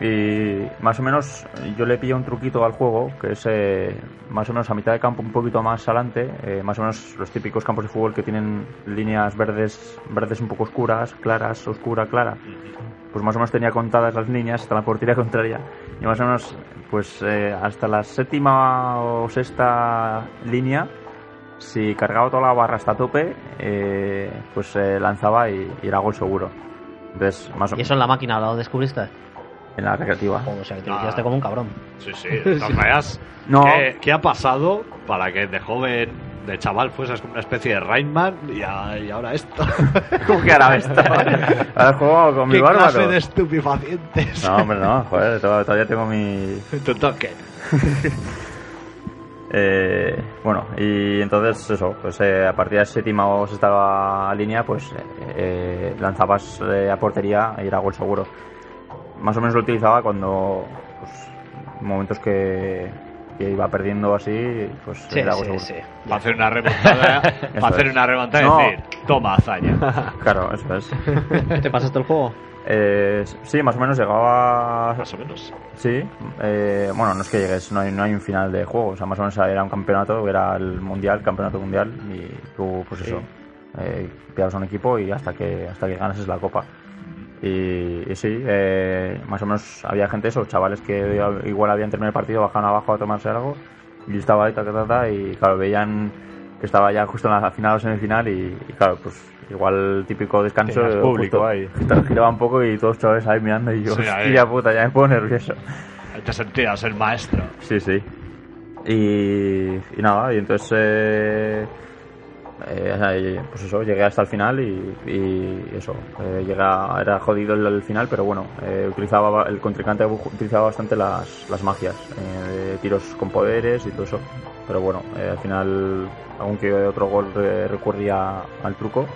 Y más o menos yo le pillé un truquito al juego, que es eh, más o menos a mitad de campo, un poquito más adelante, eh, más o menos los típicos campos de fútbol que tienen líneas verdes, verdes un poco oscuras, claras, oscura, clara. Pues más o menos tenía contadas las líneas hasta la portería contraria. Y más o menos, pues eh, hasta la séptima o sexta línea, si cargaba toda la barra hasta tope, eh, pues eh, lanzaba y, y era gol seguro. Entonces, más o ¿Y eso en la máquina lo descubriste? en la recreativa. Joder, o sea, que te Ah. viciaste como un cabrón. Sí, sí. De todas maneras, No. ¿qué, qué ha pasado para que de joven, de chaval, fueses como una especie de Rainman y, a- y ahora esto? ¿Cómo que ahora esto? Ahora juego con mi ¿Qué bárbaro. clase de estupefacientes? No, hombre, no, joder, to- todavía tengo mi, Tu toque. Eh, bueno, y entonces eso, pues eh, a partir de la séptima o sexta línea, pues eh, eh, lanzabas eh, a portería y era gol seguro. Más o menos lo utilizaba cuando, pues, momentos que, que iba perdiendo así, pues Sí, era gol sí, seguro. sí. Para hacer una remontada, para hacer es. una remontada y No. decir, toma hazaña. Claro, eso es. ¿Te pasaste el juego? Eh, sí, más o menos llegaba Más o menos. Sí, eh, bueno, no es que llegues, no hay, no hay un final de juego, o sea, más o menos era un campeonato, era el mundial, campeonato mundial, y tú, pues eso, eh, pillabas a un equipo y hasta que hasta que ganas la copa. Y, y sí, eh, más o menos había gente, esos chavales que igual habían terminado el partido, bajaban abajo a tomarse algo, y yo estaba ahí, ta, ta, ta, y claro, veían que estaba ya justo en la final o semifinal, y, y claro, pues igual típico descanso, público justo ahí. giraba un poco y todos los chavales ahí mirando, y yo, Sí, hostia puta, ya me pongo nervioso. Te sentías el maestro. Sí, sí. Y, y nada, y entonces, eh, eh, pues eso, llegué hasta el final y, eso, eh, llegué a- era jodido el, final, pero bueno, eh, utilizaba el contrincante utilizaba bastante las, las magias, eh, tiros con poderes y todo eso, pero bueno, eh, al final algún que otro gol eh, recurría al truco,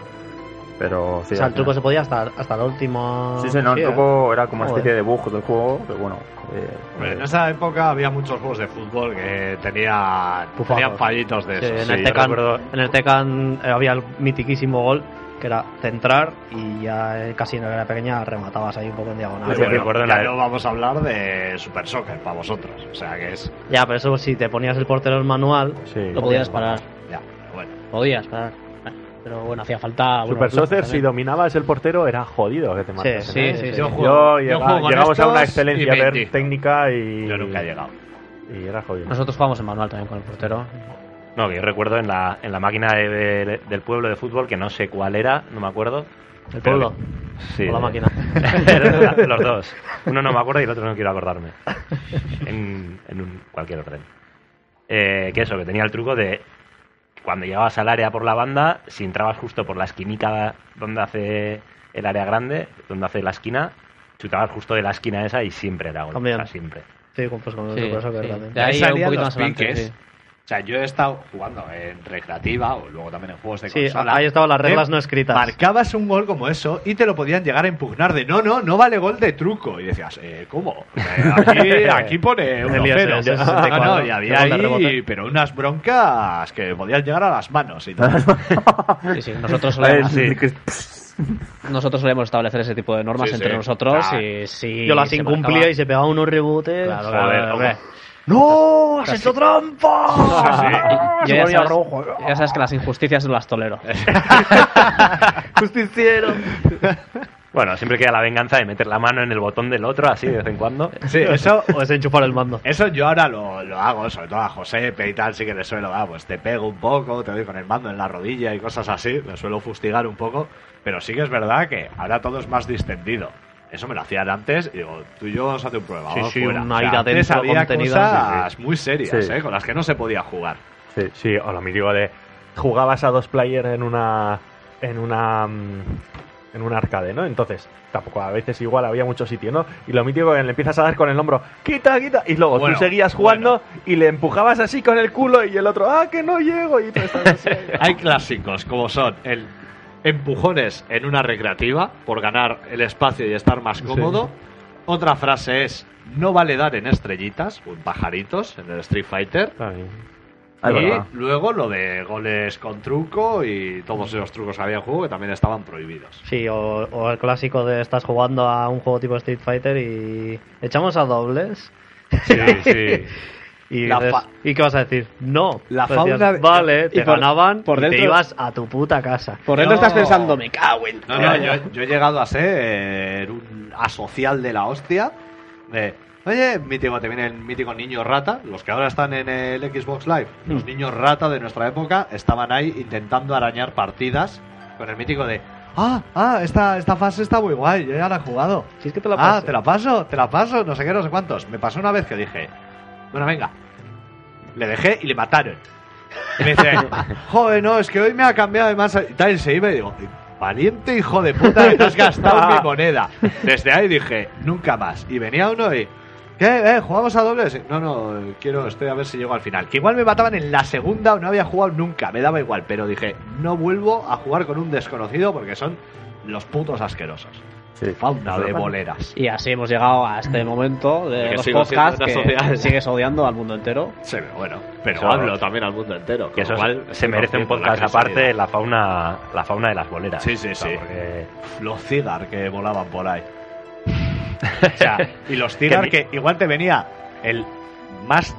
pero sí. o sea, al el truco final- se podía hasta, hasta la última. Sí, sí, no, el ¿eh? truco era como una especie de bug del juego, pero bueno. eh, Hombre, en eh, esa época había muchos juegos de fútbol que tenían, tenían fallitos de Sí, esos. en, sí. el Tekken, recuerdo- en el Tekken eh, había el mitiquísimo gol que era centrar y ya eh, casi en la pequeña rematabas ahí un poco en diagonal. Pues Sí, bueno, en ya no vamos a hablar de Super Soccer para vosotros. O sea que es. Ya, pero eso si te ponías el portero en manual, Sí. Lo podías parar. Ya, bueno. Podías parar. Pero bueno, hacía falta. Super Soccer, si dominabas el portero, era jodido que te mates. sí, ¿eh? sí, sí. Yo Yo, juego- yo llega- juego con llegamos a una excelencia ver técnica y. Yo nunca he llegado. Y era jodido. Nosotros jugamos en manual también con el portero. No, que yo recuerdo en la, en la máquina de- de- del pueblo de fútbol, que no sé cuál era, no me acuerdo. El pueblo. sí, o la máquina. Los dos. Uno no me acuerdo y el otro no quiero acordarme. En, en un- cualquier orden. Eh, que eso, que tenía el truco de cuando llegabas al área por la banda, si entrabas justo por la esquinica donde hace el área grande, donde hace la esquina, chutabas justo de la esquina esa y siempre era gol. Siempre. Sí, pues con el Sí, sí. De ahí Ahí un salían poquito los más adelante. piques. sí. O sea, yo he estado jugando en recreativa o luego también en juegos de Sí, consola. ahí estaban las ¿eh? reglas no escritas. Marcabas un gol como eso y te lo podían llegar a impugnar de no, no, no vale gol de truco. Y decías, eh, ¿cómo? Eh, aquí, aquí pone un. ISS, No, no, 64, y había gol de ahí, rebote. pero unas broncas que podían llegar a las manos y tal. Sí, sí, nosotros solemos, sí. nosotros solemos establecer ese tipo de normas Sí, entre sí. nosotros y si Yo las incumplía y se pegaba unos rebotes. Claro, claro. ¡No! ¡Has hecho trampa! Yo ya, sabes, ya sabes que las injusticias no las tolero. Justiciero. Bueno, siempre queda la venganza de meter la mano en el botón del otro, así de vez en cuando. Sí, eso, O desenchufar el mando. Eso yo ahora lo, lo hago, sobre todo a José y tal, sí que le suelo, ah, pues te pego un poco, te doy con el mando en la rodilla y cosas así, me suelo fustigar un poco, pero sí que es verdad que ahora todo es más distendido. Eso me lo hacían antes y digo, tú y yo vamos a hacer un prueba. Sí, vamos sí, fuera. una O sea, ira antes dentro había cosas muy serias. ¿eh? con las que no se podía jugar. Sí. Sí, o lo mítico de jugabas a dos player en una en una mm, en un arcade, ¿no? Entonces, tampoco a veces igual había mucho sitio, ¿no? Y lo mítico que le empiezas a dar con el hombro, quita, quita, y luego Bueno, tú seguías jugando y le empujabas así con el culo y el otro, ah, que no llego, y así. Hay clásicos como son el empujones en una recreativa por ganar el espacio y estar más cómodo. Otra frase es no vale dar en estrellitas o en pajaritos en el Street Fighter. Ay, Ah, y verdad. luego lo de goles con truco y todos esos trucos que había en juego que también estaban prohibidos. Sí, o, o el clásico de estás jugando a un juego tipo Street Fighter y echamos a dobles. Sí, sí. Y, La dices, fa- ¿y qué vas a decir? No. La Pues decías, fauna de- Vale, y te por- ganaban por y te ibas a tu puta casa. Por dentro No. estás pensando, me cago en... No, no, yo, yo he llegado a ser un asocial de la hostia. De, oye, mítico, te viene el mítico niño rata. Los que ahora están en el Xbox Live, los niños rata de nuestra época, estaban ahí intentando arañar partidas con el mítico de. Ah, ah, esta, esta fase está muy guay, yo ya la he jugado. Si es que te la ah, paso. te la paso, te la paso, no sé qué, no sé cuántos. Me pasó una vez que dije, bueno, venga. Le dejé y le mataron. Y me dice, joder, no, es que hoy me ha cambiado de más. Y tal, y se iba y digo, valiente hijo de puta que te has gastado mi moneda. Desde ahí dije, nunca más. Y venía uno y, ¿qué? ¿Eh? ¿Jugamos a dobles? No, no, quiero, estoy a ver si llego al final. Que igual me mataban en la segunda o no había jugado nunca, me daba igual. Pero dije, no vuelvo a jugar con un desconocido porque son los putos asquerosos. Sí. Fauna de boleras. Y así hemos llegado a este momento de Que los podcasts que sociedad. sigues odiando al mundo entero. Sí, bueno, pero Eso- hablo también al mundo entero. Que eso cual, se merece un la podcast aparte la fauna la fauna de las boleras. Sí, sí, O sea, sí. porque- Los cigar que volaban por ahí. O sea, y los cigar Que que igual te venía el más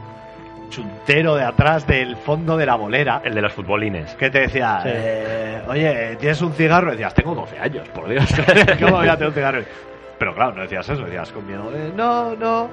chuntero de atrás del fondo de la bolera. el de los futbolines. Que te decía, Sí. eh, oye, ¿tienes un cigarro? Y decías, tengo 12 años, por Dios. ¿Cómo voy a tener un cigarro? Pero claro, no decías eso, decías con miedo, "Eh, no, no.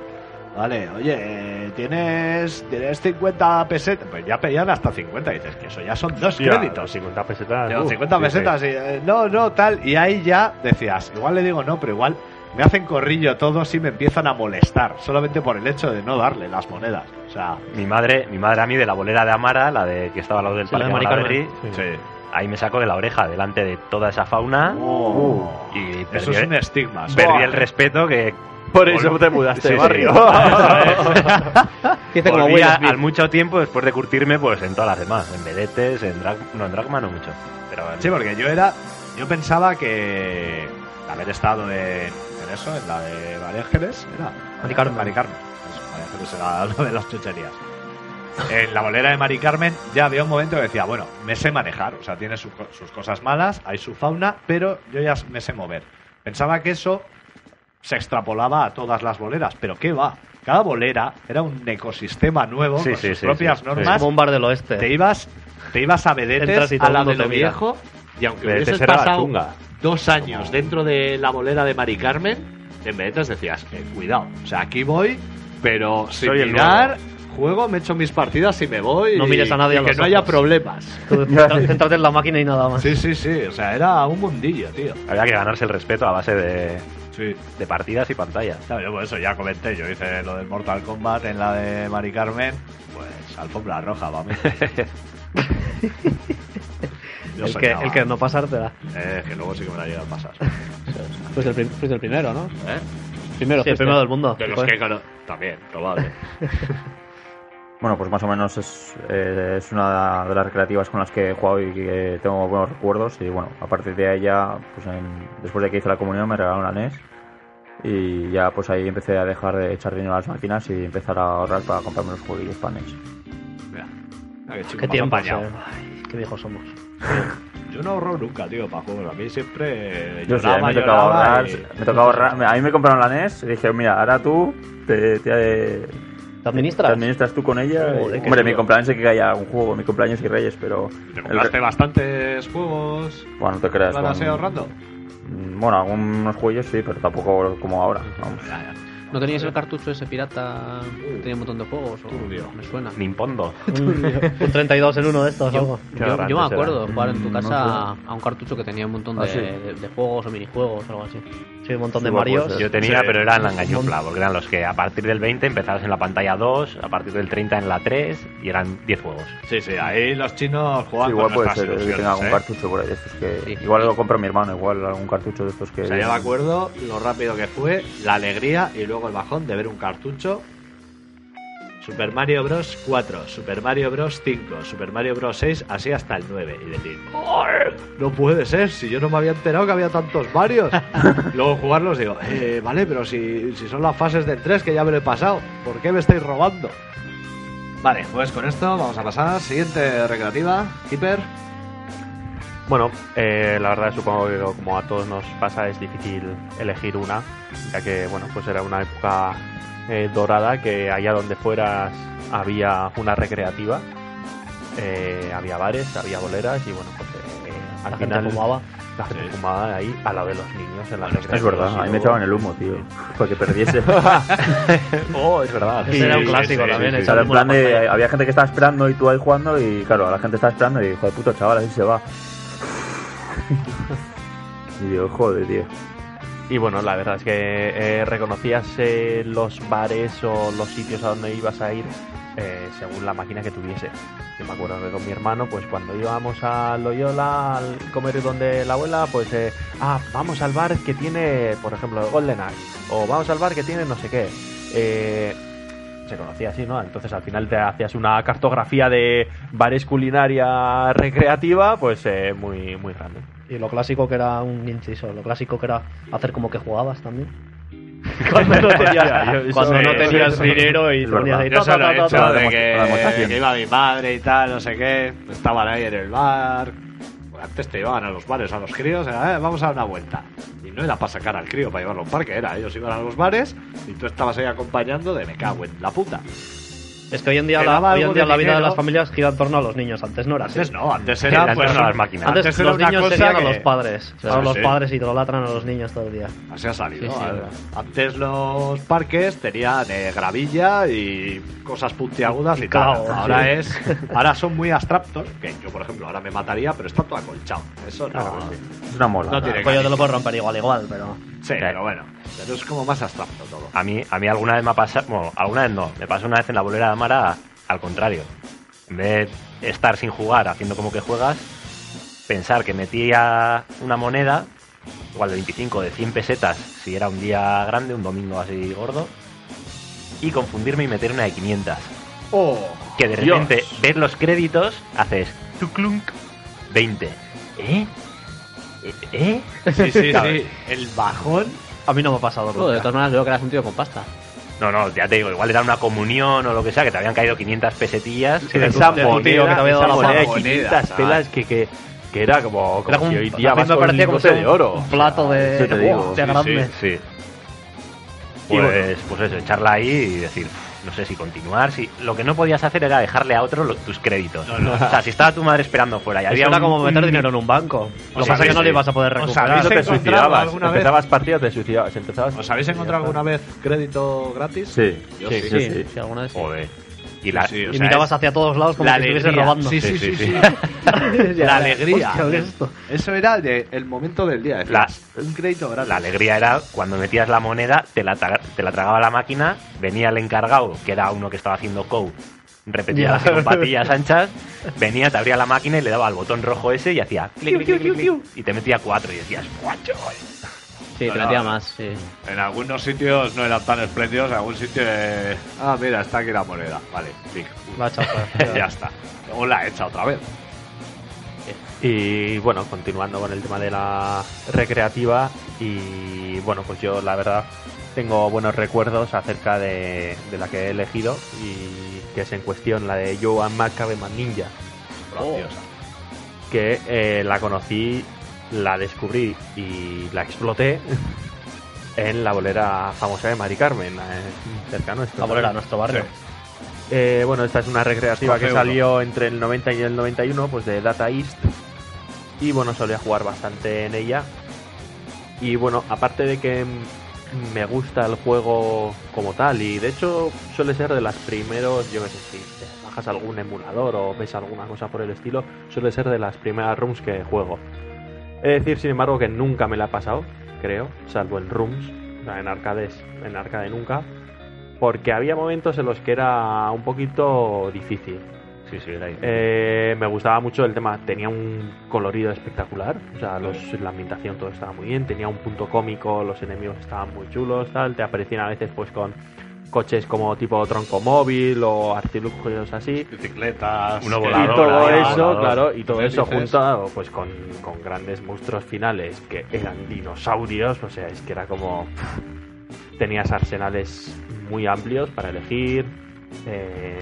Vale, oye, eh, ¿tienes, ¿tienes 50 pesetas? Pues ya pedían hasta 50. Y dices que eso ya son dos Hostia, créditos. 50 pesetas. Digo, uf, 50 sí, pesetas y eh, no, no, tal. Y ahí ya decías, igual le digo no, pero igual me hacen corrillo todos y me empiezan a molestar. Solamente por el hecho de no darle las monedas. O sea, Mi madre, mi madre a mí de la bolera de Amara, la de que estaba al lado del Sí, la parque de Carmen. sí. ahí me sacó de la oreja delante de toda esa fauna Oh. y eso es un estigma. perdí el respeto que Por eso te mudaste Sí, de sí. barrio. Volví a- Smith. al mucho tiempo después de curtirme pues en todas las demás, en vedetes, en drag, no en dragma no mucho, pero en- Sí, porque yo era. Yo pensaba que. De haber estado en, en eso, en la de María Ángeles, era. Mari Carmen. Mari Carmen. Eso, María Ángeles era lo de las chucherías. En la bolera de Mari Carmen ya había un momento que decía, bueno, me sé manejar, o sea, tiene su sus cosas malas, hay su fauna, pero yo ya me sé mover. Pensaba que eso se extrapolaba a todas las boleras, pero ¿qué va? Cada bolera era un ecosistema nuevo Sí, con sí, sus sí, propias sí, normas Como un bar del oeste. te ibas, te ibas a vedetes a el la de lo viejo y aunque hubieses era la pasado. Dos años dentro de la bolera de Mari Carmen, en vedetes decías, eh, cuidado, o sea, aquí voy, pero sin Soy el mirar, juego, me echo mis partidas y me voy. No y- mires a nadie y a que los no haya problemas. Tú Céntrate en la máquina y nada más. Sí, sí, sí, o sea, era un mundillo, tío. había que ganarse el respeto a base de, Sí. de partidas y pantallas. Claro, yo por eso ya comenté, yo hice lo del Mortal Kombat en la de Mari Carmen, pues alfombra roja, para mí. Yo El que, el que no pasártela. Eh, que luego sí que me la llega a pasar. Fuiste el, fuiste el primero, ¿no? ¿Eh? Primero, Sí, el primero del mundo. De los que cono- También, probable. Bueno, pues más o menos es, eh, es una de las recreativas con las que he jugado y que tengo buenos recuerdos. Y bueno, a partir de ahí ya, pues en- después de que hice la comunión me regalaron la NES. Y ya pues ahí empecé a dejar de echar dinero a las máquinas y empezar a ahorrar para comprarme los jueguillos para NES. Mira, mira qué chico Qué tiempo, qué viejos somos. Yo no ahorro nunca, tío, para juegos. A mí siempre Yo sí, a lloraba, mí me tocaba ahorrar. y- Me tocaba ahorrar. A mí me compraron la NES y dije, mira, ahora tú te, te, ¿Te administras? te administras tú con ella. Y- Hombre, mi cumpleaños sí que haya un juego, mi cumpleaños y Reyes, pero. Te compraste bastantes juegos. Bueno, no te creas. ¿Van así con- ahorrando? Mm, Bueno, algunos juegos sí, pero tampoco como ahora. Vamos. Ya, ya. ¿No teníais el cartucho ese pirata que tenía un montón de juegos? O... Turbio. Me suena. Nimpondo. Un 32 en uno de estos, algo. Qué Yo, grande yo me será. acuerdo de jugar en tu Mm, casa no a un cartucho que tenía un montón Ah, de, sí. de- de juegos o minijuegos o algo así. Sí, un montón Sí, de Marios. pues, Yo tenía, Sí. pero era en la engañufla, porque eran los que a partir del 20 empezabas en la pantalla 2, a partir del 30 en la 3 y eran 10 juegos. Sí, sí, ahí los chinos Sí, juegan igual con puede ser que tenga algún ¿eh? cartucho por ahí de estos que. Sí. Igual lo compra mi hermano, igual algún cartucho de estos que. O sea, yo me acuerdo lo rápido que fue, la alegría y luego el bajón de ver un cartucho. Super Mario Bros. 4, Super Mario Bros. 5, Super Mario Bros. 6, así hasta el 9. Y decir, "Joder, no puede ser, si yo no me había enterado que había tantos Marios. luego jugarlos digo, eh, vale, pero si, si son las fases del 3 que ya me lo he pasado, ¿por qué me estáis robando? Vale, pues con esto vamos a pasar. Siguiente recreativa, Keeper. Bueno, eh, la verdad supongo que como a todos nos pasa es difícil elegir una, ya que bueno, pues era una época eh, dorada que allá donde fueras había una recreativa, eh, había bares, había boleras y bueno, pues eh, al La gente fumaba. la gente Sí. fumaba ahí al lado de los niños en la Es verdad, a mí me echaban el humo, tío. Para que perdiese. Oh, es verdad. Ese era un clásico sí, también. sí, sí. O sea, en plan de, había gente que estaba esperando y tú ahí jugando y claro, la gente estaba esperando y hijo de puto chaval, así se va. y yo, joder, tío. Y bueno, la verdad es que eh, reconocías eh, los bares o los sitios a donde ibas a ir eh, según la máquina que tuviese. Yo me acuerdo que con mi hermano, pues cuando íbamos a Loyola al comer donde la abuela, pues, eh, ah, vamos al bar que tiene, por ejemplo, Golden o vamos al bar que tiene no sé qué. Se conocía así, ¿no? Entonces al final te hacías una cartografía de bares culinaria recreativa, pues muy, muy grande. Y lo clásico que era un inciso, lo clásico que era hacer como que jugabas también. Cuando no tenías, cuando sí, no tenías sí, dinero y te ponías ahí. Yo ta, ta, ta, ta, de que, iba mi madre y tal, no sé qué. Estaban ahí en el bar. Bueno, antes te llevaban a los bares a los críos, era, "Eh, vamos a dar una vuelta. Y no era para sacar al crío para llevarlo a un parque, era ellos iban a los bares y tú estabas ahí acompañando de me cago en la puta. Es que hoy en día, la, daba hoy en algo día de la vida de las familias gira en torno a los niños. Antes no era así. Antes no, antes Era era pues, las máquinas. Antes, Antes los niños seguían que- a los padres. Sí, Ahora sí, los sí. padres idolatran a los niños todo el día. Así ha salido. Sí. Antes los parques tenían eh, gravilla y cosas puntiagudas y, Y tal. Ahora sí. es, ahora son muy abstractos. Que yo, por ejemplo, ahora me mataría, pero está todo acolchado. Eso no, Es una mola. no tiene El pollo te lo puedes romper igual, igual, pero. Sí, pero bueno, pero es como más abstracto todo. A mí, a mí alguna vez me ha pasado, bueno, alguna vez no, me pasó una vez en la bolera de Amara al contrario. En vez de estar sin jugar, haciendo como que juegas, pensar que metía una moneda, igual de 25 de 100 pesetas, si era un día grande, un domingo así gordo, y confundirme y meter una de 500. ¡Oh! Que de repente ves los créditos, haces tuclunk 20. ¿Eh? ¿Eh? ¿Eh? Sí, sí, sí. El bajón. A mí no me ha pasado Joder, de nunca. todas maneras veo que eras un tío con pasta. No, no, ya te digo, igual era una comunión o lo que sea, que te habían caído 500 pesetillas. Sí, de tu- esa de tu tío que te había dado la moneda de moneda, 500 ¿sabes? pelas que, que, que era como, como Era como un- hoy día vas me con un parecía como si de oro. Un plato de. Sí, te digo. hostia, Sí, grande. Sí. Pues, pues eso, echarla ahí y decir, no sé si continuar, si lo que no podías hacer era dejarle a otro lo- tus créditos. O sea, si estaba tu madre esperando fuera y Eso había era un- como meter dinero en un banco. Lo que pasa es que no le ibas a poder ¿Os recuperar. habéis Eso te encontrado suicidabas. alguna vez? Empezabas partidas, te suicidabas. Empezabas... ¿Os habéis encontrado alguna vez crédito gratis? Sí. Yo Sí, sí. sí, Sí, sí. sí, alguna vez. sí. Joder. Y, la, Sí, o Y sea, mirabas hacia todos lados como la si estuviese robando. Sí, sí, Sí, La alegría. hostia, ¿qué es esto? Eso era de- el momento del día. un crédito gratis. la alegría era cuando metías la moneda, te la, te la tragaba la máquina, venía el encargado, que era uno que estaba haciendo code, repetía con patillas anchas, venía, te abría la máquina y le daba al botón rojo ese y hacía clic, clic, clic, clic, y te metía cuatro y decías, ¡guau, chaval! Sí, No, te más, sí. En algunos sitios no eran tan espléndidos, en algún sitio. eh, Ah, mira, está aquí la moneda. Vale, echado fuera. ya está. Luego la he hecha otra vez. Y bueno, continuando con el tema de la recreativa y bueno, pues yo la verdad tengo buenos recuerdos acerca de, de la que he elegido y que es en cuestión la de Joan Macabeman Ninja, Graciosa. que eh, la conocí, la descubrí y la exploté en la bolera famosa de Mari Carmen, eh, cerca nuestro. La bolera, nuestro barrio. Eh, bueno, esta es una recreativa Escoge que uno. salió entre el 90 y el 91, pues de Data East. Y bueno, solía jugar bastante en ella. Y bueno, aparte de que me gusta el juego como tal, y de hecho suele ser de las primeros, yo que sé, si te bajas algún emulador o ves alguna cosa por el estilo, suele ser de las primeras rooms que juego. He de decir, sin embargo, que nunca me la he pasado, creo, salvo en rooms, o sea, en arcades, en arcade nunca porque había momentos en los que era un poquito difícil. Sí, sí, era ahí. Eh, me gustaba mucho el tema, tenía un colorido espectacular, o sea, los- la ambientación todo estaba muy bien, tenía un punto cómico, los enemigos estaban muy chulos, tal, te aparecían a veces pues con coches como tipo tronco móvil o artilugios así. Bicicletas. Uno que- volador, y todo eso, volador. claro, y todo eso Felices. juntado pues con, con grandes monstruos finales que eran dinosaurios, o sea, es que era como tenías arsenales muy amplios para elegir, eh,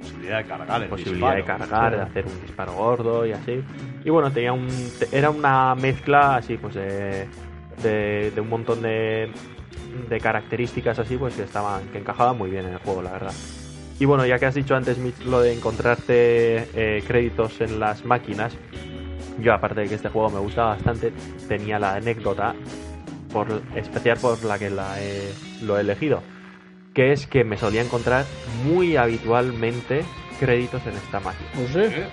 Posibilidad de cargar el posibilidad de cargar, de hacer un disparo gordo y así. Y bueno, tenía un era una mezcla así pues de, de, de un montón de, de características así pues que estaban que encajaban muy bien en el juego, la verdad. Y bueno, ya que has dicho antes Mitch, lo de encontrarte eh, créditos en las máquinas, yo aparte de que este juego me gustaba bastante, tenía la anécdota por especial por la que la he- lo he elegido, que es que me solía encontrar muy habitualmente créditos en esta máquina. No sé.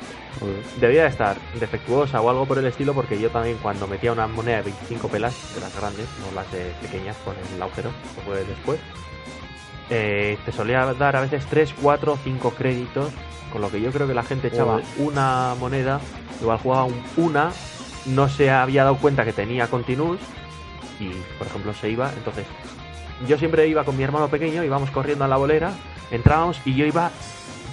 Debía de estar defectuosa o algo por el estilo porque yo también cuando metía una moneda de 25 pelas, de las grandes, no las de pequeñas con el agujero, fue después, eh, te solía dar a veces 3, 4, 5 créditos, con lo que yo creo que la gente echaba una moneda, igual jugaba un- una, no se había dado cuenta que tenía continuous y, por ejemplo, se iba, entonces yo siempre iba con mi hermano pequeño, íbamos corriendo a la bolera, entrábamos y yo iba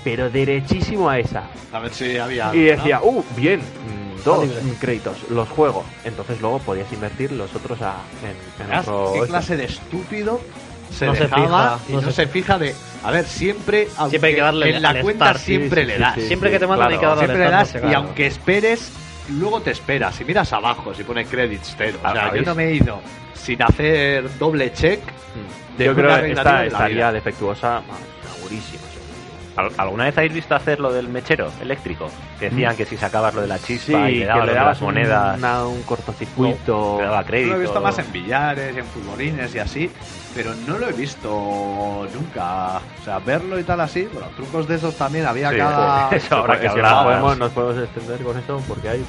pero derechísimo a esa. A ver si había. Y decía, uh, bien, mm, dos mm, créditos, los juego. Entonces luego podías invertir los otros a, en, en otro. ¿Qué clase de estúpido se No se fija, y no no, se- se fija de. A ver, siempre. Aunque Siempre hay que darle En la al cuenta start, siempre sí, le das. sí. Siempre que te mandan hay que darle Siempre le start, das no sé, y claro. aunque esperes, luego te esperas. Si miras abajo, si pone credits cero. O sea, yo no me he ido sin hacer doble check. de Yo creo que esta estaría defectuosa, vamos, segurísimo. ¿Al- ¿Alguna vez habéis visto hacer lo del mechero eléctrico? Que decían que si sacabas lo de la chispa Sí, y que le dabas, le lo de dabas las monedas, una- un cortocircuito. te daba Yo crédito. lo he visto más en billares y en futbolines y así, pero no lo he visto nunca. O sea, verlo y tal así, bueno, trucos de esos también había Sí, cada. eso habrá que que podemos, nos podemos extender con eso porque hay.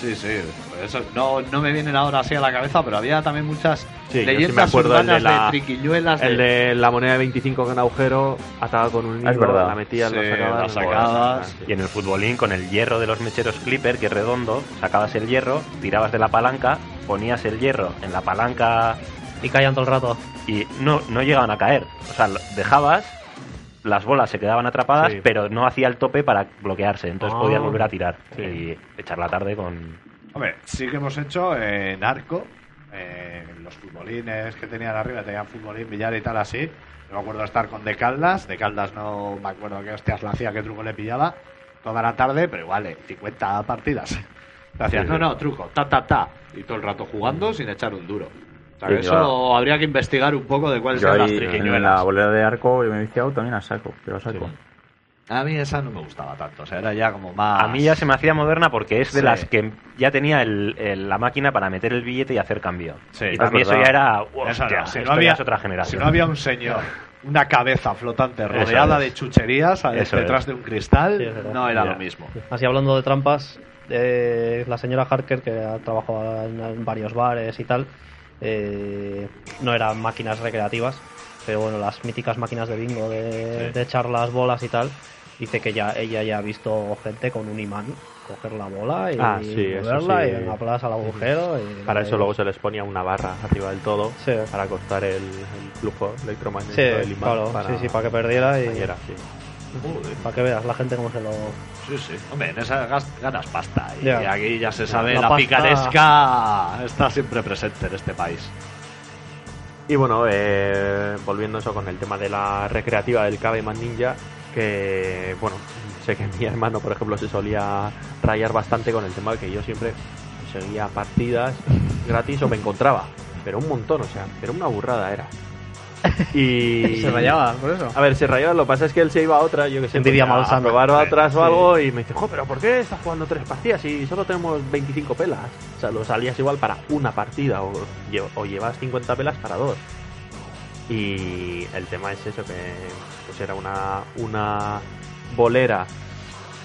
Sí, sí, eso no, no me vienen ahora así a la cabeza, pero había también muchas Sí, yo sí me leyendas acuerdo el de la- triquiñuelas. El de- de la moneda de 25 con agujero, atada con un hilo, Es verdad. la metías, Sí, la sacabas. la sacabas. Y en el futbolín, con el hierro de los mecheros Clipper, que es redondo, sacabas el hierro, tirabas de la palanca, ponías el hierro en la palanca Y callan todo el rato. y no, no llegaban a caer. O sea, dejabas, las bolas se quedaban atrapadas, Sí. pero no hacía el tope para bloquearse. Entonces Ah. podías volver a tirar Sí. y echar la tarde con... Hombre, sí que hemos hecho en arco, eh, los futbolines que tenían arriba, tenían futbolín, billar y tal así. No me acuerdo de estar con De Caldas, De Caldas no me acuerdo qué hostias la hacía, qué truco le pillaba toda la tarde, pero igual, eh, 50 partidas. Sí, no, no, truco, ta, ta, ta, y todo el rato jugando sin echar un duro. O sea, que Sí, eso yo- habría que investigar un poco de cuáles Yo eran las ahí en la triquiñuelas. bolera de arco yo me he viciado también a saco, pero a saco. A mí esa no me gustaba tanto, o sea, era ya como más... A mí ya se me hacía moderna porque es de Sí. las que ya tenía el- el- la máquina para meter el billete y hacer cambio. Sí, y es para mí eso ya era... Eso hostia, no, si no había, ya es otra Si generación. no había un señor, una cabeza flotante rodeada es. de chucherías Eso detrás es. de un cristal, Sí, no era Ya. lo mismo. Así hablando de trampas, eh, la señora Harker, que ha trabajado en, en varios bares y tal, eh, no eran máquinas recreativas, pero bueno, las míticas máquinas de bingo de, de echar las bolas y tal, dice que ya ella ya ha visto gente con un imán coger la bola y Ah, sí, moverla sí. y venga, plas al agujero. Y Para eso luego se les ponía una barra arriba del todo Sí. para cortar el, el flujo electromagnético Sí, del imán. claro, para, sí, sí, para que perdiera y para que veas la gente cómo se lo... Sí, sí. Hombre, en esa gas- ganas pasta. Y aquí ya se sabe, La la, pasta- picaresca está siempre presente en este país. Y bueno, eh, volviendo eso con el tema de la recreativa del Caveman Ninja, que bueno, sé que mi hermano, por ejemplo, se solía rayar bastante con el tema de que yo siempre seguía partidas gratis o me encontraba, pero un montón, o sea, pero una burrada era. Y Se rayaba, por eso. A ver, se rayaba, lo que pasa es que él se iba a otra, yo que sé, Envidia pues, a- probar a otras Sí. o algo, y me dice, jo, pero ¿por qué estás jugando tres partidas y solo tenemos 25 pelas? O sea, lo salías igual para una partida, o llevas 50 pelas para dos. Y el tema es eso, que pues era una, una bolera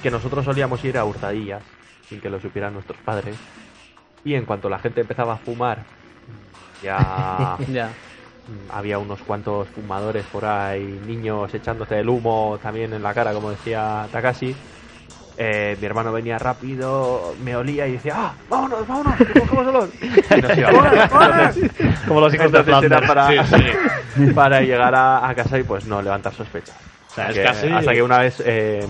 que nosotros solíamos ir a hurtadillas, sin que lo supieran nuestros padres. Y en cuanto la gente empezaba a fumar, ya Ya. Mm, había unos cuantos fumadores por ahí, niños echándose el humo también en la cara, como decía Takashi. Eh, mi hermano venía rápido, me olía y decía, ¡ah! ¡Vámonos, vámonos! cogemos olor". Y nos íbamos. Como los hijos de Flanders. para, para llegar a, a casa y pues no levantar sospechas. O sea, es Que casi- Hasta que una vez eh,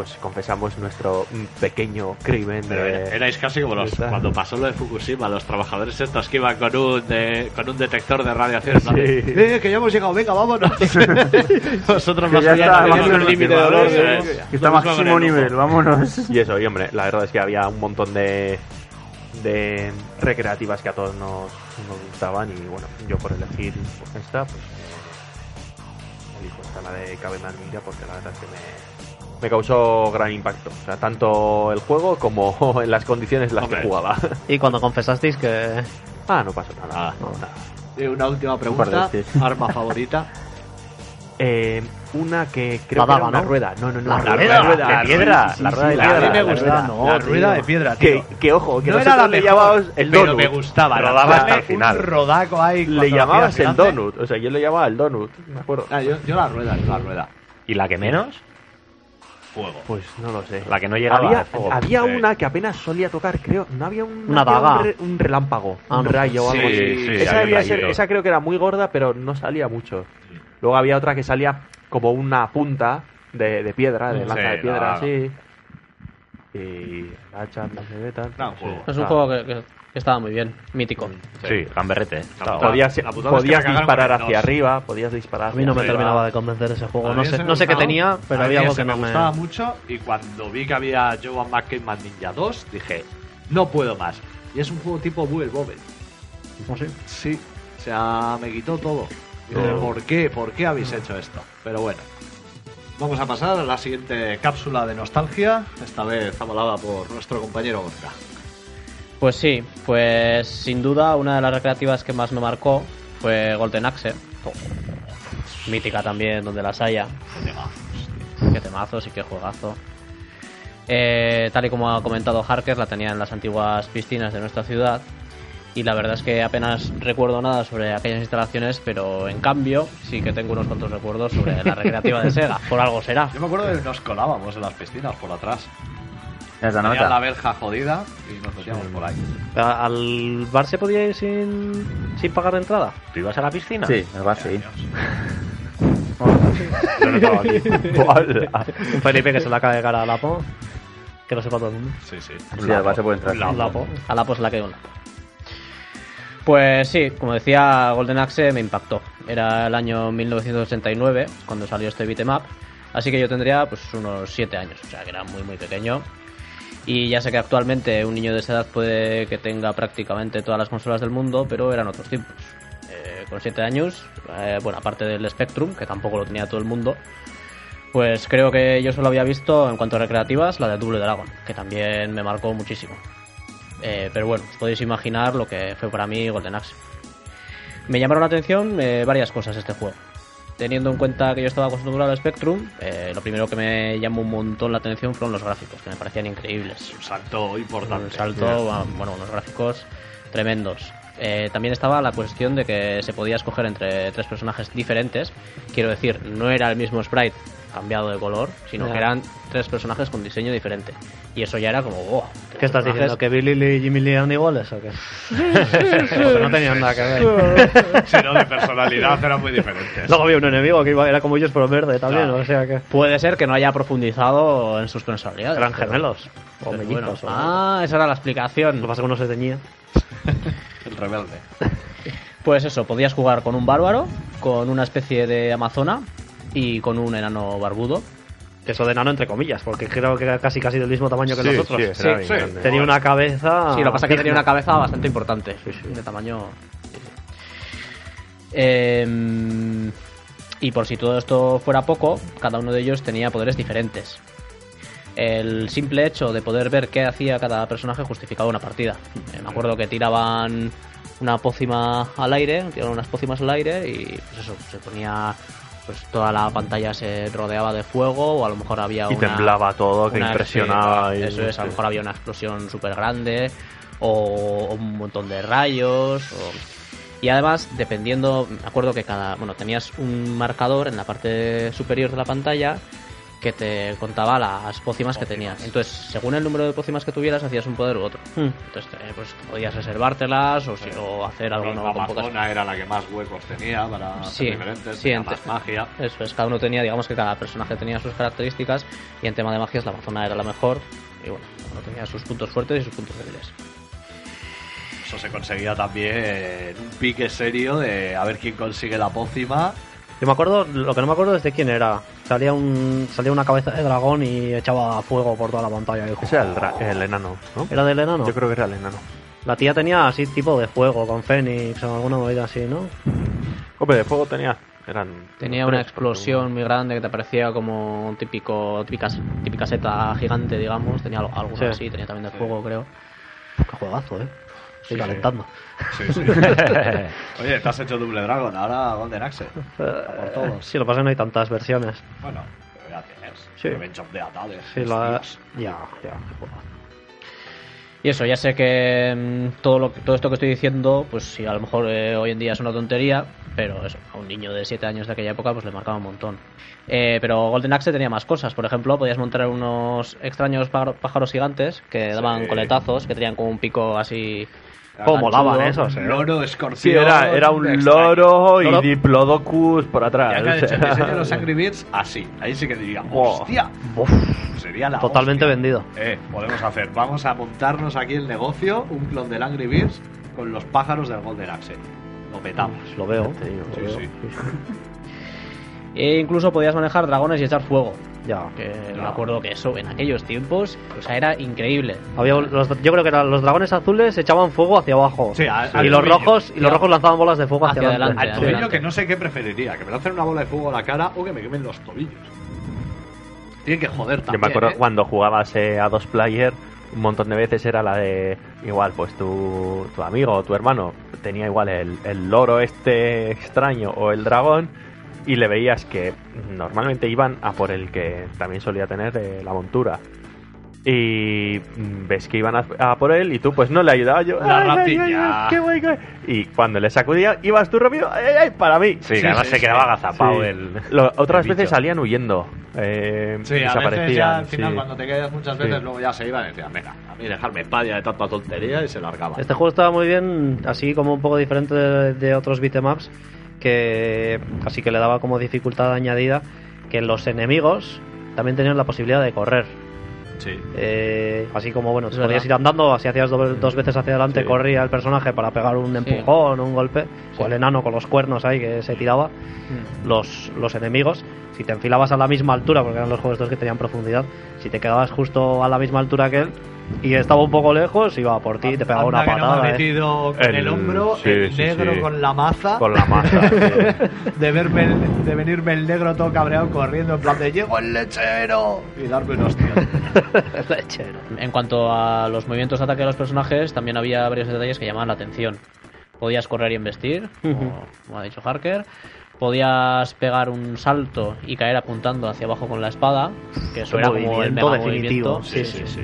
pues confesamos nuestro pequeño crimen Pero de... era- erais casi como los, cuando pasó lo de Fukushima, los trabajadores estos que iban con un, de- con un detector de radiación. Sí. "Eh, que ya hemos llegado, venga, vámonos. Vosotros Que más allá límite de dolor. eh, está mismo máximo el nivel, vámonos. Y eso, y hombre, la verdad es que había un montón de, de recreativas que a todos nos, nos gustaban y bueno, yo por elegir esta, pues elijo esta, la de Caveman Ninja, porque la verdad es que me, me causó gran impacto. O sea, tanto el juego como en las condiciones en las Hombre. que jugaba. Y cuando confesasteis que... ah, no pasó nada. Ah. no, nada. Y una última pregunta. Arma favorita. Eh, una que creo La que era una ¿no? rueda. No, no, no. La rueda, rueda. de piedra, la rueda de La- a mí piedra. me la rueda. no, La la rueda tío. de piedra, Que, tío. que ojo, que no no, era sé la le mejor, llamabas el pero donut. me gustaba. Rodaba la- hasta el un final. rodaco ahí. Le llamabas el donut, o sea, yo le llamaba el donut, me acuerdo. Ah, yo, yo la rueda, yo la rueda. ¿Y la que menos? Fuego. Pues no lo sé. La que no llegaba Había, al fuego. había Sí. una que apenas solía tocar, creo. No había un, Una había daga. un, re- un relámpago, Ah, un rayo o algo Sí, así. sí, esa, debía ser- esa creo que era muy gorda, pero no salía mucho. Luego había otra que salía como una punta de, de piedra, de Sí, lanza de piedra, así. Y la hacha, no. No. Es un Ah. juego que, que estaba muy bien, mítico. Sí, gamberrete. ¿eh? Podías, La putada es que podías disparar hacia arriba, podías disparar A mí no me hacia terminaba de convencer ese juego. No sé, no sé qué tenía, pero había algo que no me me... gustaba mucho y cuando vi que había Joe McCain Man Ninja 2 dije, no puedo más. Y es un juego tipo Bubble Bobble. Sí. O sea, me quitó todo. Y dije, Todo. ¿por qué? ¿Por qué habéis hecho esto? Pero bueno. Vamos a pasar a la siguiente cápsula de nostalgia, esta vez avalada por nuestro compañero Gorka. Pues sí, pues sin duda una de las recreativas que más me marcó fue Golden Axe. Mítica también, donde las haya. Qué temazos y qué juegazo. Eh, tal y como ha comentado Harker, la tenía en las antiguas piscinas de nuestra ciudad. Y la verdad es que apenas recuerdo nada sobre aquellas instalaciones, pero en cambio sí que tengo unos cuantos recuerdos sobre la recreativa de Sega. Por algo será. Yo me acuerdo que nos colábamos en las piscinas por atrás. Esa Tenía la verja jodida y nos metíamos por ahí. ¿Al bar se podía ir sin, sin pagar entrada? ¿Tú ibas a la piscina? Sí, el bar sí. Lo notaba aquí. Un Felipe que se la acaba de cara a Lapo. Que lo sepa todo el mundo. Sí, sí. Sí, al bar se puede entrar. Un Lapo. A Lapo se la quedó un Lapo. Pues sí, como decía, Golden Axe me impactó. Era el año 1989 cuando salió este beat'em up. Así que yo tendría pues unos 7 años, o sea que era muy muy pequeño. Y ya sé que actualmente un niño de esa edad puede que tenga prácticamente todas las consolas del mundo, pero eran otros tiempos. Eh, con 7 años, eh, bueno, aparte del Spectrum, que tampoco lo tenía todo el mundo, pues creo que yo solo había visto, en cuanto a recreativas, la de Double Dragon, que también me marcó muchísimo. Eh, pero bueno, os podéis imaginar lo que fue para mí Golden Axe. Me llamaron la atención eh, varias cosas este juego. Teniendo en cuenta que yo estaba acostumbrado al Spectrum, eh, lo primero que me llamó un montón la atención fueron los gráficos, que me parecían increíbles. Un salto importante. Un salto, bueno, unos gráficos tremendos. Eh, también estaba la cuestión de que se podía escoger entre tres personajes diferentes. Quiero decir, no era el mismo sprite cambiado de color, sino que eran tres personajes con diseño diferente. Y eso ya era como, oh, ¿Qué estás personajes- diciendo? ¿Que Billy Lee y Jimmy Lee eran iguales o qué? Porque no tenían nada que ver. Si no, de personalidad eran muy diferentes. Luego había un enemigo que iba, era como ellos pero verde también, Claro. o sea que... Puede ser que no haya profundizado en sus personalidades. Eran pero- gemelos. O mellizos. bueno. o- Ah, esa era la explicación. Lo que pasa es que uno se teñía. El rebelde. Pues eso, podías jugar con un bárbaro, con una especie de amazona y con un enano barbudo. Que eso de enano entre comillas, porque creo que era casi casi del mismo tamaño que Sí, nosotros. sí, era bien sí. grande. Tenía una cabeza... Sí, lo que pasa es que tenía una cabeza bastante importante, de tamaño... Em, y por si todo esto fuera poco, cada uno de ellos tenía poderes diferentes. El simple hecho de poder ver qué hacía cada personaje justificaba una partida. Me acuerdo que tiraban una pócima al aire, tiraban unas pócimas al aire y pues eso, se ponía pues toda la pantalla se rodeaba de fuego o a lo mejor había Y una temblaba todo, que impresionaba. sí, y- eso es, a lo mejor había una explosión súper grande o, o un montón de rayos. o- Y además, dependiendo, me acuerdo que cada. Bueno, tenías un marcador en la parte superior de la pantalla que te contaba las pócimas que tenías. Entonces, según el número de pócimas que tuvieras, hacías un poder u otro. Hmm. Entonces, eh, pues podías reservártelas o, si- o hacer algo la pocas Amazona era la que más huecos tenía para Sí, diferentes, sí, tenía más magia. Eso es, cada uno tenía, digamos que cada personaje tenía sus características y en tema de magias la Amazona era la mejor y bueno, cada uno tenía sus puntos fuertes y sus puntos débiles. Eso se conseguía también en un pique serio de a ver quién consigue la pócima. Yo me acuerdo, lo que no me acuerdo es de quién era. Salía un salía una cabeza de dragón y echaba fuego por toda la pantalla. Y, Ese era el, el enano, ¿no? ¿Era del enano? Yo creo que era el enano. La tía tenía así tipo de fuego, con Fénix o alguna movida así, ¿no? Hombre, de fuego tenía. Eran. Tenía una explosión muy grande que te parecía como un típico típica, típica seta gigante, digamos. Tenía algo, algo Sí. así, tenía también de fuego, creo. Qué juegazo, ¿eh? Estoy Sí, calentando. Sí, sí. Oye, te has hecho Double Dragon, ahora Golden Axe. Eh, todos. sí, lo que pasa es que no hay tantas versiones. Bueno, pero ya tienes. Sí. Revenge of the Atades. Sí, la... Ya, ya. Y eso, ya sé que mm, todo, lo, todo esto que estoy diciendo, pues sí, a lo mejor eh, hoy en día es una tontería, pero eso, a un niño de 7 años de aquella época pues le marcaba un montón. Eh, pero Golden Axe tenía más cosas, por ejemplo, podías montar unos extraños pájaro- pájaros gigantes que daban coletazos, que tenían como un pico así... ¿Cómo molaban esos, eh? Loro, escorpión. Sí, era, era un extraño. loro y Loro. Diplodocus por atrás. Ya que han hecho el diseño de los Angry Birds así. Ahí sí que diría, hostia. Uf, Sería la totalmente hostia. vendido. Eh, podemos hacer. Vamos a montarnos aquí el negocio, un clon del Angry Birds con los pájaros del Golden Axe. Lo petamos. Lo veo. Te digo, lo sí, veo. sí. E incluso podías manejar dragones y echar fuego. Ya. Que me acuerdo que eso en aquellos tiempos, o sea, era increíble. Había un- los- yo creo que eran los dragones azules echaban fuego hacia abajo. Sí, a- y los rojos y los rojos lanzaban bolas de fuego hacia, Hacia adelante. Al tobillo que no sé qué preferiría, que me lancen una bola de fuego a la cara o que me quemen los tobillos. Tienen que joder Yo también. me acuerdo ¿eh? cuando jugabas eh, a dos player, un montón de veces era la de. Igual, pues tu, tu amigo o tu hermano tenía igual el, el loro este extraño o el dragón, y le veías que normalmente iban a por el que también solía tener eh, la montura. Y ves que iban a, a por él y tú pues no le ayudabas yo. La "Ay, ay, ay, ratilla". ay, qué guay, qué guay". Y cuando le sacudía, ibas tú rápido, ¡ay, ay, para mí! Sí, Sí, además sí, se sí. quedaba agazapado Sí. el. Lo- otras el veces bicho. salían huyendo. Eh, Sí, a veces desaparecían. ya al final sí. cuando te quedas muchas veces Sí. luego ya se iban y decían, venga, a mí dejarme ya de tanta tontería y se largaba. Este juego estaba muy bien, así como un poco diferente de, de otros beatemaps, que así que le daba como dificultad añadida que los enemigos también tenían la posibilidad de correr. Sí. Eh, así como, bueno, te podías verdad. ir andando, si hacías do- dos veces hacia adelante, Sí. corría el personaje para pegar un empujón, un golpe, o el enano con los cuernos ahí que se tiraba. Los, los enemigos, si te enfilabas a la misma altura, porque eran los juegos estos que tenían profundidad, si te quedabas justo a la misma altura que él y estaba un poco lejos, iba por ti, te pegaba una no me patada. ha eh. metido en el, El- hombro, sí, el sí, negro sí. con la maza, Con la masa. sí. de verme el- de venirme el negro todo cabreado corriendo en plan de llego el lechero y darme un hostia. Lechero. En cuanto a los movimientos de ataque de los personajes, también había varios detalles que llamaban la atención. Podías correr y embestir, como, como ha dicho Harker. Podías pegar un salto y caer apuntando hacia abajo con la espada, que eso era como el mega definitivo. movimiento. Sí, sí, sí.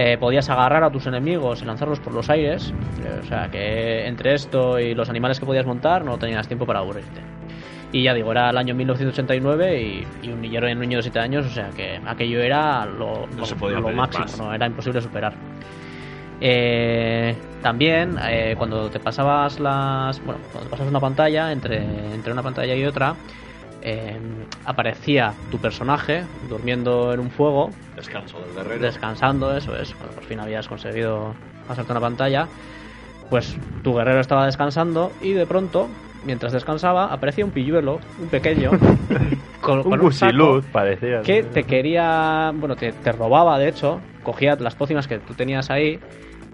Eh, podías agarrar a tus enemigos y lanzarlos por los aires. eh, o sea que entre esto y los animales que podías montar no tenías tiempo para aburrirte. Y ya digo, era el año 1989 y, y un niño, un niño de 7 años, o sea que aquello era lo, No lo- máximo. ¿no? era imposible superar. Eh, también, eh, cuando te pasabas las. Bueno, cuando te pasabas una pantalla, entre, entre una pantalla y otra, eh, aparecía tu personaje durmiendo en un fuego, Descanso del guerrero. descansando, eso es, cuando por fin habías conseguido pasarte una pantalla, pues tu guerrero estaba descansando y de pronto, mientras descansaba, aparecía un pilluelo, un pequeño, con, Un con un saco parecía. que te quería, bueno, te, te robaba de hecho, cogía las pócimas que tú tenías ahí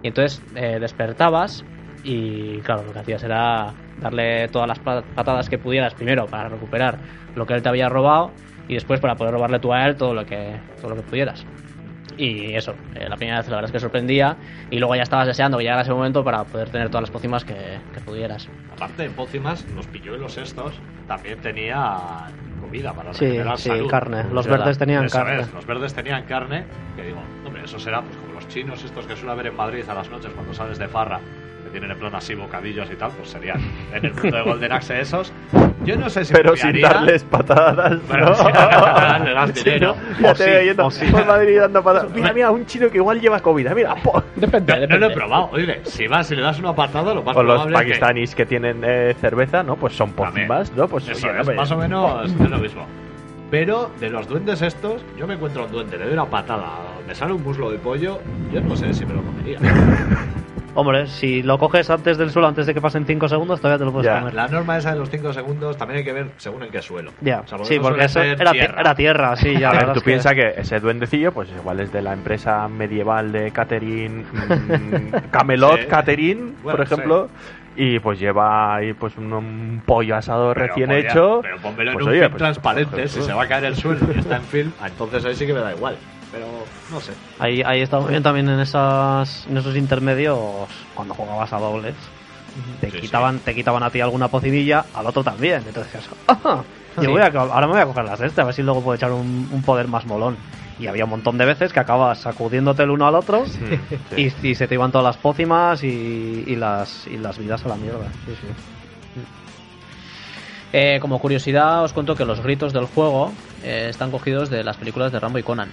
y entonces eh, despertabas y claro, lo que hacías era darle todas las pa- patadas que pudieras primero para recuperar lo que él te había robado y después para poder robarle tú a él todo lo que todo lo que pudieras. Y eso, eh, la primera vez la verdad es que sorprendía y luego ya estabas deseando que llegara ese momento para poder tener todas las pócimas que, que pudieras. Aparte, en pócimas, los pilluelos estos también tenía comida para Sí, regenerar sí, salud. carne. Los Es verdad. verdes tenían carne. los verdes tenían carne, que digo, hombre, eso será pues como los chinos estos que suele haber en Madrid a las noches cuando sales de farra, tienen en plan así bocadillos y tal, pues serían en el mundo de Golden Axe esos. Yo no sé si Pero me sin darles patadas. Pero ¿no? sin darles patadas, le das Sí, dinero. ¿no? Ya O te sí, veo yendo sí. por Madrid dando patadas. Mira, mira, un chino que igual lleva comida. Mira, po. Depende, No, no lo he probado, oye, si vas y le das una patada, lo más O los probable es que- pakistaníes que tienen eh, cerveza, ¿no? Pues son pócimas, ¿no? Pues Eso oye, es, más o menos es lo mismo. Pero de los duendes estos, yo me encuentro a un duende, le doy una patada, me sale un muslo de pollo, yo no sé si me lo comería. Hombre, si lo coges antes del suelo, antes de que pasen 5 segundos, todavía te lo puedes Ya. comer. La norma esa de los 5 segundos también hay que ver según en qué suelo. Ya, O sea, sí, porque eso era tierra. era tierra, sí, ya. Ver, verdad tú es piensas que ese duendecillo, pues igual es de la empresa medieval de Catherine mm, Camelot Sí. Catherine, Bueno, por ejemplo, y pues lleva ahí pues un, un pollo asado Pero recién hecho. Pero pónmelo Pues en un oye, film pues- transparente, pues- si se va a caer el suelo y está en film, entonces ahí sí que me da igual. Pero no sé. Ahí, ahí está muy bien también en, esas, en esos intermedios, cuando jugabas a dobles, te, Sí, quitaban, te quitaban a ti alguna pocinilla, al otro también. Entonces decías, "Ah, yo voy a, ahora me voy a coger las de este, a ver si luego puedo echar un, un poder más molón. Y había un montón de veces que acabas sacudiéndote el uno al otro sí. y, y se te iban todas las pócimas y, y las, y las vidas a la mierda. Sí, sí. Eh, como curiosidad, os cuento que los gritos del juego eh, están cogidos de las películas de Rambo y Conan.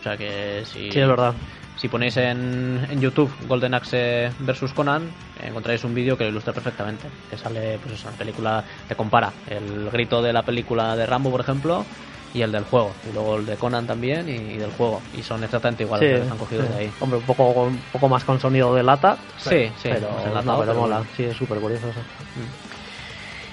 O sea que si, Sí, es verdad. si ponéis en, en YouTube Golden Axe versus Conan, eh, encontráis un vídeo que lo ilustra perfectamente. Que sale, pues en película, te compara el grito de la película de Rambo, por ejemplo, y el del juego. Y luego el de Conan también y, y del juego. Y son exactamente iguales, Sí, o sea, están cogidos sí. de ahí. Hombre, un poco, un poco más con sonido de lata. Sí, sí, pero, no, pero pero mola. Sí, es súper curioso eso.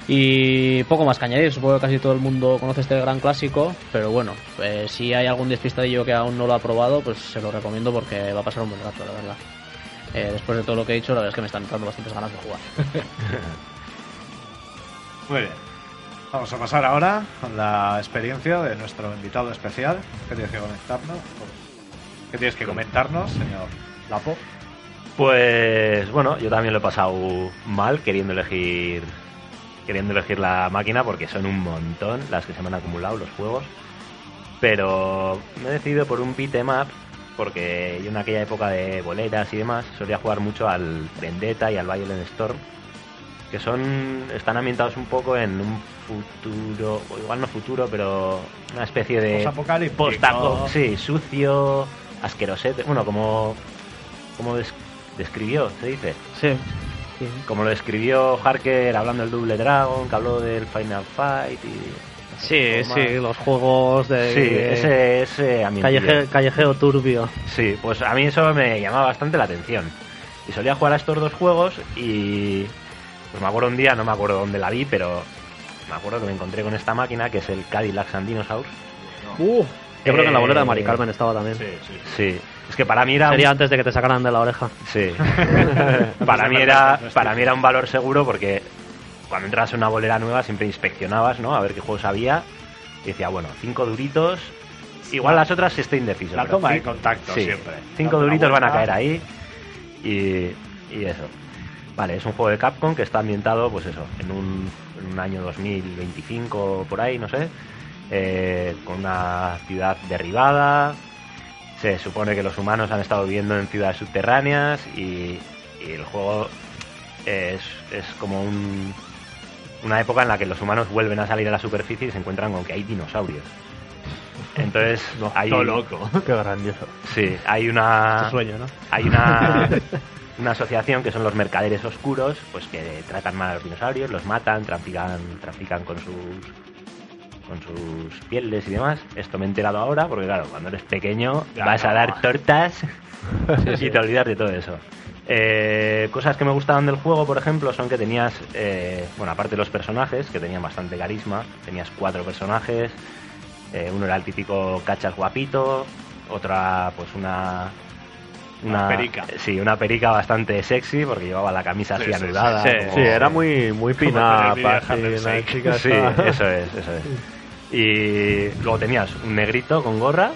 Y poco más que añadir, supongo que casi todo el mundo conoce este gran clásico, pero bueno, eh, si hay algún despistadillo que aún no lo ha probado, pues se lo recomiendo porque va a pasar un buen rato, la verdad. Eh, después de todo lo que he dicho, la verdad es que me están entrando bastantes ganas de jugar. Muy bien. Vamos a pasar ahora con la experiencia de nuestro invitado especial. ¿Qué tienes que comentarnos? ¿Qué tienes que comentarnos, señor Lapo? Pues bueno, yo también lo he pasado mal queriendo elegir queriendo elegir la máquina porque son un montón las que se me han acumulado los juegos. Pero me he decidido por un beat 'em up porque yo en aquella época de boleras y demás solía jugar mucho al Vendetta y al Violent Storm que son están ambientados un poco en un futuro, o igual no futuro, pero una especie de postapo, sí, sucio, asquerosete, bueno, como como des- describió, se dice, Sí. Como lo describió Harker hablando del Double Dragon, que habló del Final Fight y Sí, sí, los juegos de, sí, de ese ese ambientillo. calleje- callejeo turbio. Sí, pues a mí eso me llamaba bastante la atención. Y solía jugar a estos dos juegos y pues me acuerdo un día, no me acuerdo dónde la vi, pero me acuerdo que me encontré con esta máquina que es el Cadillac and Dinosaurs. Uh, yo creo que en la bolera de Eh, Mari Carmen estaba también. Sí, sí. Sí, es que para mí era un- Sería antes de que te sacaran de la oreja. Sí. para, mí era, para mí era un valor seguro porque cuando entras en una bolera nueva siempre inspeccionabas, ¿no? A ver qué juegos había. Y decía, bueno, cinco duritos. Igual las otras sí estoy indeciso. La toma de contacto sí, siempre. Cinco duritos van a caer ahí. Y, y eso. Vale, es un juego de Capcom que está ambientado, pues eso, en un, en un año 2025 por ahí, no sé. Eh, con una ciudad derribada. se supone que los humanos han estado viviendo en ciudades subterráneas y, y el juego es, es como un- una época en la que los humanos vuelven a salir a la superficie y se encuentran con que hay dinosaurios. Entonces, hay, Todo loco. Qué grandioso. sí, hay una, sueño, ¿no? hay una, una asociación que son los mercaderes oscuros, pues que tratan mal a los dinosaurios, los matan, trafican, trafican con sus con sus pieles y demás. Esto me he enterado ahora, porque claro, cuando eres pequeño Ya, vas a dar tortas y te olvidas de todo eso. Eh, cosas que me gustaban del juego, por ejemplo, son que tenías, eh, bueno, aparte de los personajes, que tenían bastante carisma, tenías cuatro personajes, eh, uno era el típico cachas guapito, otra pues una... Una perica. Sí, una perica bastante sexy porque llevaba la camisa así Sí, sí, sí. anudada. Sí, como- sí, era muy, muy pina, una chica Sí, eso es, eso es. Y luego tenías un negrito con gorra,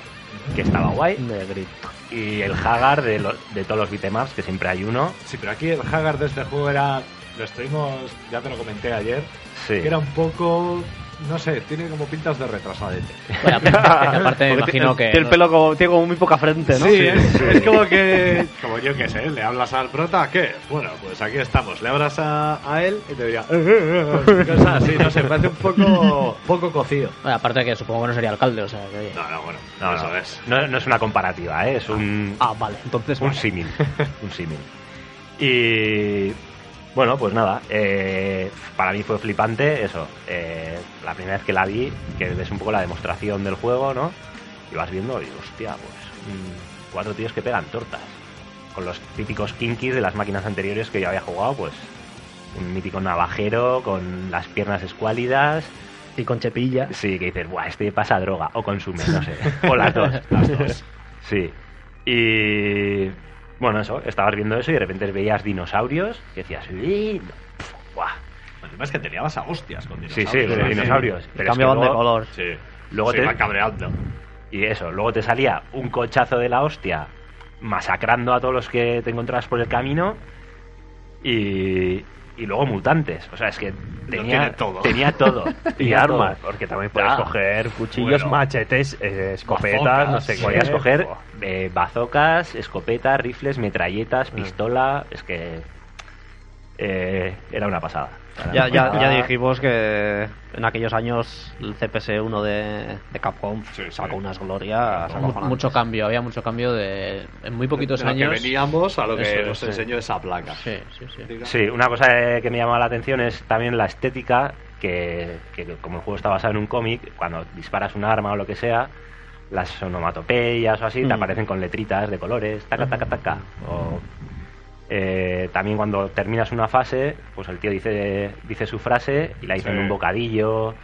que estaba guay, Negrito. y el Hagar de, lo- de todos los beatemaps, que siempre hay uno. Sí, pero aquí el Haggard de este juego era. Lo estuvimos. Ya te lo comenté ayer. Sí. Que era un poco. No sé, tiene como pintas de retrasadete. Bueno, aparte me imagino que... Tiene el pelo como, tiene como muy poca frente, ¿no? Sí, es, es como que. Como yo que sé, le hablas al prota, ¿qué? Bueno, pues aquí estamos. Le hablas a, a él y te diría. "Eh, eh, eh", Cosas así, no sé, parece un poco. poco cocido. Bueno, aparte que supongo que no sería alcalde, o sea, que. No, no, bueno, No, eso no, es. no, no es una comparativa, ¿eh? es un, Ah, vale. Entonces, un vale. símil. un símil. Y bueno, pues nada, eh, para mí fue flipante eso. eh, la primera vez que la vi, que ves un poco la demostración del juego, ¿no? Y vas viendo y hostia, pues mm, cuatro tíos que pegan tortas. Con los típicos kinkis de las máquinas anteriores que yo había jugado, pues un mítico navajero con las piernas escuálidas. Y con chepilla. Sí, que dices, buah, este pasa droga o consume, no sé. O las dos, las dos. Sí. Y bueno, eso, estabas viendo eso y de repente veías dinosaurios que decías, "Uy, buah". Además es que te liabas a hostias con Sí, dinosaurios. sí, dinosaurios. Pero es que Cambiaban de color. Sí. Luego Se te- cabreando. Y eso, luego te salía un cochazo de la hostia masacrando a todos los que te encontrabas por el camino y, y luego mutantes. O sea, es que tenía todo. Tenía todo. Y todo. armas, porque también Ya. coger cuchillos, Bueno. machetes, eh, escopetas, Bazocas, no sé qué. Podías coger eh, bazocas, escopetas, rifles, metralletas, pistola. Es que eh, era una pasada. Ya, ya, ya Ah. dijimos que en aquellos años el CPS-1 de, de Capcom Sí, sí. sacó unas glorias mucho cambio, había mucho cambio de en muy poquitos De lo años. que veníamos a lo que Eso, nos sí. enseñó esa placa. Sí, sí, sí. Sí, una cosa que me llama la atención es también la estética, que, que como el juego está basado en un cómic, cuando disparas un arma o lo que sea, las onomatopeyas o así te Mm. aparecen con letritas de colores, taca, taca, taca. O, eh, también cuando terminas una fase, pues el tío dice, dice su frase y la dice Sí. en un bocadillo.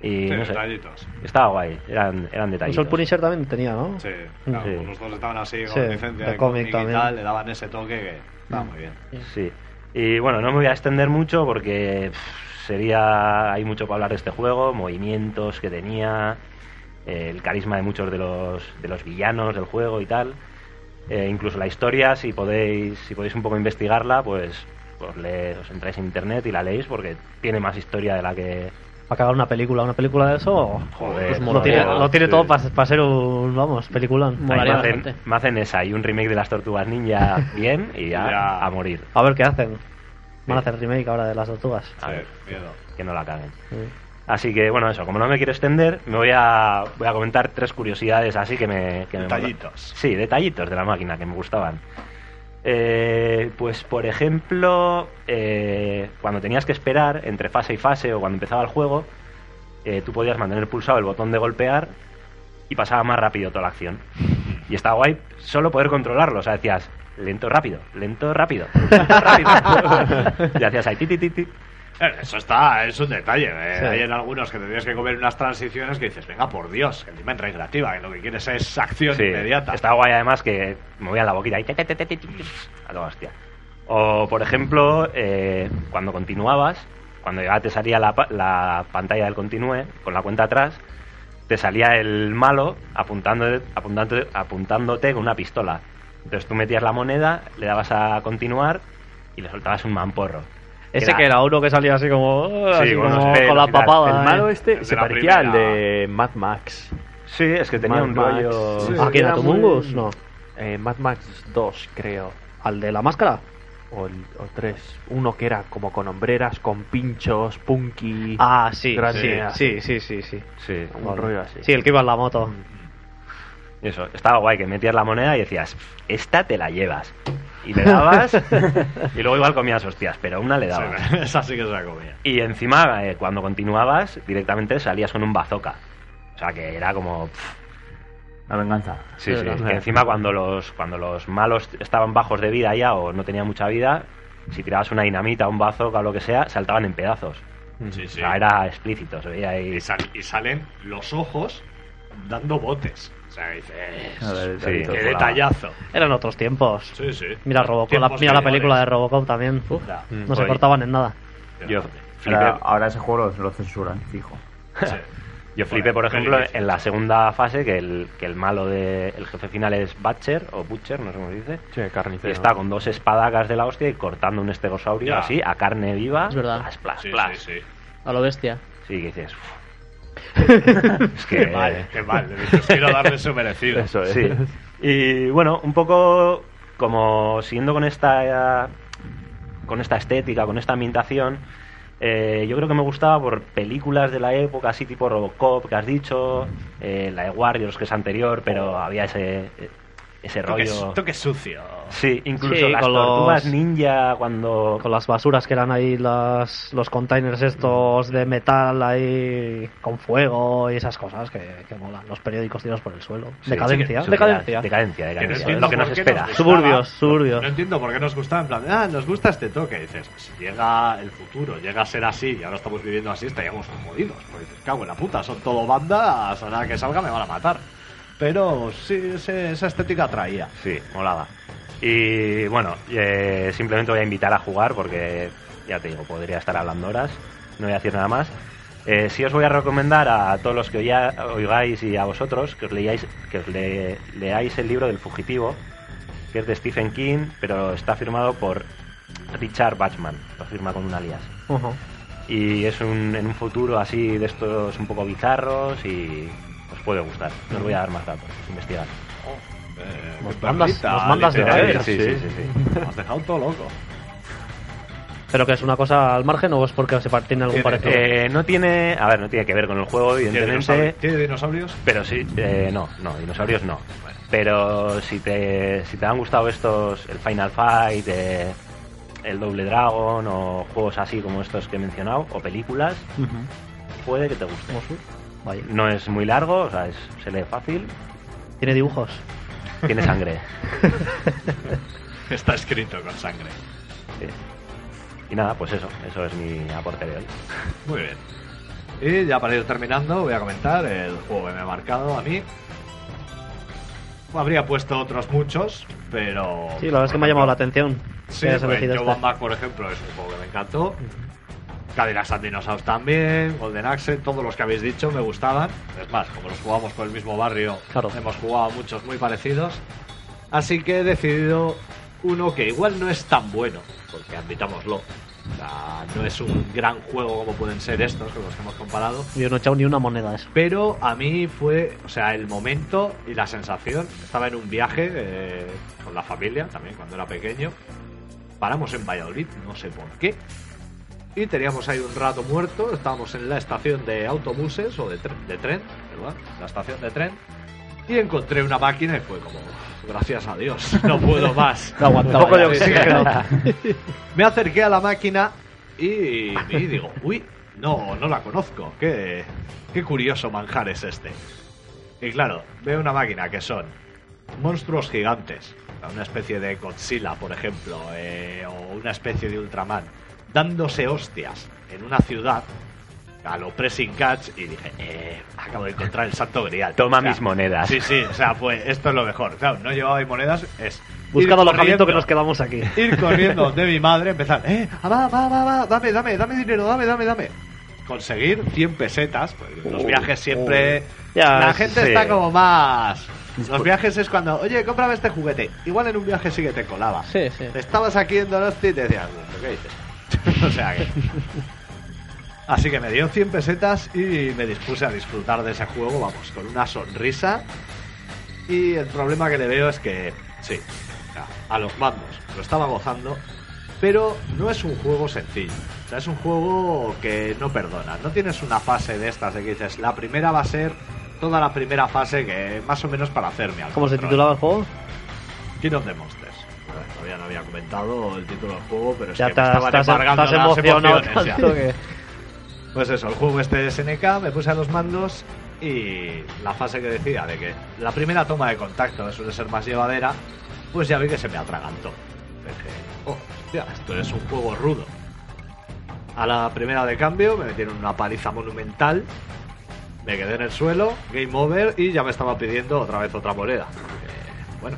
Y Sí, no sé, detallitos. estaba guay, eran, eran Pues detallitos. el Punisher también tenía, ¿no? Sí, claro, Sí. pues los dos estaban así con Sí, licencia de cómic y también. tal, le daban ese toque que estaba muy bien. Sí. Y bueno, no me voy a extender mucho porque pff, sería. Hay mucho para hablar de este juego, movimientos que tenía, el carisma de muchos de los, de los villanos del juego y tal. Eh, incluso la historia, si podéis, si podéis un poco investigarla, pues, pues le- os entráis en internet y la leéis porque tiene más historia de la que. ¿Va a cagar una película? ¿Una película de eso? Joder, Pues lo tiene, lo tiene sí. todo para ser un, vamos, peliculón. Me, hacen, me hacen esa y un remake de las tortugas ninja bien y ya, Ya. a morir. A ver qué hacen. Van a hacer remake ahora de las tortugas. A Sí, ver, miedo. que no la caguen. Sí. Así que bueno, eso, como no me quiero extender, me voy a, voy a comentar tres curiosidades así que me... Que Detallitos. sí, detallitos de la máquina que me gustaban. Eh, pues por ejemplo, eh, cuando tenías que esperar entre fase y fase o cuando empezaba el juego, eh, tú podías mantener pulsado el botón de golpear y pasaba más rápido toda la acción. Y estaba guay solo poder controlarlo, o sea, decías lento, rápido, lento, rápido, lento, rápido. y hacías ahí, ti, ti, ti, ti. Eso está, es un detalle. eh. Sí. Hay en algunos que tendrías que comer unas transiciones que dices, venga, por Dios, que encima en recreativa, que lo que quieres es acción Sí, inmediata. Estaba guay además que movían la boquita y te, te, te, te, a toda hostia. O, por ejemplo, eh, cuando continuabas, cuando ya te salía la, la pantalla del continúe, con la cuenta atrás, te salía el malo apuntando, apuntando, apuntándote con una pistola. Entonces tú metías la moneda, le dabas a continuar y le soltabas un mamporro. Ese que era uno que salía así como, así con como pelos con la papada. El ¿eh? malo este se parecía al de Mad Max. Sí, es que tenía Mad un Max. rollo. Sí. ¿A quién? ¿A Era tu muy- Mungus? No. Eh, Mad Max 2, creo. ¿Al de la máscara? O, el, o 3. Uno que era como con hombreras, con pinchos, punky. Ah, sí. Sí, sí, sí, sí, sí. Sí, un rollo así. Sí, el que iba en la moto. y eso. Estaba guay que metías la moneda y decías, esta te la llevas. Y le dabas, y luego igual comías hostias, pero una le dabas. Sí, esa sí que se la comía. Y encima, eh, cuando continuabas, directamente salías con un bazooka. O sea que era como. pff, La venganza. Sí, Sí, sí. que encima cuando los, cuando los malos estaban bajos de vida ya o no tenían mucha vida, si tirabas una dinamita, un bazooka o lo que sea, saltaban en pedazos. Sí, O sí. sea, era explícito, se veía ahí. Y, sal- y salen los ojos dando botes. A ver, Sí, ¡Qué detallazo! Eran otros tiempos. Sí, sí. Mira, Robocop, la, mira la película de Robocop también. Uf, no se cortaban en nada. Yo Ahora, flipé, ahora ese juego lo, lo censuran, fijo. Sí. yo flipé, por ejemplo, en la segunda fase que el, que el malo de el jefe final es Butcher o Butcher, no sé cómo se dice. Sí, Y está con dos espadacas de la hostia y cortando un estegosaurio Ya. así, a carne viva. Es verdad. Plas, plas, Sí, plas. sí, sí. A lo bestia. Sí, que dices. Es que. Qué mal, qué mal. Dices, quiero darle su merecido. Eso es. Sí. Y bueno, un poco como siguiendo con esta con esta estética, con esta ambientación, eh, yo creo que me gustaba por películas de la época, así tipo Robocop que has dicho, eh, la de Warriors que es anterior, pero había ese ese Toque, rollo. toque sucio. Sí, incluso Sí, las con tortugas los- ninja cuando Con las basuras que eran ahí las, los containers estos de metal ahí con fuego y esas cosas que, que molan. Los periódicos tirados por el suelo. Sí, decadencia, sí, decadencia. decadencia, no decadencia, entiendo lo que nos espera. gustaba. Suburbios, suburbios. No entiendo por qué nos gustaba. En plan, ah, nos gusta este toque. Dices, si llega el futuro, llega a ser así y ahora estamos viviendo así, estaríamos jodidos. Porque dices, cago en la puta, son todo bandas, a nada que salga me van a matar. Pero sí, ese- esa estética atraía. Sí, molaba. Y bueno, eh, simplemente voy a invitar a jugar porque, ya te digo, podría estar hablando horas. No voy a decir nada más. Eh, sí os voy a recomendar a todos los que oigáis y a vosotros que os leáis, que os le- leáis el libro del fugitivo, que es de Stephen King, pero está firmado por Richard Bachman. Lo firma con un alias. Y es un, en un futuro así de estos un poco bizarros y puede gustar. No os voy a dar más datos, investigad. Eh, Nos mandas- perlita nos mandas de. Sí, sí, sí, sí. Has dejado todo loco. ¿Pero que es una cosa al margen o es porque se tiene algún parecido? Eh, no tiene, a ver, no tiene que ver con el juego, ¿Tiene evidentemente. ¿Tiene dinosaurios? Pero sí, eh, no, no, dinosaurios no. Pero si te, si te han gustado estos, el Final Fight, eh, el Double Dragon o juegos así como estos que he mencionado, o películas, puede que te guste. Vaya. No es muy largo, o sea, es- se lee fácil, Tiene dibujos. tiene sangre. Está escrito con sangre. sí. Y nada, pues eso, eso es mi aporte de hoy. Muy bien. Y ya para ir terminando, voy a comentar el juego que me ha marcado a mí. Habría puesto otros muchos, pero. Sí, la verdad es que me ha llamado la atención. Sí, pues, Joe este. Back, por ejemplo, es un juego que me encantó. And Dinosaurs también, Golden Axe, todos los que habéis dicho me gustaban. Es más, como los jugamos por el mismo barrio, Claro. hemos jugado muchos muy parecidos. Así que he decidido uno que igual no es tan bueno, porque admitámoslo. O sea, no es un gran juego como pueden ser estos con los que hemos comparado. Yo no he echado ni una moneda a eso. Pero a mí fue, o sea, el momento y la sensación. Estaba en un viaje eh, con la familia, también cuando era pequeño. Paramos en Valladolid, no sé por qué. Y teníamos ahí un rato muerto. Estábamos en la estación de autobuses o de, tre- de tren, ¿verdad? La estación de tren. Y encontré una máquina y fue como, gracias a Dios, no puedo más. No aguantaba Un poco de ya. oxígeno. Me acerqué a la máquina y, y digo, uy, no, no la conozco. Qué, qué curioso manjar es este. Y claro, veo una máquina que son monstruos gigantes, una especie de Godzilla, por ejemplo, eh, o una especie de Ultraman, dándose hostias en una ciudad a lo pressing catch y dije, eh, acabo de encontrar el santo grial. Toma O sea, mis monedas. Sí, sí, o sea, pues esto es lo mejor. Claro, no llevaba ahí monedas, es... Buscado alojamiento que nos quedamos aquí. ir corriendo de mi madre, empezar, eh, ah, va, va, va, va, dame, dame, dame dinero, dame, dame, dame. Conseguir 100 pesetas, pues, los viajes siempre... Ya, la gente sí. está como más... Los viajes es cuando, oye, cómprame este juguete. Igual en un viaje sí que te colaba. Sí, sí. Estabas aquí en Donosti y te decías, "¿Pero ¿qué dices? o sea que... Así que me dio 100 pesetas y me dispuse a disfrutar de ese juego, vamos, con una sonrisa. Y el problema que le veo es que, sí, a los mandos lo estaba gozando, pero no es un juego sencillo. O sea, es un juego que no perdona. No tienes una fase de estas de que dices, la primera va a ser toda la primera fase que más o menos para hacerme al ¿Cómo se titulaba el juego? King of the Monsters. Todavía no había comentado el título del juego, pero es Ya que te me estaban has- embargando las emociones ya. tanto que... Pues eso, el juego este de SNK, me puse a los mandos y la fase que decía de que la primera toma de contacto suele ser más llevadera, pues ya vi que se me atragantó. Dije, oh, hostia, esto es un juego rudo. A la primera de cambio me metieron una paliza monumental, me quedé en el suelo, game over y ya me estaba pidiendo otra vez otra moneda. Eh, bueno,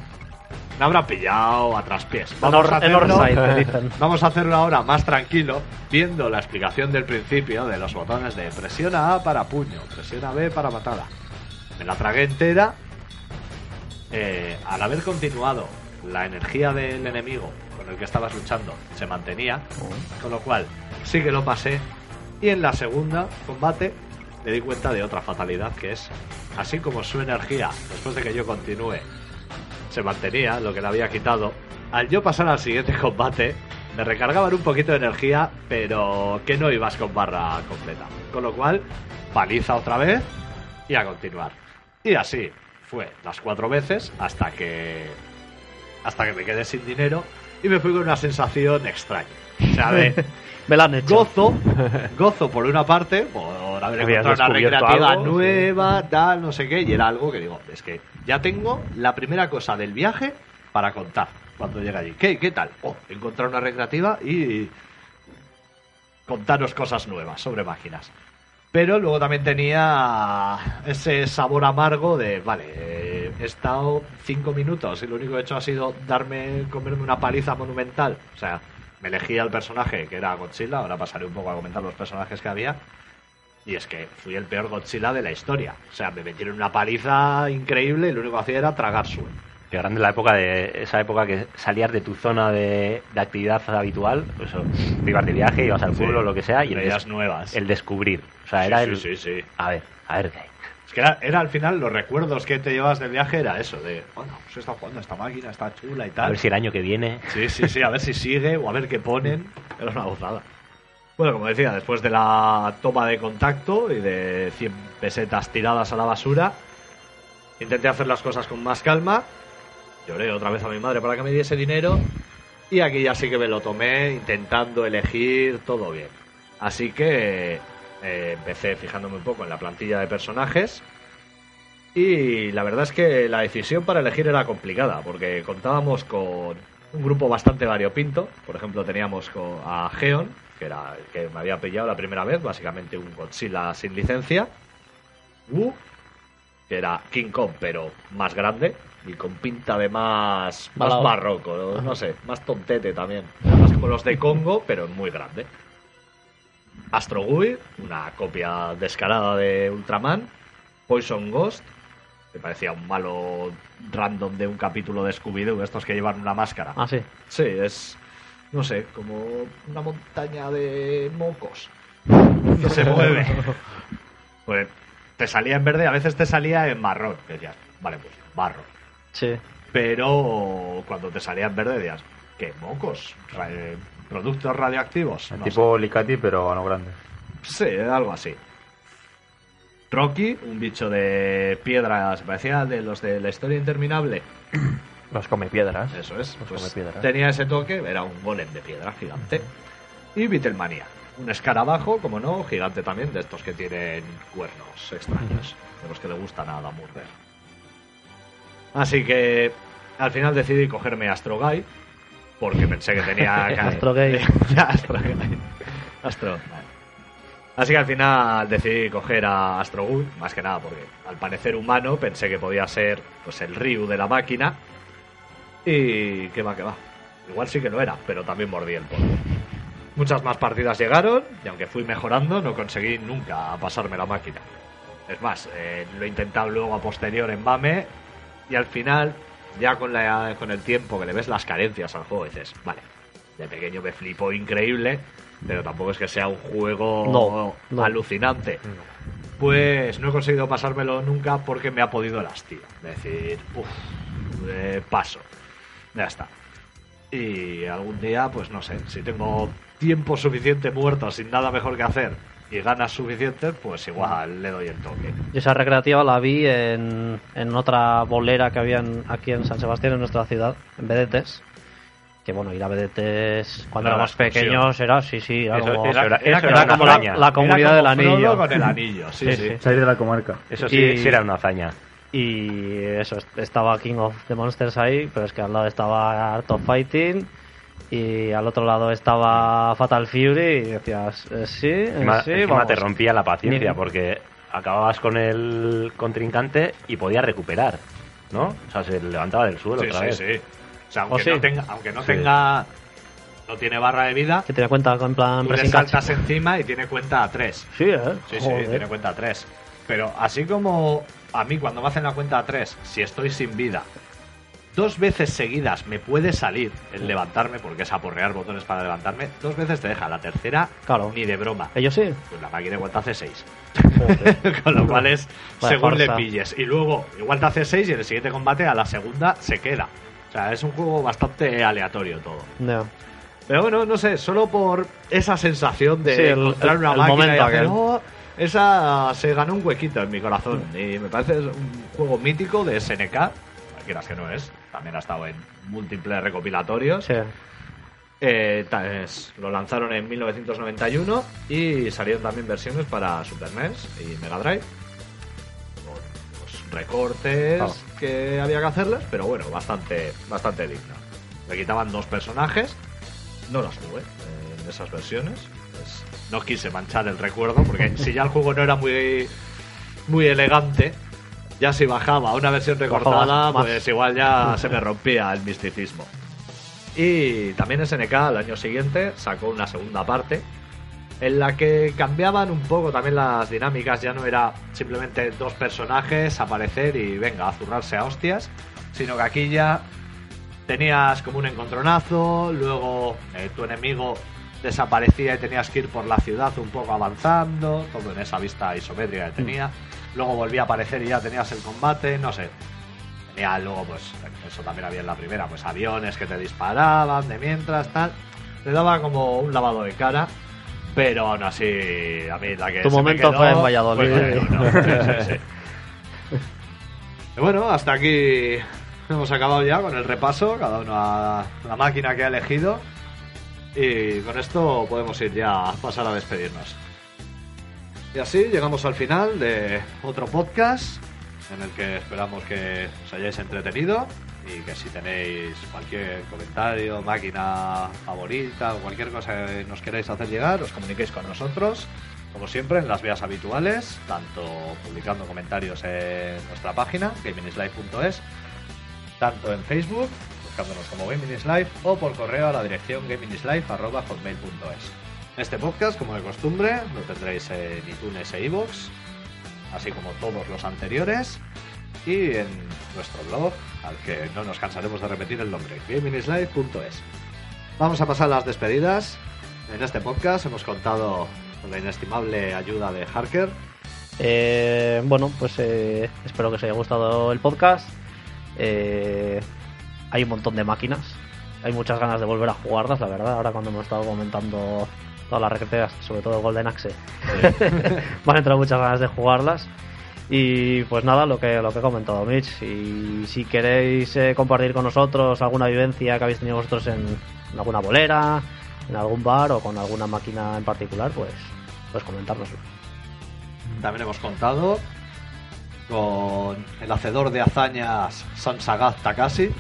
me habrá pillado a traspiés. Vamos a En hacerlo- Orside. Vamos a hacerlo ahora más tranquilo, viendo la explicación del principio de los botones de presiona A para puño, presiona B para matada. Me la tragué entera. Eh, al haber continuado, la energía del enemigo con el que estabas luchando se mantenía, con lo cual sí que lo pasé. Y en la segunda combate me di cuenta de otra fatalidad, que es, así como su energía, después de que yo continúe, se mantenía, lo que le había quitado. Al yo pasar al siguiente combate, me recargaban un poquito de energía, pero que no ibas con barra completa. Con lo cual, paliza otra vez y a continuar. Y así fue las cuatro veces hasta que hasta que me quedé sin dinero y me fui con una sensación extraña. O Me la han hecho. gozo, gozo por una parte, por haber encontrado una recreativa algo, nueva, tal, no sé qué, y era algo que digo, es que ya tengo la primera cosa del viaje para contar cuando llegue allí. ¿Qué, qué tal? Oh, encontrar una recreativa y contaros cosas nuevas sobre máquinas. Pero luego también tenía ese sabor amargo de, vale, he estado cinco minutos y lo único que he hecho ha sido darme, comerme una paliza monumental. O sea, me elegí al personaje que era Godzilla, ahora pasaré un poco a comentar los personajes que había. Y es que fui el peor Godzilla de la historia. O sea, me metieron una paliza increíble y lo único que hacía era tragar suelo. Qué grande la época de esa época que salías de tu zona de, de actividad habitual, pues eso, te ibas de viaje, ibas al Sí, pueblo, lo que sea, y el, des- nuevas. el descubrir. O sea, Sí, era sí, el. A ver, a ver qué hay. Es que era, era al final los recuerdos que te llevas del viaje era eso, de, bueno, pues estado jugando a esta máquina, está chula y A tal. ver si el año que viene. Sí, sí, sí, a ver si sigue o a ver qué ponen. Era una gozada. Bueno, como decía, después de la toma de contacto y de 100 pesetas tiradas a la basura, intenté hacer las cosas con más calma. Lloré otra vez a mi madre para que me diese dinero. Y aquí ya sí que me lo tomé intentando elegir todo bien. Así que eh, empecé fijándome un poco en la plantilla de personajes. Y la verdad es que la decisión para elegir era complicada, porque contábamos con un grupo bastante variopinto. Por ejemplo, teníamos a Geon, que era el que me había pillado la primera vez, básicamente un Godzilla sin licencia. Wu, que era King Kong, pero más grande y con pinta de más, más barroco, no, No sé, más tontete también. Más como los de Congo, pero muy grande. Astro Gui, una copia descarada de Ultraman. Poison Ghost, que parecía un malo random de un capítulo de Scooby-Doo, estos que llevan una máscara. Ah, sí. Sí, es, no sé, como una montaña de mocos que se mueve. Pues te salía en verde, a veces te salía en marrón. que Decías, vale, pues barro. Sí. Pero cuando te salía en verde decías, ¿qué mocos? ¿Productos radioactivos? No tipo Licati, pero a no grande. sé. Sí, algo así. Rocky, un bicho de piedra, se parecía de los de la historia interminable. Los come piedras. Eso es. Los pues come piedras. tenía ese toque, era un golem de piedra gigante. Y Beatlemania, un escarabajo, como no, gigante también, de estos que tienen cuernos extraños, de los que le gustan a Murder. Así que al final decidí cogerme Astro Guy, porque pensé que tenía... Astro Gay. Astro Guy. Astro vale. Así que al final decidí coger a Astro Guy, más que nada porque al parecer humano pensé que podía ser pues el Ryu de la máquina. Y que va, que va. Igual sí que lo era, pero también mordí el polvo. Muchas más partidas llegaron y aunque fui mejorando no conseguí nunca pasarme la máquina. Es más, eh, lo he intentado luego a posterior en BAME y al final, ya con, la, con el tiempo que le ves las carencias al juego, dices, vale, de pequeño me flipó increíble, pero tampoco es que sea un juego No, no. alucinante. Pues no he conseguido pasármelo nunca porque me ha podido el hastío. Es decir, uff, paso. Ya está. Y algún día, pues no sé, si tengo tiempo suficiente muerto sin nada mejor que hacer y ganas suficientes, pues igual le doy el toque. Yo esa recreativa la vi en, en otra bolera que había en- aquí en San Sebastián, en nuestra ciudad, en Vedetes. Que bueno, ir a Vedetes cuando Era éramos pequeños era, sí, sí, era Eso- como, era- era eso era una como la, comunidad Era del anillo. con el anillo, sí, Sí, sí. Salir de la comarca. Eso sí, Y- sí era una hazaña. Y eso, est- estaba King of the Monsters ahí, pero es que al lado estaba Art of Fighting y al otro lado estaba Fatal Fury y decías, eh, sí, eh, Encima, sí, encima vamos. te rompía la paciencia porque acababas con el contrincante y podías recuperar, ¿no? O sea, se levantaba del suelo Sí, otra sí, vez. sí. O sea, aunque ¿Oh, sí? no tenga, aunque no Sí. tenga, no tiene barra de vida, Que te da cuenta en plan tú le saltas encima y tiene cuenta a 3. Sí, ¿eh? Sí, Joder. sí, tiene cuenta a 3. Pero así como a mí cuando me hacen la cuenta a 3, si estoy sin vida, dos veces seguidas me puede salir el levantarme, porque es aporrear botones para levantarme, dos veces te deja. La tercera, Claro. ni de broma. Ellos sí. Pues la máquina igual te hace 6. Joder. Con lo cual es Vaya según le pilles. Y luego, igual te hace 6 y en el siguiente combate a la segunda se queda. O sea, es un juego bastante aleatorio todo. Pero bueno, no sé, solo por esa sensación de Sí, el- encontrar el- una el máquina y hacer. "Oh", esa se ganó un huequito en mi corazón. Y me parece un juego mítico de SNK. Quieras que no es. También ha estado en múltiples recopilatorios. Sí. Eh, es- lo lanzaron en 1991 y salieron también versiones para Super NES y Mega Drive. Con los recortes Claro. que había que hacerles, pero bueno, bastante, bastante digno. Le quitaban dos personajes, no las jugué eh, en esas versiones. pues no quise manchar el recuerdo, porque si ya el juego no era muy, muy elegante, ya si bajaba una versión recortada, pues igual ya se me rompía el misticismo. Y también SNK al año siguiente sacó una segunda parte en la que cambiaban un poco también las dinámicas. Ya no era simplemente dos personajes aparecer y venga a zurrarse a hostias, sino que aquí ya tenías como un encontronazo, luego eh, tu enemigo desaparecía y tenías que ir por la ciudad un poco avanzando, todo en esa vista isométrica que tenía. Luego volvía a aparecer y ya tenías el combate, no sé. Tenía luego, pues, eso también había en la primera, pues aviones que te disparaban de mientras, tal. Te daba como un lavado de cara, pero aún así, a mí la que Tu se me momento quedó fue en Valladolid. fue bueno, sí, sí, sí. Y bueno, hasta aquí hemos acabado ya con el repaso, cada uno a la máquina que ha elegido. Y con esto podemos ir ya a pasar a despedirnos. Y así llegamos al final de otro podcast en el que esperamos que os hayáis entretenido y que si tenéis cualquier comentario, máquina favorita o cualquier cosa que nos queráis hacer llegar, os comuniquéis con nosotros, como siempre, en las vías habituales, tanto publicando comentarios en nuestra página, gamingslive.es, tanto en Facebook, buscándonos como Gaming is Live, o por correo a la dirección gamingslive.hotmail.es. Este podcast, como de costumbre, lo tendréis en iTunes e iVoox, así como todos los anteriores, y en nuestro blog, al que no nos cansaremos de repetir el nombre, gamingslive.es. Vamos a pasar a las despedidas. En este podcast hemos contado con la inestimable ayuda de Harker. Eh, bueno, pues eh, espero que os haya gustado el podcast. Eh, hay un montón de máquinas. Hay muchas ganas de volver a jugarlas, la verdad. Ahora cuando hemos estado comentando todas las recreas, sobre todo Golden Axe, van a entrar muchas ganas de jugarlas. Y pues nada, lo que, lo que ha comentado Mitch. Y si queréis eh, compartir con nosotros alguna vivencia que habéis tenido vosotros en, en alguna bolera, en algún bar o con alguna máquina en particular, pues, pues comentárnoslo. También hemos contado con el hacedor de hazañas Sansagat Takashi.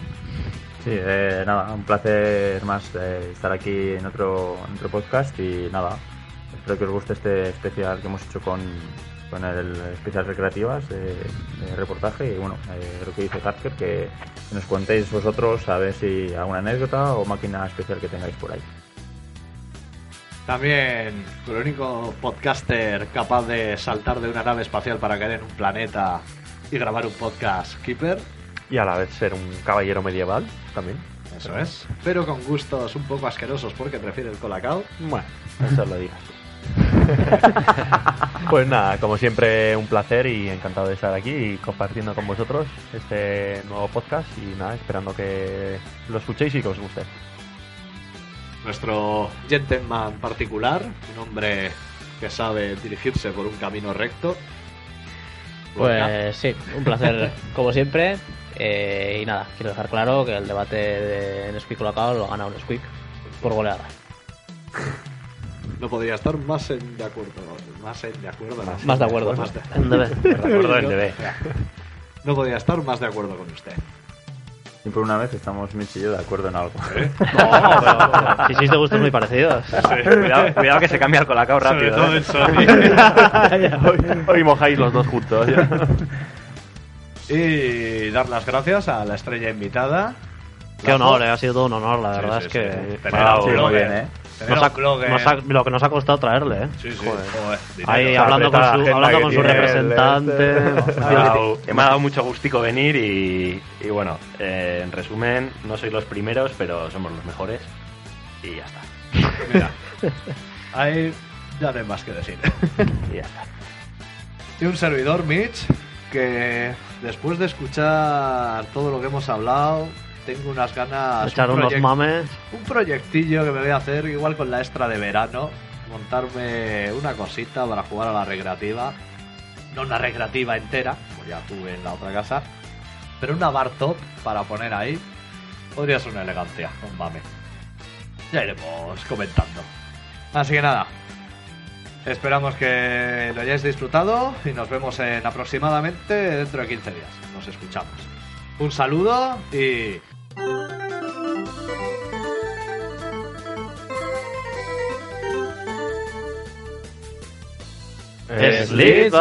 Sí, eh, nada, un placer más eh, estar aquí en otro, otro podcast y nada, espero que os guste este especial que hemos hecho con, con el especial recreativas de, de reportaje y bueno, eh, lo que dice Carter, que nos contéis vosotros a ver si alguna anécdota o máquina especial que tengáis por ahí. También el único podcaster capaz de saltar de una nave espacial para caer en un planeta y grabar un podcast Keeper. Y a la vez ser un caballero medieval también. Eso es. Pero con gustos un poco asquerosos porque prefiere el colacao. Bueno, eso lo digas pues nada, como siempre, un placer y encantado de estar aquí y compartiendo con vosotros este nuevo podcast. Y nada, esperando que lo escuchéis y que os guste. Nuestro gentleman particular, un hombre que sabe dirigirse por un camino recto. Pues sí, un placer como siempre. Eh, y nada, quiero dejar claro que el debate de Nesquik Colacao lo ha ganado Nesquik por goleada. No podría estar más en de acuerdo. Más en de acuerdo. no. Más de acuerdo. Más de- acuerdo del bebé. No podría estar más de acuerdo con usted. Y por una vez estamos Mitch y yo de acuerdo en algo. Si sois de gustos muy parecidos. cuidado, cuidado que se cambia el colacao rápido. ¿eh? hoy, hoy mojáis los dos juntos. Y dar las gracias a la estrella invitada. Qué honor, eh, ha sido todo un honor, la verdad sí, es sí. que. Tener a un sí, muy blogger. bien, ¿eh? Tener Nos a ha- un blogger. nos ha- lo que nos ha costado traerle, ¿eh? Sí, sí. Joder. Joder. Ahí hablando con su, la hablando con su representante. este. Me ha, dado, me ha dado mucho gustico venir y, y bueno, eh, en resumen, no sois los primeros, pero somos los mejores y ya está. Mira, ahí ya no hay más que decir. Y ya está. Y un servidor, Mitch, que después de escuchar todo lo que hemos hablado, tengo unas ganas. Echar un unos mames. Un proyectillo que me voy a hacer, igual con la extra de verano, montarme una cosita para jugar a la recreativa. No una recreativa entera, como ya tuve en la otra casa, pero una bar top para poner ahí. Podría ser una elegancia, un mame. Ya iremos comentando. Así que nada, esperamos que lo hayáis disfrutado y nos vemos en aproximadamente dentro de 15 días. Nos escuchamos. Un saludo y... Sleep.